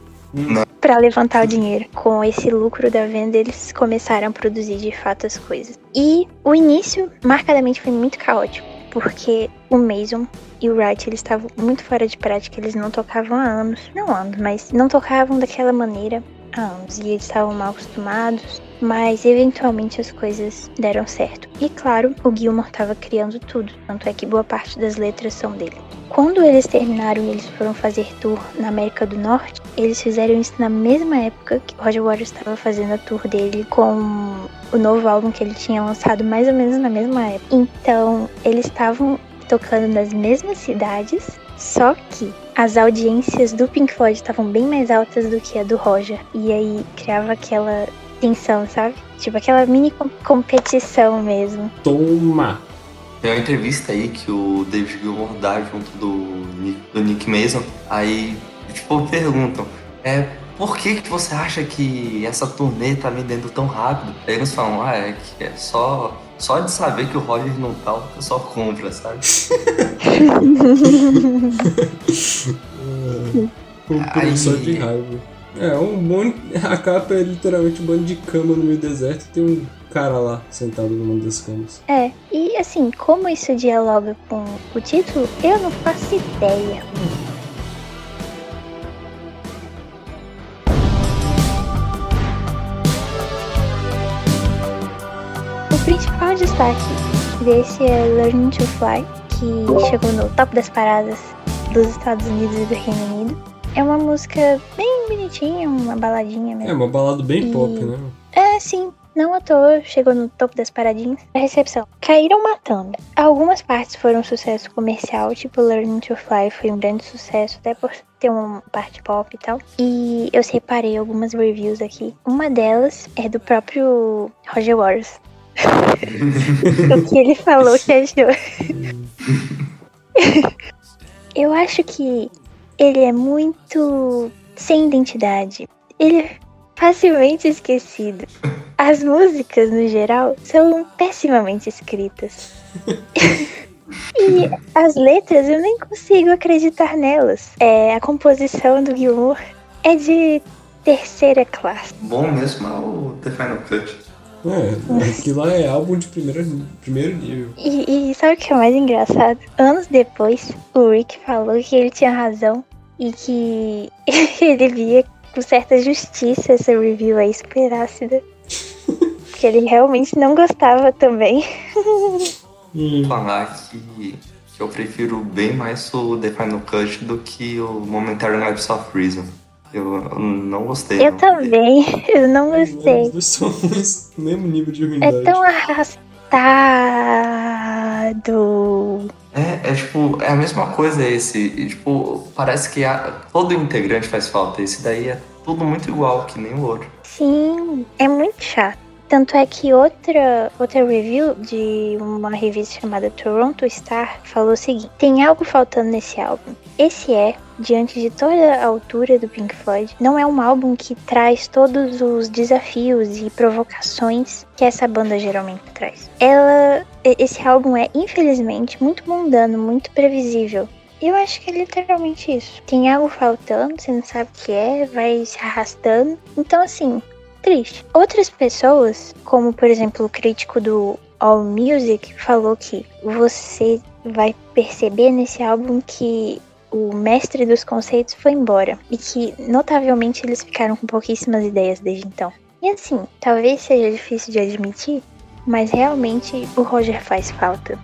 para levantar o dinheiro. Com esse lucro da venda, eles começaram a produzir de fato as coisas. E o início, marcadamente, foi muito caótico, porque o Mason e o Wright eles estavam muito fora de prática, eles não tocavam há anos, não anos, mas não tocavam daquela maneira há anos e eles estavam mal acostumados. Mas eventualmente as coisas deram certo. E claro, o Gilmore estava criando tudo, tanto é que boa parte das letras são dele. Quando eles terminaram e eles foram fazer tour na América do Norte, eles fizeram isso na mesma época que Roger Waters estava fazendo a tour dele com o novo álbum que ele tinha lançado mais ou menos na mesma época. Então, eles estavam tocando nas mesmas cidades, só que as audiências do Pink Floyd estavam bem mais altas do que a do Roger. E aí criava aquela tensão, sabe? Tipo aquela mini competição mesmo. Toma! Tem uma entrevista aí que o David Gilmour dá junto do Nick, do Nick Mason. Aí, tipo, perguntam: é, por que, que você acha que essa turnê tá vendendo tão rápido? Aí eles falam: ah, é que é só. Só de saber que o Roger não tá, o pessoal compra, sabe? [LAUGHS] [LAUGHS] Comprou só de raiva. É, um bom. [LAUGHS] A capa é literalmente um bando de cama no meio do deserto e tem um cara lá sentado numa das camas. É, e assim, como isso dialoga com o título, eu não faço ideia. O principal destaque desse é Learning to Fly, que chegou no top das paradas dos Estados Unidos e do Reino Unido. É uma música bem bonitinha, uma baladinha mesmo. É uma balada bem E- pop, né? É, sim. Não à toa, chegou no topo das paradinhas. A recepção. Caíram matando. Algumas partes foram um sucesso comercial, tipo Learning to Fly foi um grande sucesso, até por ter uma parte pop e tal. E eu separei algumas reviews aqui. Uma delas é do próprio Roger Waters. [LAUGHS] o que ele falou que achou. [LAUGHS] eu acho que ele é muito sem identidade. Ele é facilmente esquecido. As músicas, no geral, são pessimamente escritas. [LAUGHS] e as letras eu nem consigo acreditar nelas. É, a composição do Gilmour é de terceira classe. Bom mesmo é o The Final Cut. É, aquilo lá é álbum de primeiro, primeiro nível. E, e sabe o que é mais engraçado? Anos depois, o Rick falou que ele tinha razão e que [LAUGHS] ele via com certa justiça essa review aí super ácida. que ele realmente não gostava também. Hum. falar que, que eu prefiro bem mais o The Final Cut do que o Momentary Lapse of Reason. Eu, eu não gostei. Eu não. também, [LAUGHS] eu não Os gostei. dois são o mesmo nível de É ruindade. tão arrastado. É, é tipo, é a mesma coisa esse. e, tipo, parece que a- todo integrante faz falta. Esse daí é tudo muito igual, que nem o outro. Sim, é muito chato. Tanto é que outra, outra review de uma revista chamada Toronto Star falou o seguinte: tem algo faltando nesse álbum. Esse é, diante de toda a altura do Pink Floyd, não é um álbum que traz todos os desafios e provocações que essa banda geralmente traz. Ela, esse álbum é, infelizmente, muito mundano, muito previsível. Eu acho que é literalmente isso. Tem algo faltando, você não sabe o que é, vai se arrastando. Então, assim, triste. Outras pessoas, como por exemplo o crítico do All Music, falou que você vai perceber nesse álbum que o mestre dos conceitos foi embora e que notavelmente eles ficaram com pouquíssimas ideias desde então. E assim, talvez seja difícil de admitir, mas realmente o Roger faz falta.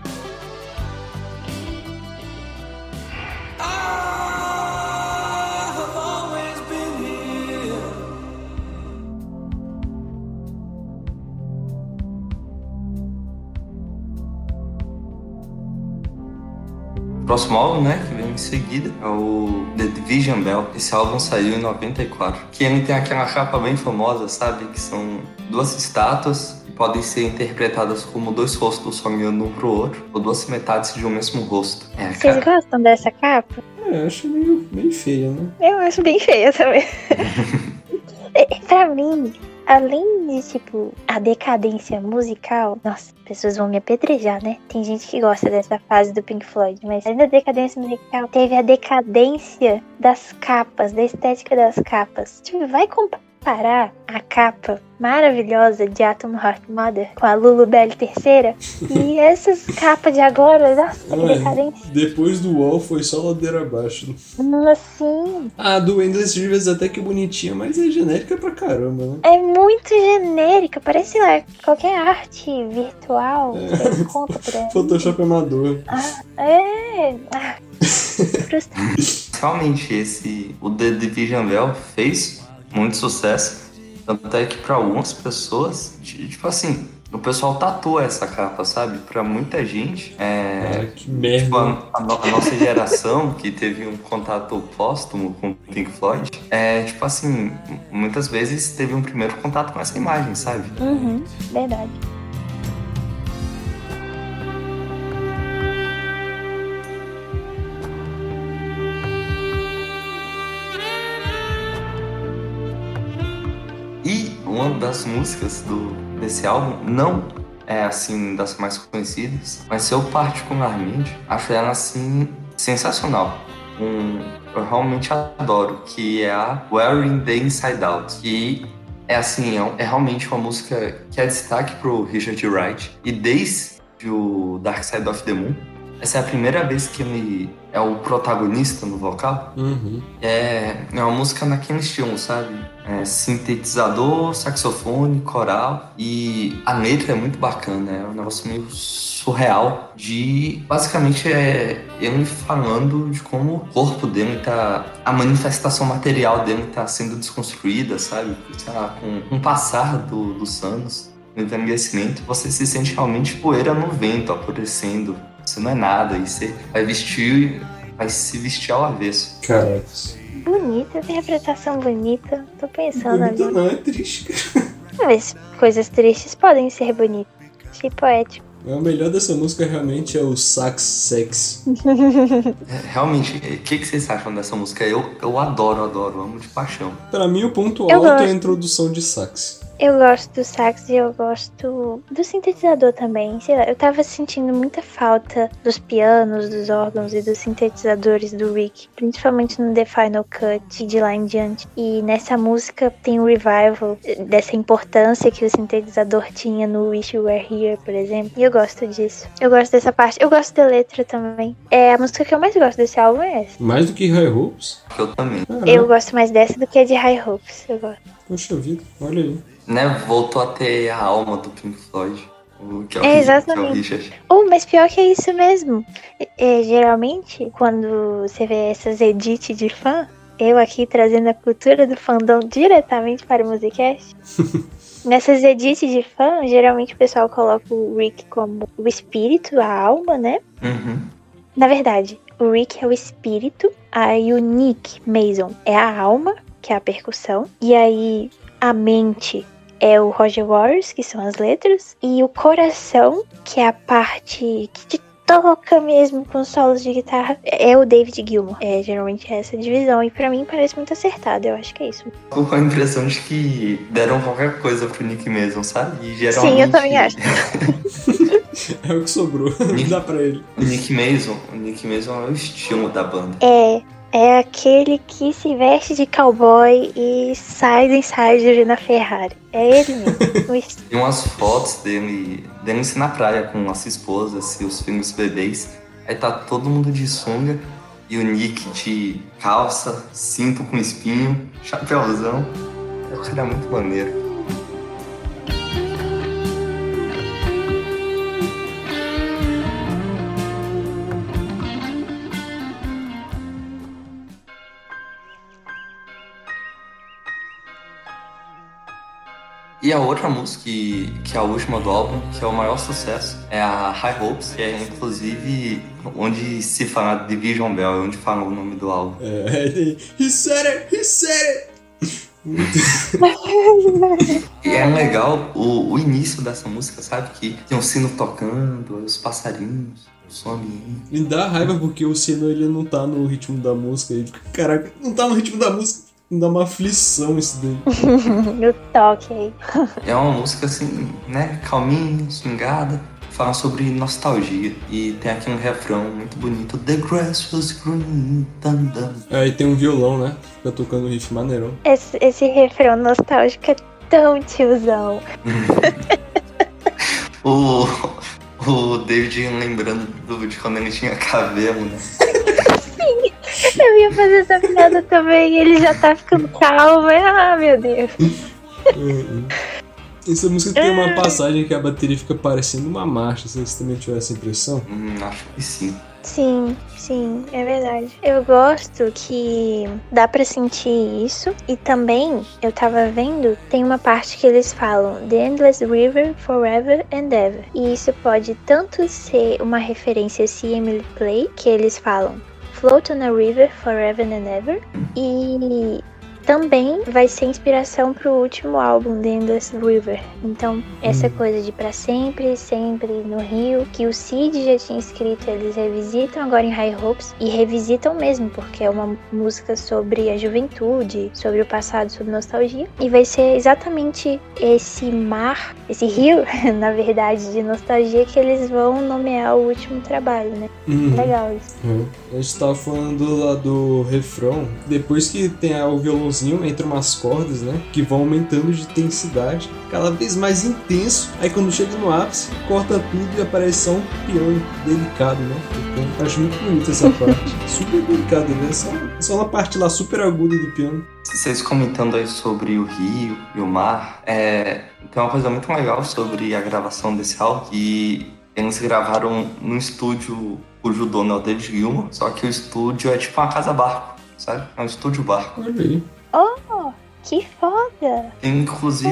Próximo álbum, né, que vem em seguida, é o The Division Bell. Esse álbum saiu em 94. Que ele tem aquela capa bem famosa, sabe? Que são duas estátuas que podem ser interpretadas como dois rostos olhando um pro outro, ou duas metades de um mesmo rosto. É, Vocês cara. gostam dessa capa? É, eu acho meio, meio feia, né? Eu acho bem feia também. [LAUGHS] [LAUGHS] É, pra mim, além de, tipo, a decadência musical, nossa, as pessoas vão me apedrejar, né? Tem gente que gosta dessa fase do Pink Floyd, mas além da decadência musical, teve a decadência das capas, da estética das capas. Tipo, vai comparar a capa maravilhosa de Atom Heart Mother com a Lulu Belle terceira [LAUGHS] e essas capas de agora, nossa, que Ué, decadência. depois do UOL foi só ladeira abaixo. Assim, A do Endless Rivers até que bonitinha, mas é genérica pra caramba, né? É muito genérica, parece lá, qualquer arte virtual. Você conta. [LAUGHS] Photoshop amador. É. Ah, [LAUGHS] frustrante. Realmente, esse, o The Division Bell fez muito sucesso. Tanto é que pra algumas pessoas, ti- tipo assim, o pessoal tatua essa capa, sabe? Pra muita gente, é, que Tipo, merda. a, a no- a nossa geração, [LAUGHS] que teve um contato póstumo com o Pink Floyd, é, tipo assim, muitas vezes teve um primeiro contato com essa imagem, sabe? Uhum, verdade. Uma das músicas do, desse álbum não é, assim, das mais conhecidas, mas eu particularmente acho ela, assim, sensacional. Um, eu realmente adoro, que é a Wearing the Inside Out, que é assim, é, é realmente uma música que é destaque pro Richard Wright. E desde o Dark Side of the Moon, essa é a primeira vez que ele é o protagonista no vocal. Uhum. É, é uma música naquele estilo, sabe? É, sintetizador, saxofone, coral. E a letra é muito bacana, é um negócio meio surreal. De basicamente é ele falando de como o corpo dele tá. A manifestação material dele tá sendo desconstruída, sabe? Lá, com, com o passar do, dos anos, no envelhecimento, você se sente realmente poeira no vento, apodrecendo. Você não é nada, e você vai vestir. Vai se vestir ao avesso. Caraca. Bonita, interpretação bonita. Tô pensando Bonita ali. não, é triste, cara. Mas coisas tristes podem ser bonitas. Achei poético. É, O melhor dessa música realmente é o sax sex. [LAUGHS] É, Realmente, o que, que vocês acham dessa música? Eu, eu adoro, adoro, amo de paixão. Pra mim, o ponto Eu alto é a gosto. introdução de sax. Eu gosto do sax e eu gosto do sintetizador também. Sei lá, eu tava sentindo muita falta dos pianos, dos órgãos e dos sintetizadores do Rick, principalmente no The Final Cut e de lá em diante. E nessa música tem um revival dessa importância que o sintetizador tinha no Wish You Were Here, por exemplo. E eu gosto disso. Eu gosto dessa parte. Eu gosto da letra também. É a música que eu mais gosto desse álbum é essa. Mais do que High Hopes? Eu também. Caraca, Eu gosto mais dessa do que a de High Hopes. Eu gosto. Poxa vida, olha aí. Né, voltou a ter a alma do Pink Floyd. O que é, o, É, exatamente. Que é. Oh, mas pior que é isso mesmo. É, geralmente, quando você vê essas edits de fã, eu aqui trazendo a cultura do fandom diretamente para o Musicast. [LAUGHS] Nessas edits de fã, geralmente o pessoal coloca o Rick como o espírito, a alma, né? Uhum. Na verdade, o Rick é o espírito, aí o Nick Mason é a alma, que é a percussão, e aí a mente é o Roger Waters, que são as letras, e o coração, que é a parte que te toca mesmo com solos de guitarra, é o David Gilmour. É geralmente é essa divisão, e pra mim parece muito acertado, eu acho que é isso. Tô com a impressão de que deram qualquer coisa pro Nick mesmo, sabe? E Sim, geralmente, eu também acho. [LAUGHS] É o que sobrou. [LAUGHS] Dá pra ele. O Nick Mason, o Nick Mason é o estilo da banda. É. É aquele que se veste de cowboy e sai do ensaio na Ferrari. É ele mesmo. [LAUGHS] Tem umas fotos dele, dele na praia com as esposas e os filhos bebês. Aí tá todo mundo de sunga e o Nick de calça, cinto com espinho, chapéuzão. O cara é muito maneiro. E a outra música, que, que é a última do álbum, que é o maior sucesso, é a High Hopes, que é inclusive onde se fala Division Bell, é onde fala o nome do álbum. É. He said it! He said it! E é legal o, o início dessa música, sabe? Que tem um sino tocando, os passarinhos, o som. Me dá raiva porque o sino ele não tá no ritmo da música. Ele fica, caraca, não tá no ritmo da música. Me dá uma aflição isso daí. [LAUGHS] o toque aí. É uma música assim, né? Calminha, swingada. Fala sobre nostalgia. E tem aqui um refrão muito bonito. The grass was green, dun, dun. Aí tem um violão, né? Fica tocando o riff maneirão. Esse, esse refrão nostálgico é tão tiozão. [LAUGHS] O, o David lembrando do, de quando ele tinha cabelo, né? Eu ia fazer essa piada também, ele já tá ficando calmo. Ah, meu Deus. Essa música tem uma passagem que a bateria fica parecendo uma marcha. Vocês também tiveram essa impressão? Hum, acho que sim. Sim, sim, é verdade. Eu gosto que dá pra sentir isso. E também, eu tava vendo, tem uma parte que eles falam The Endless River Forever and Ever. E isso pode tanto ser uma referência a Emily Play, que eles falam Float on a River Forever and Ever. E também vai ser inspiração pro último álbum, The Endless River. Então, essa coisa de pra sempre, sempre no Rio, que o Cid já tinha escrito, eles revisitam agora em High Hopes e revisitam mesmo, porque é uma música sobre a juventude, sobre o passado, sobre nostalgia. E vai ser exatamente esse mar, esse rio, [LAUGHS] na verdade, de nostalgia que eles vão nomear o último trabalho, né? Uhum. Legal isso. É. A gente tava falando lá do refrão. Depois que tem o violãozinho, entra umas cordas, né? Que vão aumentando de intensidade, cada vez mais intenso. Aí quando chega no ápice, corta tudo e aparece só um piano delicado, né? Então, acho muito bonita essa parte. [LAUGHS] super delicado, né? Só, só na parte lá super aguda do piano. Vocês comentando aí sobre o rio e o mar, é, tem uma coisa muito legal sobre a gravação desse álbum, que eles gravaram num estúdio cujo dono é o David Gilmour, só que o estúdio é tipo uma casa-barco, sabe? É um estúdio barco. Olha aí. Oh, que foda! Tem, inclusive,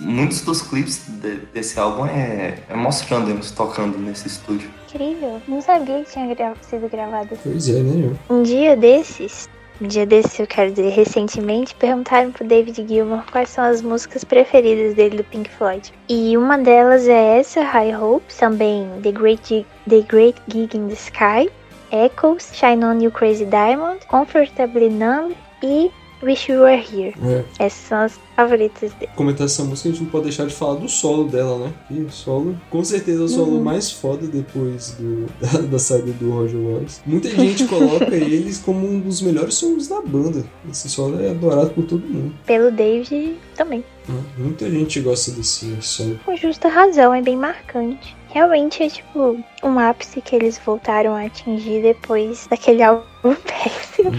muitos dos clipes de- desse álbum é, é mostrando eles tocando nesse estúdio. Incrível. Não sabia que tinha gra- sido gravado Pois é, né? Um dia desses, um dia desses eu quero dizer recentemente, perguntaram pro David Gilmour quais são as músicas preferidas dele do Pink Floyd. E uma delas é essa, High Hopes, também The Great, the Great Gig in the Sky, Echoes, Shine On You Crazy Diamond, Comfortably Numb e Wish You Were Here. É. Essas são as favoritas dele. Comentar essa música, a gente não pode deixar de falar do solo dela, né? E o solo, com certeza, é o solo Uhum. mais foda depois do, [LAUGHS] da, da saída do Roger Waters. Muita gente coloca [LAUGHS] eles como um dos melhores solos da banda. Esse solo é adorado por todo mundo. Pelo David também. né? Muita gente gosta desse solo. Com justa razão, é bem marcante. Realmente é tipo um ápice que eles voltaram a atingir depois daquele álbum [LAUGHS] péssimo.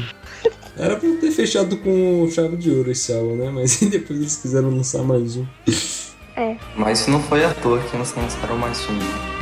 Era pra ter fechado com chave de ouro esse álbum, né? Mas [LAUGHS] depois eles quiseram lançar mais um. Mas isso não foi à toa que eles lançaram mais um.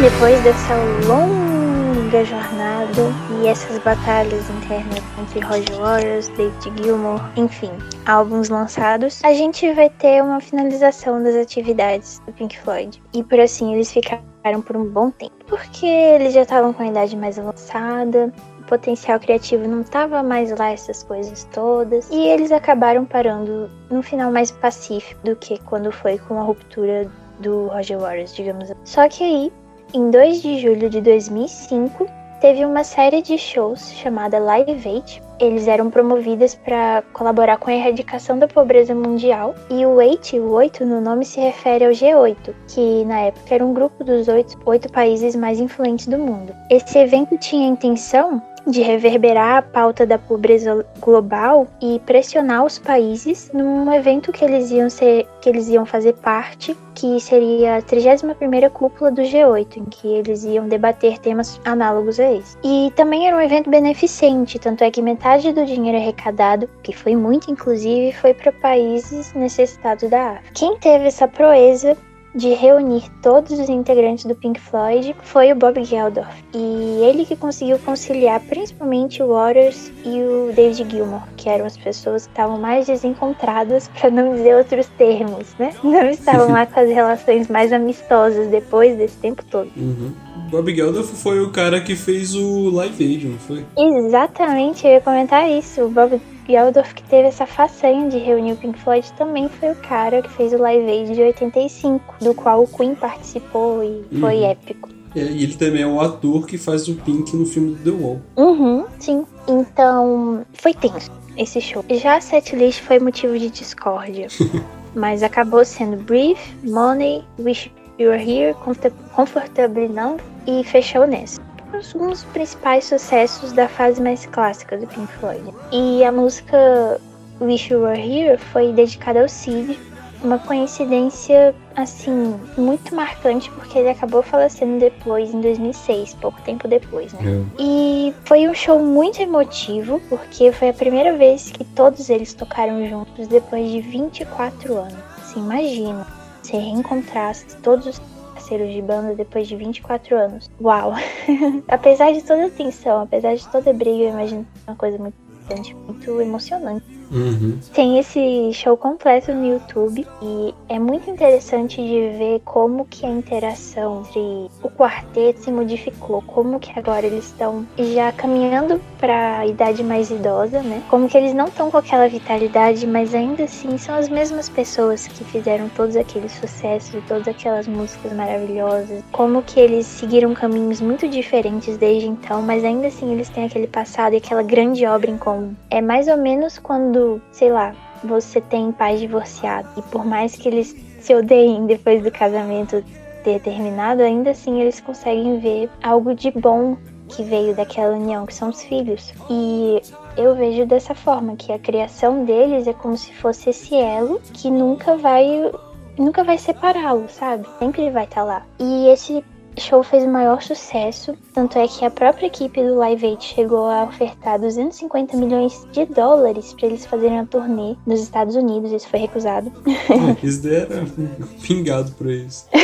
Depois dessa longa jornada e essas batalhas internas entre Roger Waters, David Gilmour, enfim, álbuns lançados, a gente vai ter uma finalização das atividades do Pink Floyd. E por assim eles ficaram por um bom tempo. Porque eles já estavam com a idade mais avançada, o potencial criativo não estava mais lá, essas coisas todas. E eles acabaram parando no final mais pacífico do que quando foi com a ruptura do Roger Waters, digamos assim. Só que aí, em 2 de julho de 2005, teve uma série de shows chamada Live Aid. Eles eram promovidas para colaborar com a erradicação da pobreza mundial. E o 8, o 8 no nome se refere ao G8, que na época era um grupo dos oito países mais influentes do mundo. Esse evento tinha a intenção de reverberar a pauta da pobreza global e pressionar os países num evento que eles iam ser que eles iam fazer parte, que seria a 31ª cúpula do G8, em que eles iam debater temas análogos a esse. E também era um evento beneficente, tanto é que metade do dinheiro arrecadado, que foi muito inclusive, foi para países necessitados da África. Quem teve essa proeza de reunir todos os integrantes do Pink Floyd foi o Bob Geldof. E ele que conseguiu conciliar principalmente o Waters e o David Gilmour, que eram as pessoas que estavam mais desencontradas, [LAUGHS] para não dizer outros termos, né? Não estavam lá com as relações mais amistosas depois desse tempo todo. Uhum. Bob Geldof foi o cara que fez o Live Aid, não foi? Exatamente, eu ia comentar isso. O Bob Geldof, que teve essa façanha de reunir o Pink Floyd, também foi o cara que fez o Live Aid de 85, do qual o Queen participou e foi Uhum. épico. É, e ele também é o ator que faz o Pink no filme do The Wall. Uhum, sim. Então, foi tenso esse show. Já a setlist foi motivo de discórdia. [LAUGHS] mas acabou sendo Brief, Money, Wish You Were Here, Comfort- Comfortably Numb e fechou nessa. Um dos principais sucessos da fase mais clássica do Pink Floyd. E a música Wish You Were Here foi dedicada ao Sid. Uma coincidência, assim, muito marcante, porque ele acabou falecendo depois, em 2006, pouco tempo depois, né? E foi um show muito emotivo, porque foi a primeira vez que todos eles tocaram juntos depois de 24 anos. Assim, imagina, se reencontrasse todos os parceiros de banda depois de 24 anos. Uau! [LAUGHS] apesar de toda a tensão, apesar de toda a briga, eu imagino é uma coisa muito muito emocionante. Uhum. Tem esse show completo no YouTube e é muito interessante de ver como que a interação entre o quarteto se modificou, como que agora eles estão já caminhando para a idade mais idosa, né? Como que eles não estão com aquela vitalidade, mas ainda assim são as mesmas pessoas que fizeram todos aqueles sucessos e todas aquelas músicas maravilhosas. Como que eles seguiram caminhos muito diferentes desde então, mas ainda assim eles têm aquele passado e aquela grande obra em comum. É mais ou menos quando, sei lá, você tem pais divorciados e por mais que eles se odeiem depois do casamento ter terminado, ainda assim eles conseguem ver algo de bom que veio daquela união, que são os filhos. E eu vejo dessa forma, que a criação deles é como se fosse esse elo que nunca vai nunca vai separá-lo, sabe? Sempre vai estar lá. E esse show fez o maior sucesso, tanto é que a própria equipe do Live Aid chegou a ofertar 250 milhões de dólares para eles fazerem a turnê nos Estados Unidos, isso foi recusado. [LAUGHS] Eles deram pingado pra eles. [LAUGHS]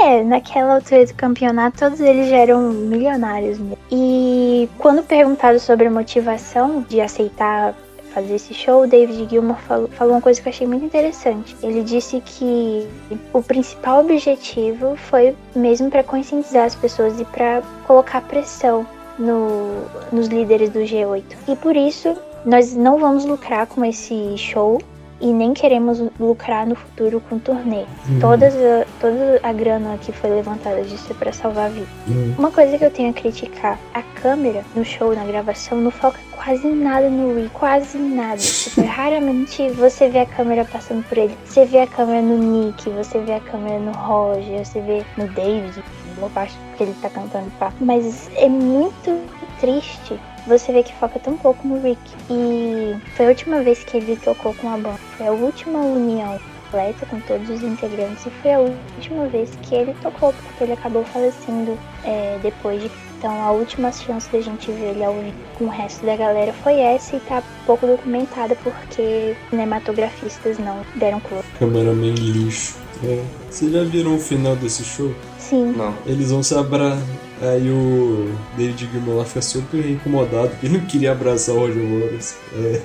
É, naquela altura do campeonato, todos eles já eram milionários mesmo. E quando perguntado sobre a motivação de aceitar fazer esse show, o David Gilmour falou, falou uma coisa que eu achei muito interessante. Ele disse que o principal objetivo foi mesmo para conscientizar as pessoas e para colocar pressão no, nos líderes do G8. E por isso nós não vamos lucrar com esse show e nem queremos lucrar no futuro com turnê. Uhum. Todas a, toda a grana que foi levantada disso é pra salvar vidas. Uhum. Uma coisa que eu tenho a criticar, a câmera no show, na gravação, não foca quase nada no Rick, quase nada. [LAUGHS] Tipo, raramente você vê a câmera passando por ele. Você vê a câmera no Nick, você vê a câmera no Roger, você vê no David, boa parte porque ele tá cantando pá. Mas é muito triste você vê que foca tão pouco no Rick. E foi a última vez que ele tocou com a banda. Foi a última união completa com todos os integrantes e foi a última vez que ele tocou, porque ele acabou falecendo é, depois de. Então a última chance da gente ver ele ao vivo com o resto da galera foi essa e tá pouco documentada porque cinematografistas não deram conta. Cameraman lixo. É. Vocês já viram o final desse show? Sim, Não. Eles vão se abraçar. Aí o David Gilmour lá fica super incomodado porque ele não queria abraçar o Roger Waters. É,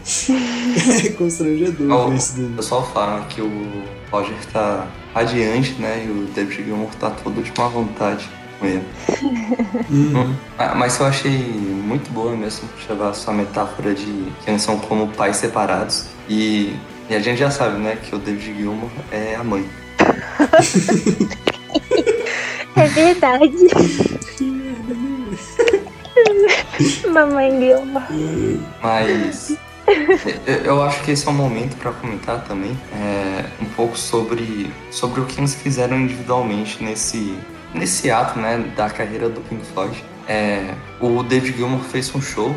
[LAUGHS] é constrangedor ver isso O daí. pessoal fala que o Roger tá radiante, né? E o David Gilmour tá todo de má vontade com ele. Uhum. Ah, Mas eu achei muito boa mesmo chegar a sua metáfora de que eles são como pais separados. E, e a gente já sabe, né, que o David Gilmour é a mãe. [LAUGHS] é verdade. [LAUGHS] Mamãe Gilma. Mas eu, acho que esse é um momento para comentar também é, um pouco sobre, sobre o que eles fizeram individualmente nesse, nesse ato né, da carreira do Pink Floyd. É, o David Gilmour fez um show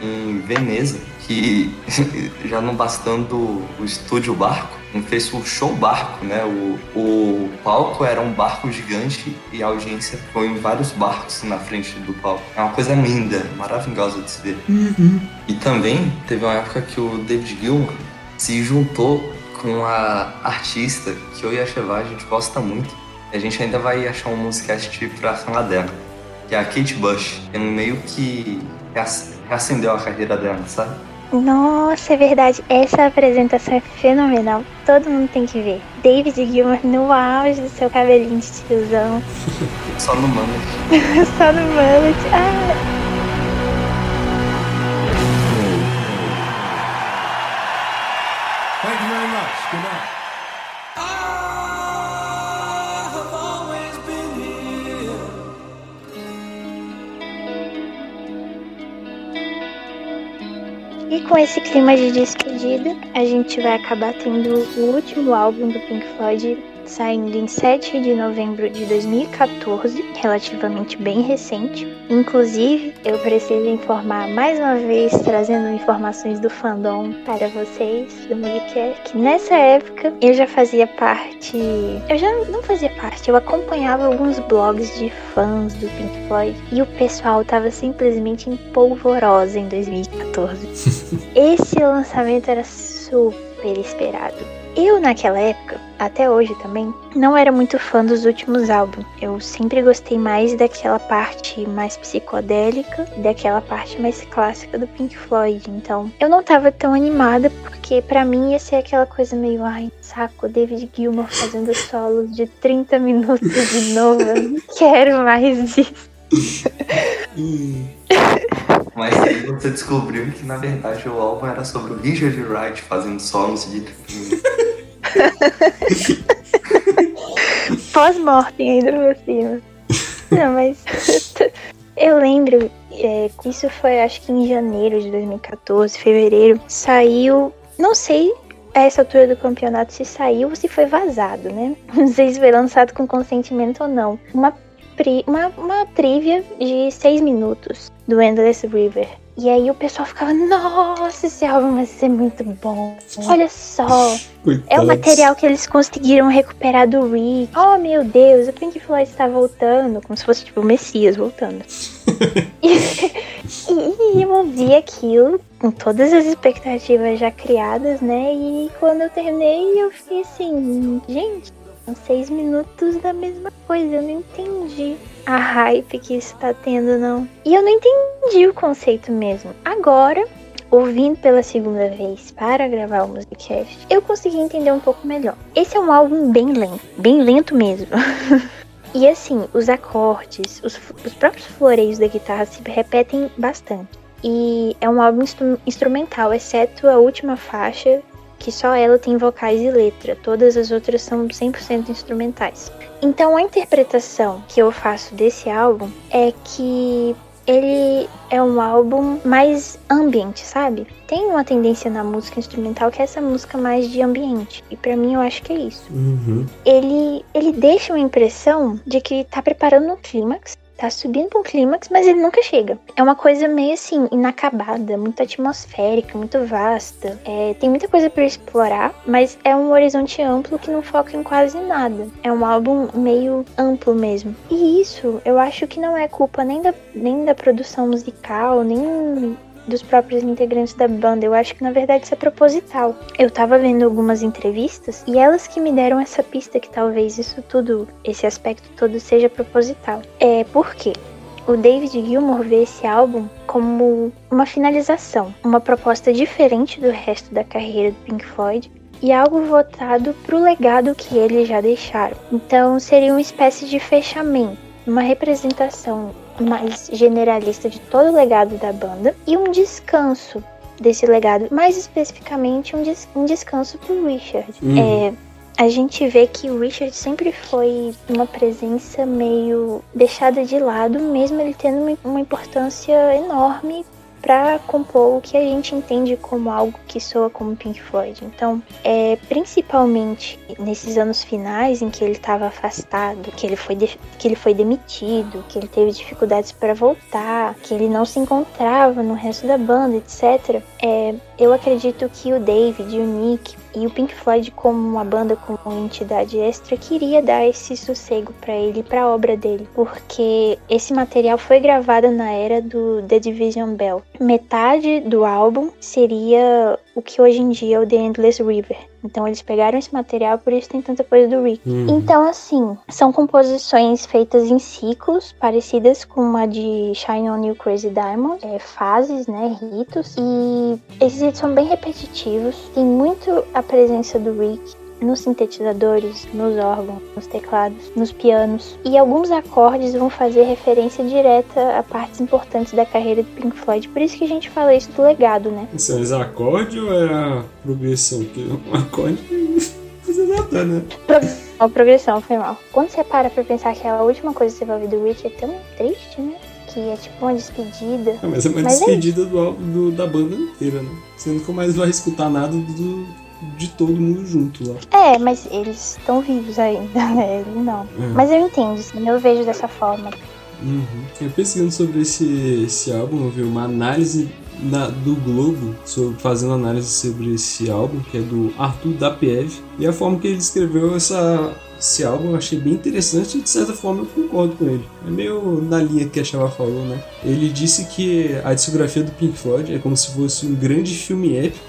em Veneza que [LAUGHS] já não bastando o estúdio barco, fez o show barco, né? O, o palco era um barco gigante e a audiência foi em vários barcos na frente do palco. É uma coisa linda, maravilhosa de se ver. E também teve uma época que o David Gilmour se juntou com a artista que eu e a Cheva a gente gosta muito. E a gente ainda vai achar um musicast pra falar dela, que é a Kate Bush. Ele meio que reac- reacendeu a carreira dela, sabe? Nossa, é verdade. Essa apresentação é fenomenal. Todo mundo tem que ver. David Gilmour no auge do seu cabelinho de tiozão. Só no mano. [LAUGHS] Só no mullet. Ah, E com esse clima de despedida, a gente vai acabar tendo o último álbum do Pink Floyd saindo em 7 de novembro de 2014, relativamente bem recente. Inclusive, eu preciso informar mais uma vez, trazendo informações do fandom para vocês, do Musicast, que nessa época eu já fazia parte. Eu já não fazia parte, eu acompanhava alguns blogs de fãs do Pink Floyd e o pessoal tava simplesmente em polvorosa em 2014. [LAUGHS] Esse lançamento era super esperado. Eu, naquela época, até hoje também, não era muito fã dos últimos álbuns. Eu sempre gostei mais daquela parte mais psicodélica, daquela parte mais clássica do Pink Floyd. Então, eu não tava tão animada porque pra mim ia ser aquela coisa meio, ai, saco, David Gilmour fazendo solos de 30 minutos de novo. Eu não [LAUGHS] quero mais disso. [LAUGHS] Mas aí você descobriu que na verdade o álbum era sobre o Richard Wright fazendo solos de 30 minutos. [LAUGHS] Pós-mortem ainda por cima. Não, mas. [LAUGHS] Eu lembro, é, isso foi acho que em janeiro de 2014, fevereiro, saiu. Não sei a essa altura do campeonato se saiu ou se foi vazado, né? Não sei se foi lançado com consentimento ou não. Uma, pri- uma, uma trivia de seis minutos do Endless River. E aí o pessoal ficava, nossa, esse álbum vai ser muito bom. Olha só, é o material que eles conseguiram recuperar do Rick. Oh meu Deus, o Pink Floyd está voltando, como se fosse tipo o Messias voltando. [LAUGHS] e, e eu ouvi aquilo com todas as expectativas já criadas, né? E quando eu terminei, eu fiquei assim, gente, seis minutos da mesma coisa, eu não entendi a hype que isso tá tendo, não. E eu não entendi o conceito mesmo. Agora, ouvindo pela segunda vez para gravar o Musicast, eu consegui entender um pouco melhor. Esse é um álbum bem lento, bem lento mesmo. [LAUGHS] e assim, os acordes, os, os próprios floreios da guitarra se repetem bastante. E é um álbum instru instrumental, exceto a última faixa, que só ela tem vocais e letra. Todas as outras são 100% instrumentais. Então a interpretação que eu faço desse álbum é que ele é um álbum mais ambiente, sabe? Tem uma tendência na música instrumental que é essa música mais de ambiente. E para mim eu acho que é isso. Uhum. Ele, ele deixa uma impressão de que tá preparando um clímax tá subindo pra um clímax, mas ele nunca chega. É uma coisa meio assim, inacabada, muito atmosférica, muito vasta. É, tem muita coisa para explorar, mas é um horizonte amplo que não foca em quase nada. É um álbum meio amplo mesmo. E isso eu acho que não é culpa nem da, nem da produção musical, nem dos próprios integrantes da banda. Eu acho que na verdade isso é proposital. Eu tava vendo algumas entrevistas e elas que me deram essa pista que talvez isso tudo, esse aspecto todo seja proposital. É porque o David Gilmour vê esse álbum como uma finalização, uma proposta diferente do resto da carreira do Pink Floyd e algo voltado para o legado que eles já deixaram. Então seria uma espécie de fechamento, uma representação mais generalista de todo o legado da banda e um descanso desse legado, mais especificamente um, des um descanso pro Richard. Uhum. É, a gente vê que o Richard sempre foi uma presença meio deixada de lado, mesmo ele tendo uma, uma importância enorme para compor o que a gente entende como algo que soa como Pink Floyd. Então, é principalmente nesses anos finais em que ele estava afastado, que ele foi que ele foi demitido, que ele teve dificuldades para voltar, que ele não se encontrava no resto da banda, etc. É, eu acredito que o David, o Nick e o Pink Floyd como uma banda como uma entidade extra queria dar esse sossego para ele, para a obra dele, porque esse material foi gravado na era do The Division Bell. Metade do álbum seria o que hoje em dia é o The Endless River. Então eles pegaram esse material, por isso tem tanta coisa do Rick. Uhum. Então, assim, são composições feitas em ciclos, parecidas com a de Shine On You Crazy Diamond, é, fases, né, ritos. E esses ritos são bem repetitivos, tem muito a presença do Rick nos sintetizadores, nos órgãos, nos teclados, nos pianos. E alguns acordes vão fazer referência direta a partes importantes da carreira do Pink Floyd. Por isso que a gente fala isso do legado, né? São os acordes ou é a progressão? Porque um [LAUGHS] acorde precisa nada, né? A progressão foi mal. Quando você para pra pensar que a última coisa que você vai ouvir do Rich é tão triste, né? Que é tipo uma despedida. Ah, mas é uma Mas é despedida do, álbum- do- da banda inteira, né? Você nunca mais vai escutar nada do, de todo mundo junto lá. É, mas eles estão vivos ainda, [LAUGHS] né? Ele não. É. Mas eu entendo, sim, eu vejo dessa forma. Uhum. Eu pesquisando sobre esse, esse álbum, eu vi uma análise na- do Globo, sobre, fazendo análise sobre esse álbum, que é do Arthur Dapiev, e a forma que ele descreveu essa, esse álbum eu achei bem interessante e de certa forma eu concordo com ele. É meio na linha que a Chava falou, né? Ele disse que a discografia do Pink Floyd é como se fosse um grande filme épico,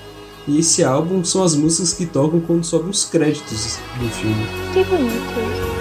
e esse álbum são as músicas que tocam quando sobem os créditos do filme. Que bonito isso.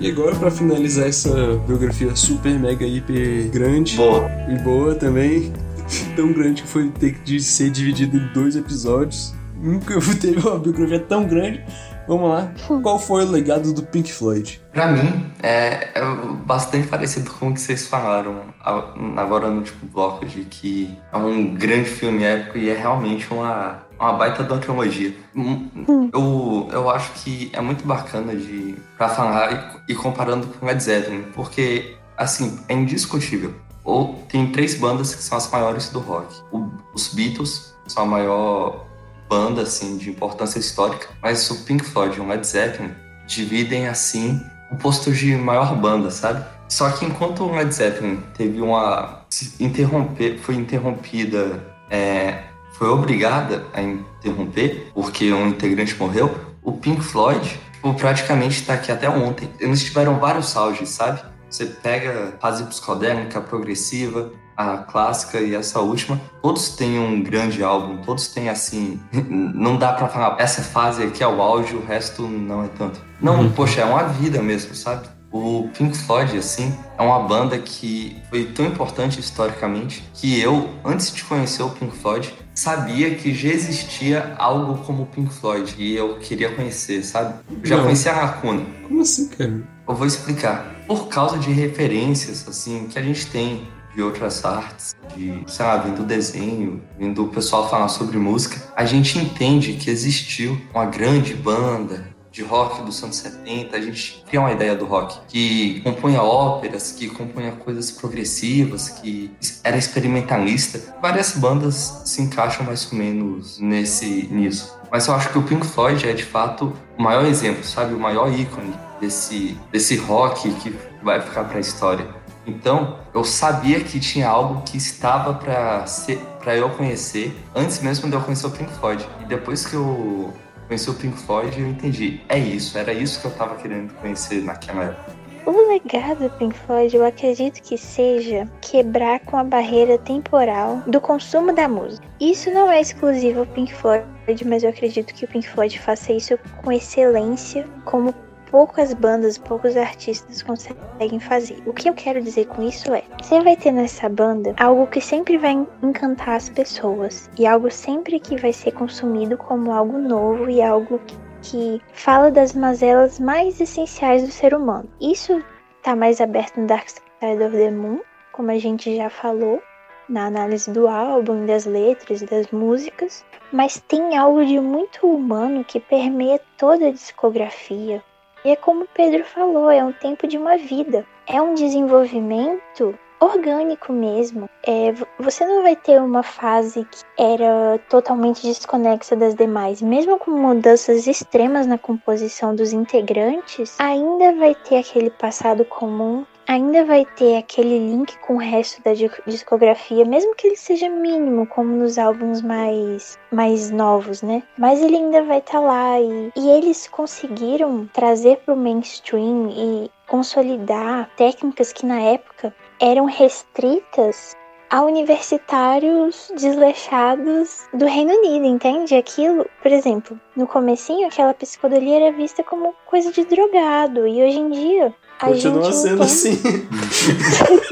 E agora, pra finalizar essa biografia super, mega, hiper grande Boa. e boa também, [LAUGHS] tão grande que foi ter que ser dividido em dois episódios. Nunca [LAUGHS] teve uma biografia tão grande. Vamos lá. Qual foi o legado do Pink Floyd? Pra mim, é, é bastante parecido com o que vocês falaram a- agora no último bloco, de que é um grande filme épico e é realmente uma, uma baita de uma trilogia. Hum, Eu, eu acho que é muito bacana de pra falar e, e comparando com Led Zeppelin, porque, assim, é indiscutível. Ou tem três bandas que são as maiores do rock. O- os Beatles são a maior banda, assim, de importância histórica, mas o Pink Floyd e o Led Zeppelin dividem, assim, o posto de maior banda, sabe? Só que enquanto o Led Zeppelin teve uma. interromper, foi interrompida, é, foi obrigada a interromper porque um integrante morreu, o Pink Floyd tipo, praticamente tá aqui até ontem. Eles tiveram vários auges, sabe? Você pega fase psicodélica, progressiva, a clássica e essa última, todos têm um grande álbum, todos têm assim, [LAUGHS] não dá pra falar, essa fase aqui é o auge, o resto não é tanto. Não, Uhum. poxa, é uma vida mesmo, sabe? O Pink Floyd, assim, é uma banda que foi tão importante historicamente que eu, antes de conhecer o Pink Floyd, sabia que já existia algo como o Pink Floyd e eu queria conhecer, sabe? Eu já Não. conhecia a Lacuna. Como assim, cara? Eu vou explicar. Por causa de referências, assim, que a gente tem de outras artes, de, lá, vindo do desenho, vindo o pessoal falar sobre música, a gente entende que existiu uma grande banda de rock dos anos 70, a gente cria uma ideia do rock, que compunha óperas, que compunha coisas progressivas, que era experimentalista. Várias bandas se encaixam mais ou menos nesse nisso. Mas eu acho que o Pink Floyd é de fato o maior exemplo, sabe? O maior ícone desse, desse rock que vai ficar para a história. Então, eu sabia que tinha algo que estava para eu conhecer antes mesmo de eu conhecer o Pink Floyd. E depois que eu conheci o Pink Floyd, eu entendi. É isso, era isso que eu estava querendo conhecer naquela época. O legado do Pink Floyd, eu acredito que seja quebrar com a barreira temporal do consumo da música. Isso não é exclusivo ao Pink Floyd, mas eu acredito que o Pink Floyd faça isso com excelência, como poucas bandas, poucos artistas conseguem fazer. O que eu quero dizer com isso é: você vai ter nessa banda algo que sempre vai encantar as pessoas e algo sempre que vai ser consumido como algo novo e algo que fala das mazelas mais essenciais do ser humano. Isso tá mais aberto no Dark Side of the Moon, como a gente já falou, na análise do álbum, das letras, das músicas, mas tem algo de muito humano que permeia toda a discografia. E é como o Pedro falou, é um tempo de uma vida. É um desenvolvimento orgânico mesmo. É, você não vai ter uma fase que era totalmente desconexa das demais. Mesmo com mudanças extremas na composição dos integrantes, ainda vai ter aquele passado comum. Ainda vai ter aquele link com o resto da discografia, mesmo que ele seja mínimo, como nos álbuns mais, mais novos, né? Mas ele ainda vai estar tá lá e, e eles conseguiram trazer para o mainstream e consolidar técnicas que na época eram restritas a universitários desleixados do Reino Unido, entende? Aquilo, por exemplo, no comecinho aquela psicodelia era vista como coisa de drogado e hoje em dia a Continua gente sendo entende... assim.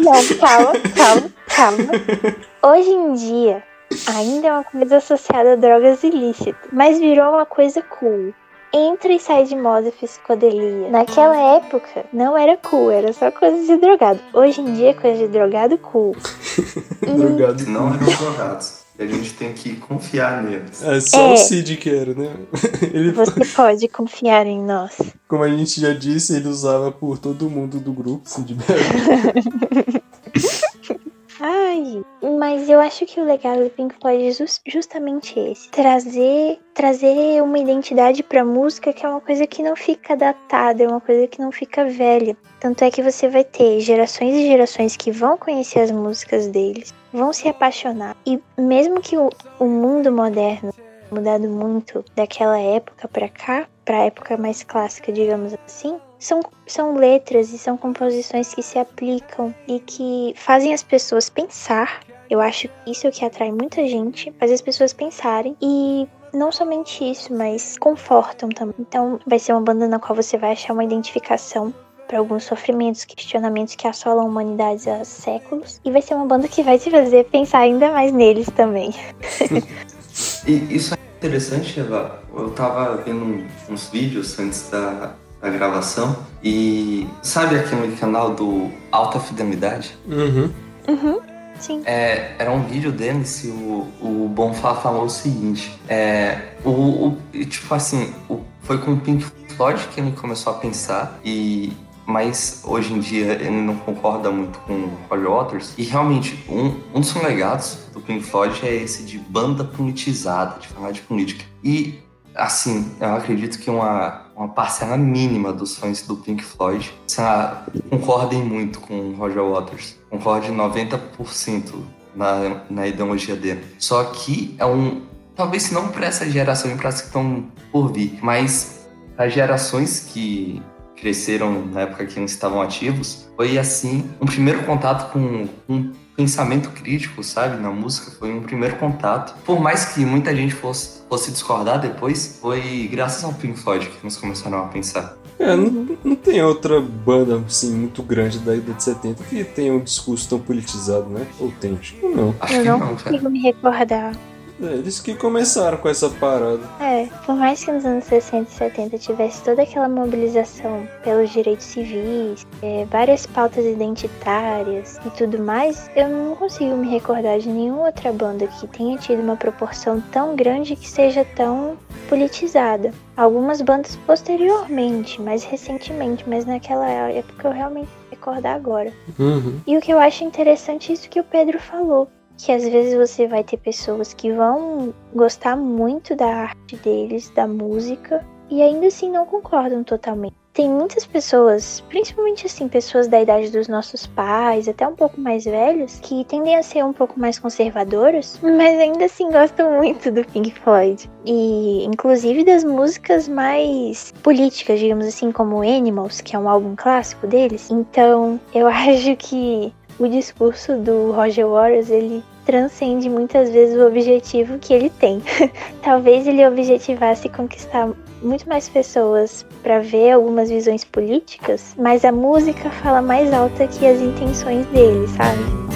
[LAUGHS] Não, calma, calma, calma. Hoje em dia ainda é uma coisa associada a drogas ilícitas, mas virou uma coisa cool entra e sai de moda psicodelia. Naquela época, não era cool, era só coisa de drogado. Hoje em dia, é coisa de drogado cool. [LAUGHS] Drogado. Não eram drogados. E a gente tem que confiar neles. É só É. o Cid que era, né? [LAUGHS] Ele, Você pode confiar em nós. como a gente já disse, ele usava por todo mundo do grupo, Cid Barrett. [LAUGHS] Ai, mas eu acho que o legal do Pink Floyd é jus- justamente esse. Trazer, trazer uma identidade pra música que é uma coisa que não fica datada, é uma coisa que não fica velha. Tanto é que você vai ter gerações e gerações que vão conhecer as músicas deles, vão se apaixonar. E mesmo que o, o mundo moderno mudado muito daquela época pra cá, pra época mais clássica, digamos assim, são, são letras e são composições que se aplicam e que fazem as pessoas pensar. Eu acho que isso é o que atrai muita gente, faz as pessoas pensarem e não somente isso, mas confortam também. Então, vai ser uma banda na qual você vai achar uma identificação para alguns sofrimentos, questionamentos que assolam a humanidade há séculos. E vai ser uma banda que vai te fazer pensar ainda mais neles também. [LAUGHS] E isso é interessante, Eva. Eu tava vendo uns vídeos antes da, da gravação e sabe aquele canal do Alta Fidelidade? Uhum. Uhum, sim. É, era um vídeo deles e o, o Bonfá falou o seguinte: é, o, o- tipo assim, o- foi com o Pink Floyd que ele começou a pensar e mas hoje em dia ele não concorda muito com Roger Waters. E realmente, um, um dos legados do Pink Floyd é esse de banda politizada, de falar de política. E, assim, eu acredito que uma, uma parcela mínima dos fãs do Pink Floyd lá, concordem muito com Roger Waters. Concordem 90% na, na ideologia dele. Só que é um. Talvez não para essa geração e para as que estão por vir, mas as gerações que cresceram na época que eles estavam ativos, foi assim um primeiro contato com, com pensamento crítico, sabe, na música, foi um primeiro contato. Por mais que muita gente fosse, fosse discordar depois, foi graças ao Pink Floyd que nós começaram a pensar. É, não, não tem outra banda assim muito grande da década de 70 que tenha um discurso tão politizado, né? Ou tem? Acho que não. Acho Eu que não não, cara. consigo me recordar. É, eles que começaram com essa parada. É, por mais que nos anos 60 e 70 tivesse toda aquela mobilização pelos direitos civis, é, várias pautas identitárias e tudo mais, eu não consigo me recordar de nenhuma outra banda que tenha tido uma proporção tão grande que seja tão politizada. Algumas bandas posteriormente, mais recentemente, mas naquela época eu realmente me recordar agora. Uhum. E o que eu acho interessante é isso que o Pedro falou. Que às vezes você vai ter pessoas que vão gostar muito da arte deles, da música, e ainda assim não concordam totalmente. Tem muitas pessoas, principalmente assim, pessoas da idade dos nossos pais, até um pouco mais velhos, que tendem a ser um pouco mais conservadoras, mas ainda assim gostam muito do Pink Floyd. E inclusive das músicas mais políticas, digamos assim, como Animals, que é um álbum clássico deles. Então, eu [LAUGHS] acho que o discurso do Roger Waters, ele transcende muitas vezes o objetivo que ele tem. [LAUGHS] Talvez ele objetivasse conquistar muito mais pessoas para ver algumas visões políticas, mas a música fala mais alta que as intenções dele, sabe?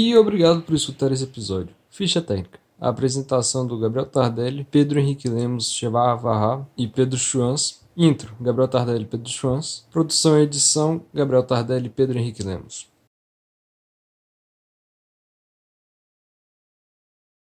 E obrigado por escutar esse episódio. Ficha técnica. A apresentação do Gabriel Tardelli, Pedro Henrique Lemos, Chevar Varra e Pedro Schwanz. Intro, Gabriel Tardelli e Pedro Schwanz. Produção e edição, Gabriel Tardelli e Pedro Henrique Lemos.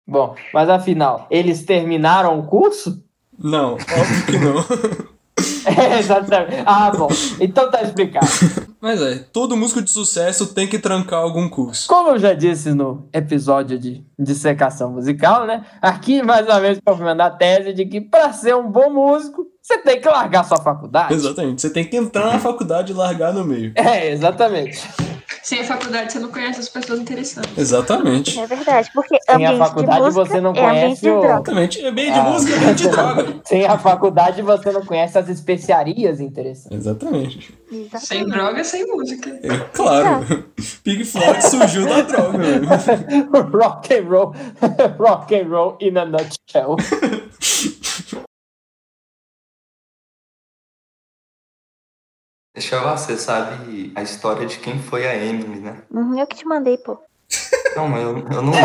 Bom, mas afinal, eles terminaram o curso? Não, [LAUGHS] óbvio que não. É, exatamente. Ah, bom. Então tá explicado. [LAUGHS] Mas é, todo músico de sucesso tem que trancar algum curso. Como eu já disse no episódio de dissecação musical, né? Aqui, mais uma vez, confirmando a tese de que para ser um bom músico, você tem que largar sua faculdade. Exatamente, você tem que entrar na faculdade e largar no meio. É, exatamente. Sem a faculdade, você não conhece as pessoas interessantes. Exatamente. É verdade, porque Sem a faculdade de música você não é conhece de o-. Exatamente. É bem de Ah. música, é bem de droga. [LAUGHS] Sem a faculdade, você não conhece as especiarias interessantes. Exatamente. Exatamente. Sem droga, sem música. É claro. Pig Floyd surgiu da droga, velho. [LAUGHS] rock and roll, [LAUGHS] rock and roll in a nutshell. Deixa eu ver, você sabe a história de quem foi a Emily, né? Uhum, eu que te mandei, pô. Não, mas eu, eu não li.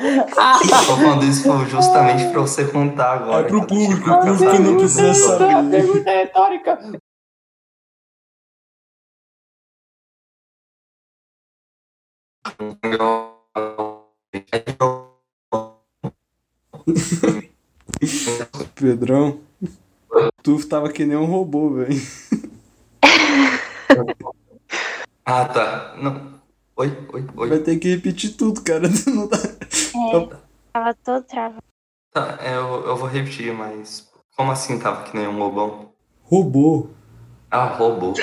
Eu, tô falando isso justamente pra você contar agora. É pro público, o público não precisa saber. Pergunta retórica. [LAUGHS] Pedrão, tu tava que nem um robô, velho. [LAUGHS] Ah, tá. Não. Oi, oi, oi. Vai ter que repetir tudo, cara. [LAUGHS] Não dá. Tava todo travado. Tá, eu, eu vou repetir, mas. Como assim tava que nem um lobão? Robô. Ah, robô. [LAUGHS]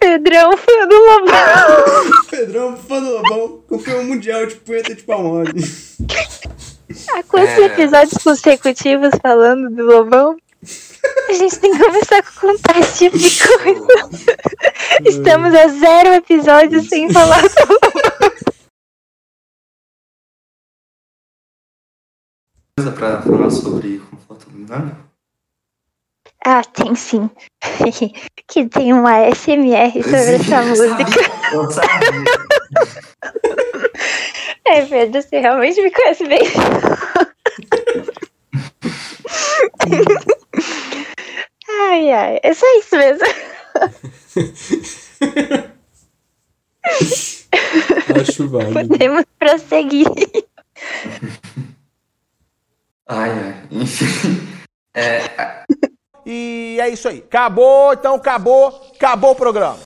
Pedrão, fã do Lobão. Pedrão, fã do Lobão, campeão mundial de punheta de palmole. Há quantos É. episódios consecutivos falando do Lobão? A gente tem que começar a contar esse tipo de coisa. [LAUGHS] Estamos a zero episódios sem falar do Coisa pra falar sobre conforto dinâmico? Ah, tem sim. [LAUGHS] que tem uma SMR sobre essa música. Eu sabia. [LAUGHS] É, Pedro, você realmente me conhece bem. Ai, Ai. É só isso mesmo. Acho válido. Podemos prosseguir. Ai, ai. Enfim. É, E é isso aí. Acabou, então acabou, acabou o programa.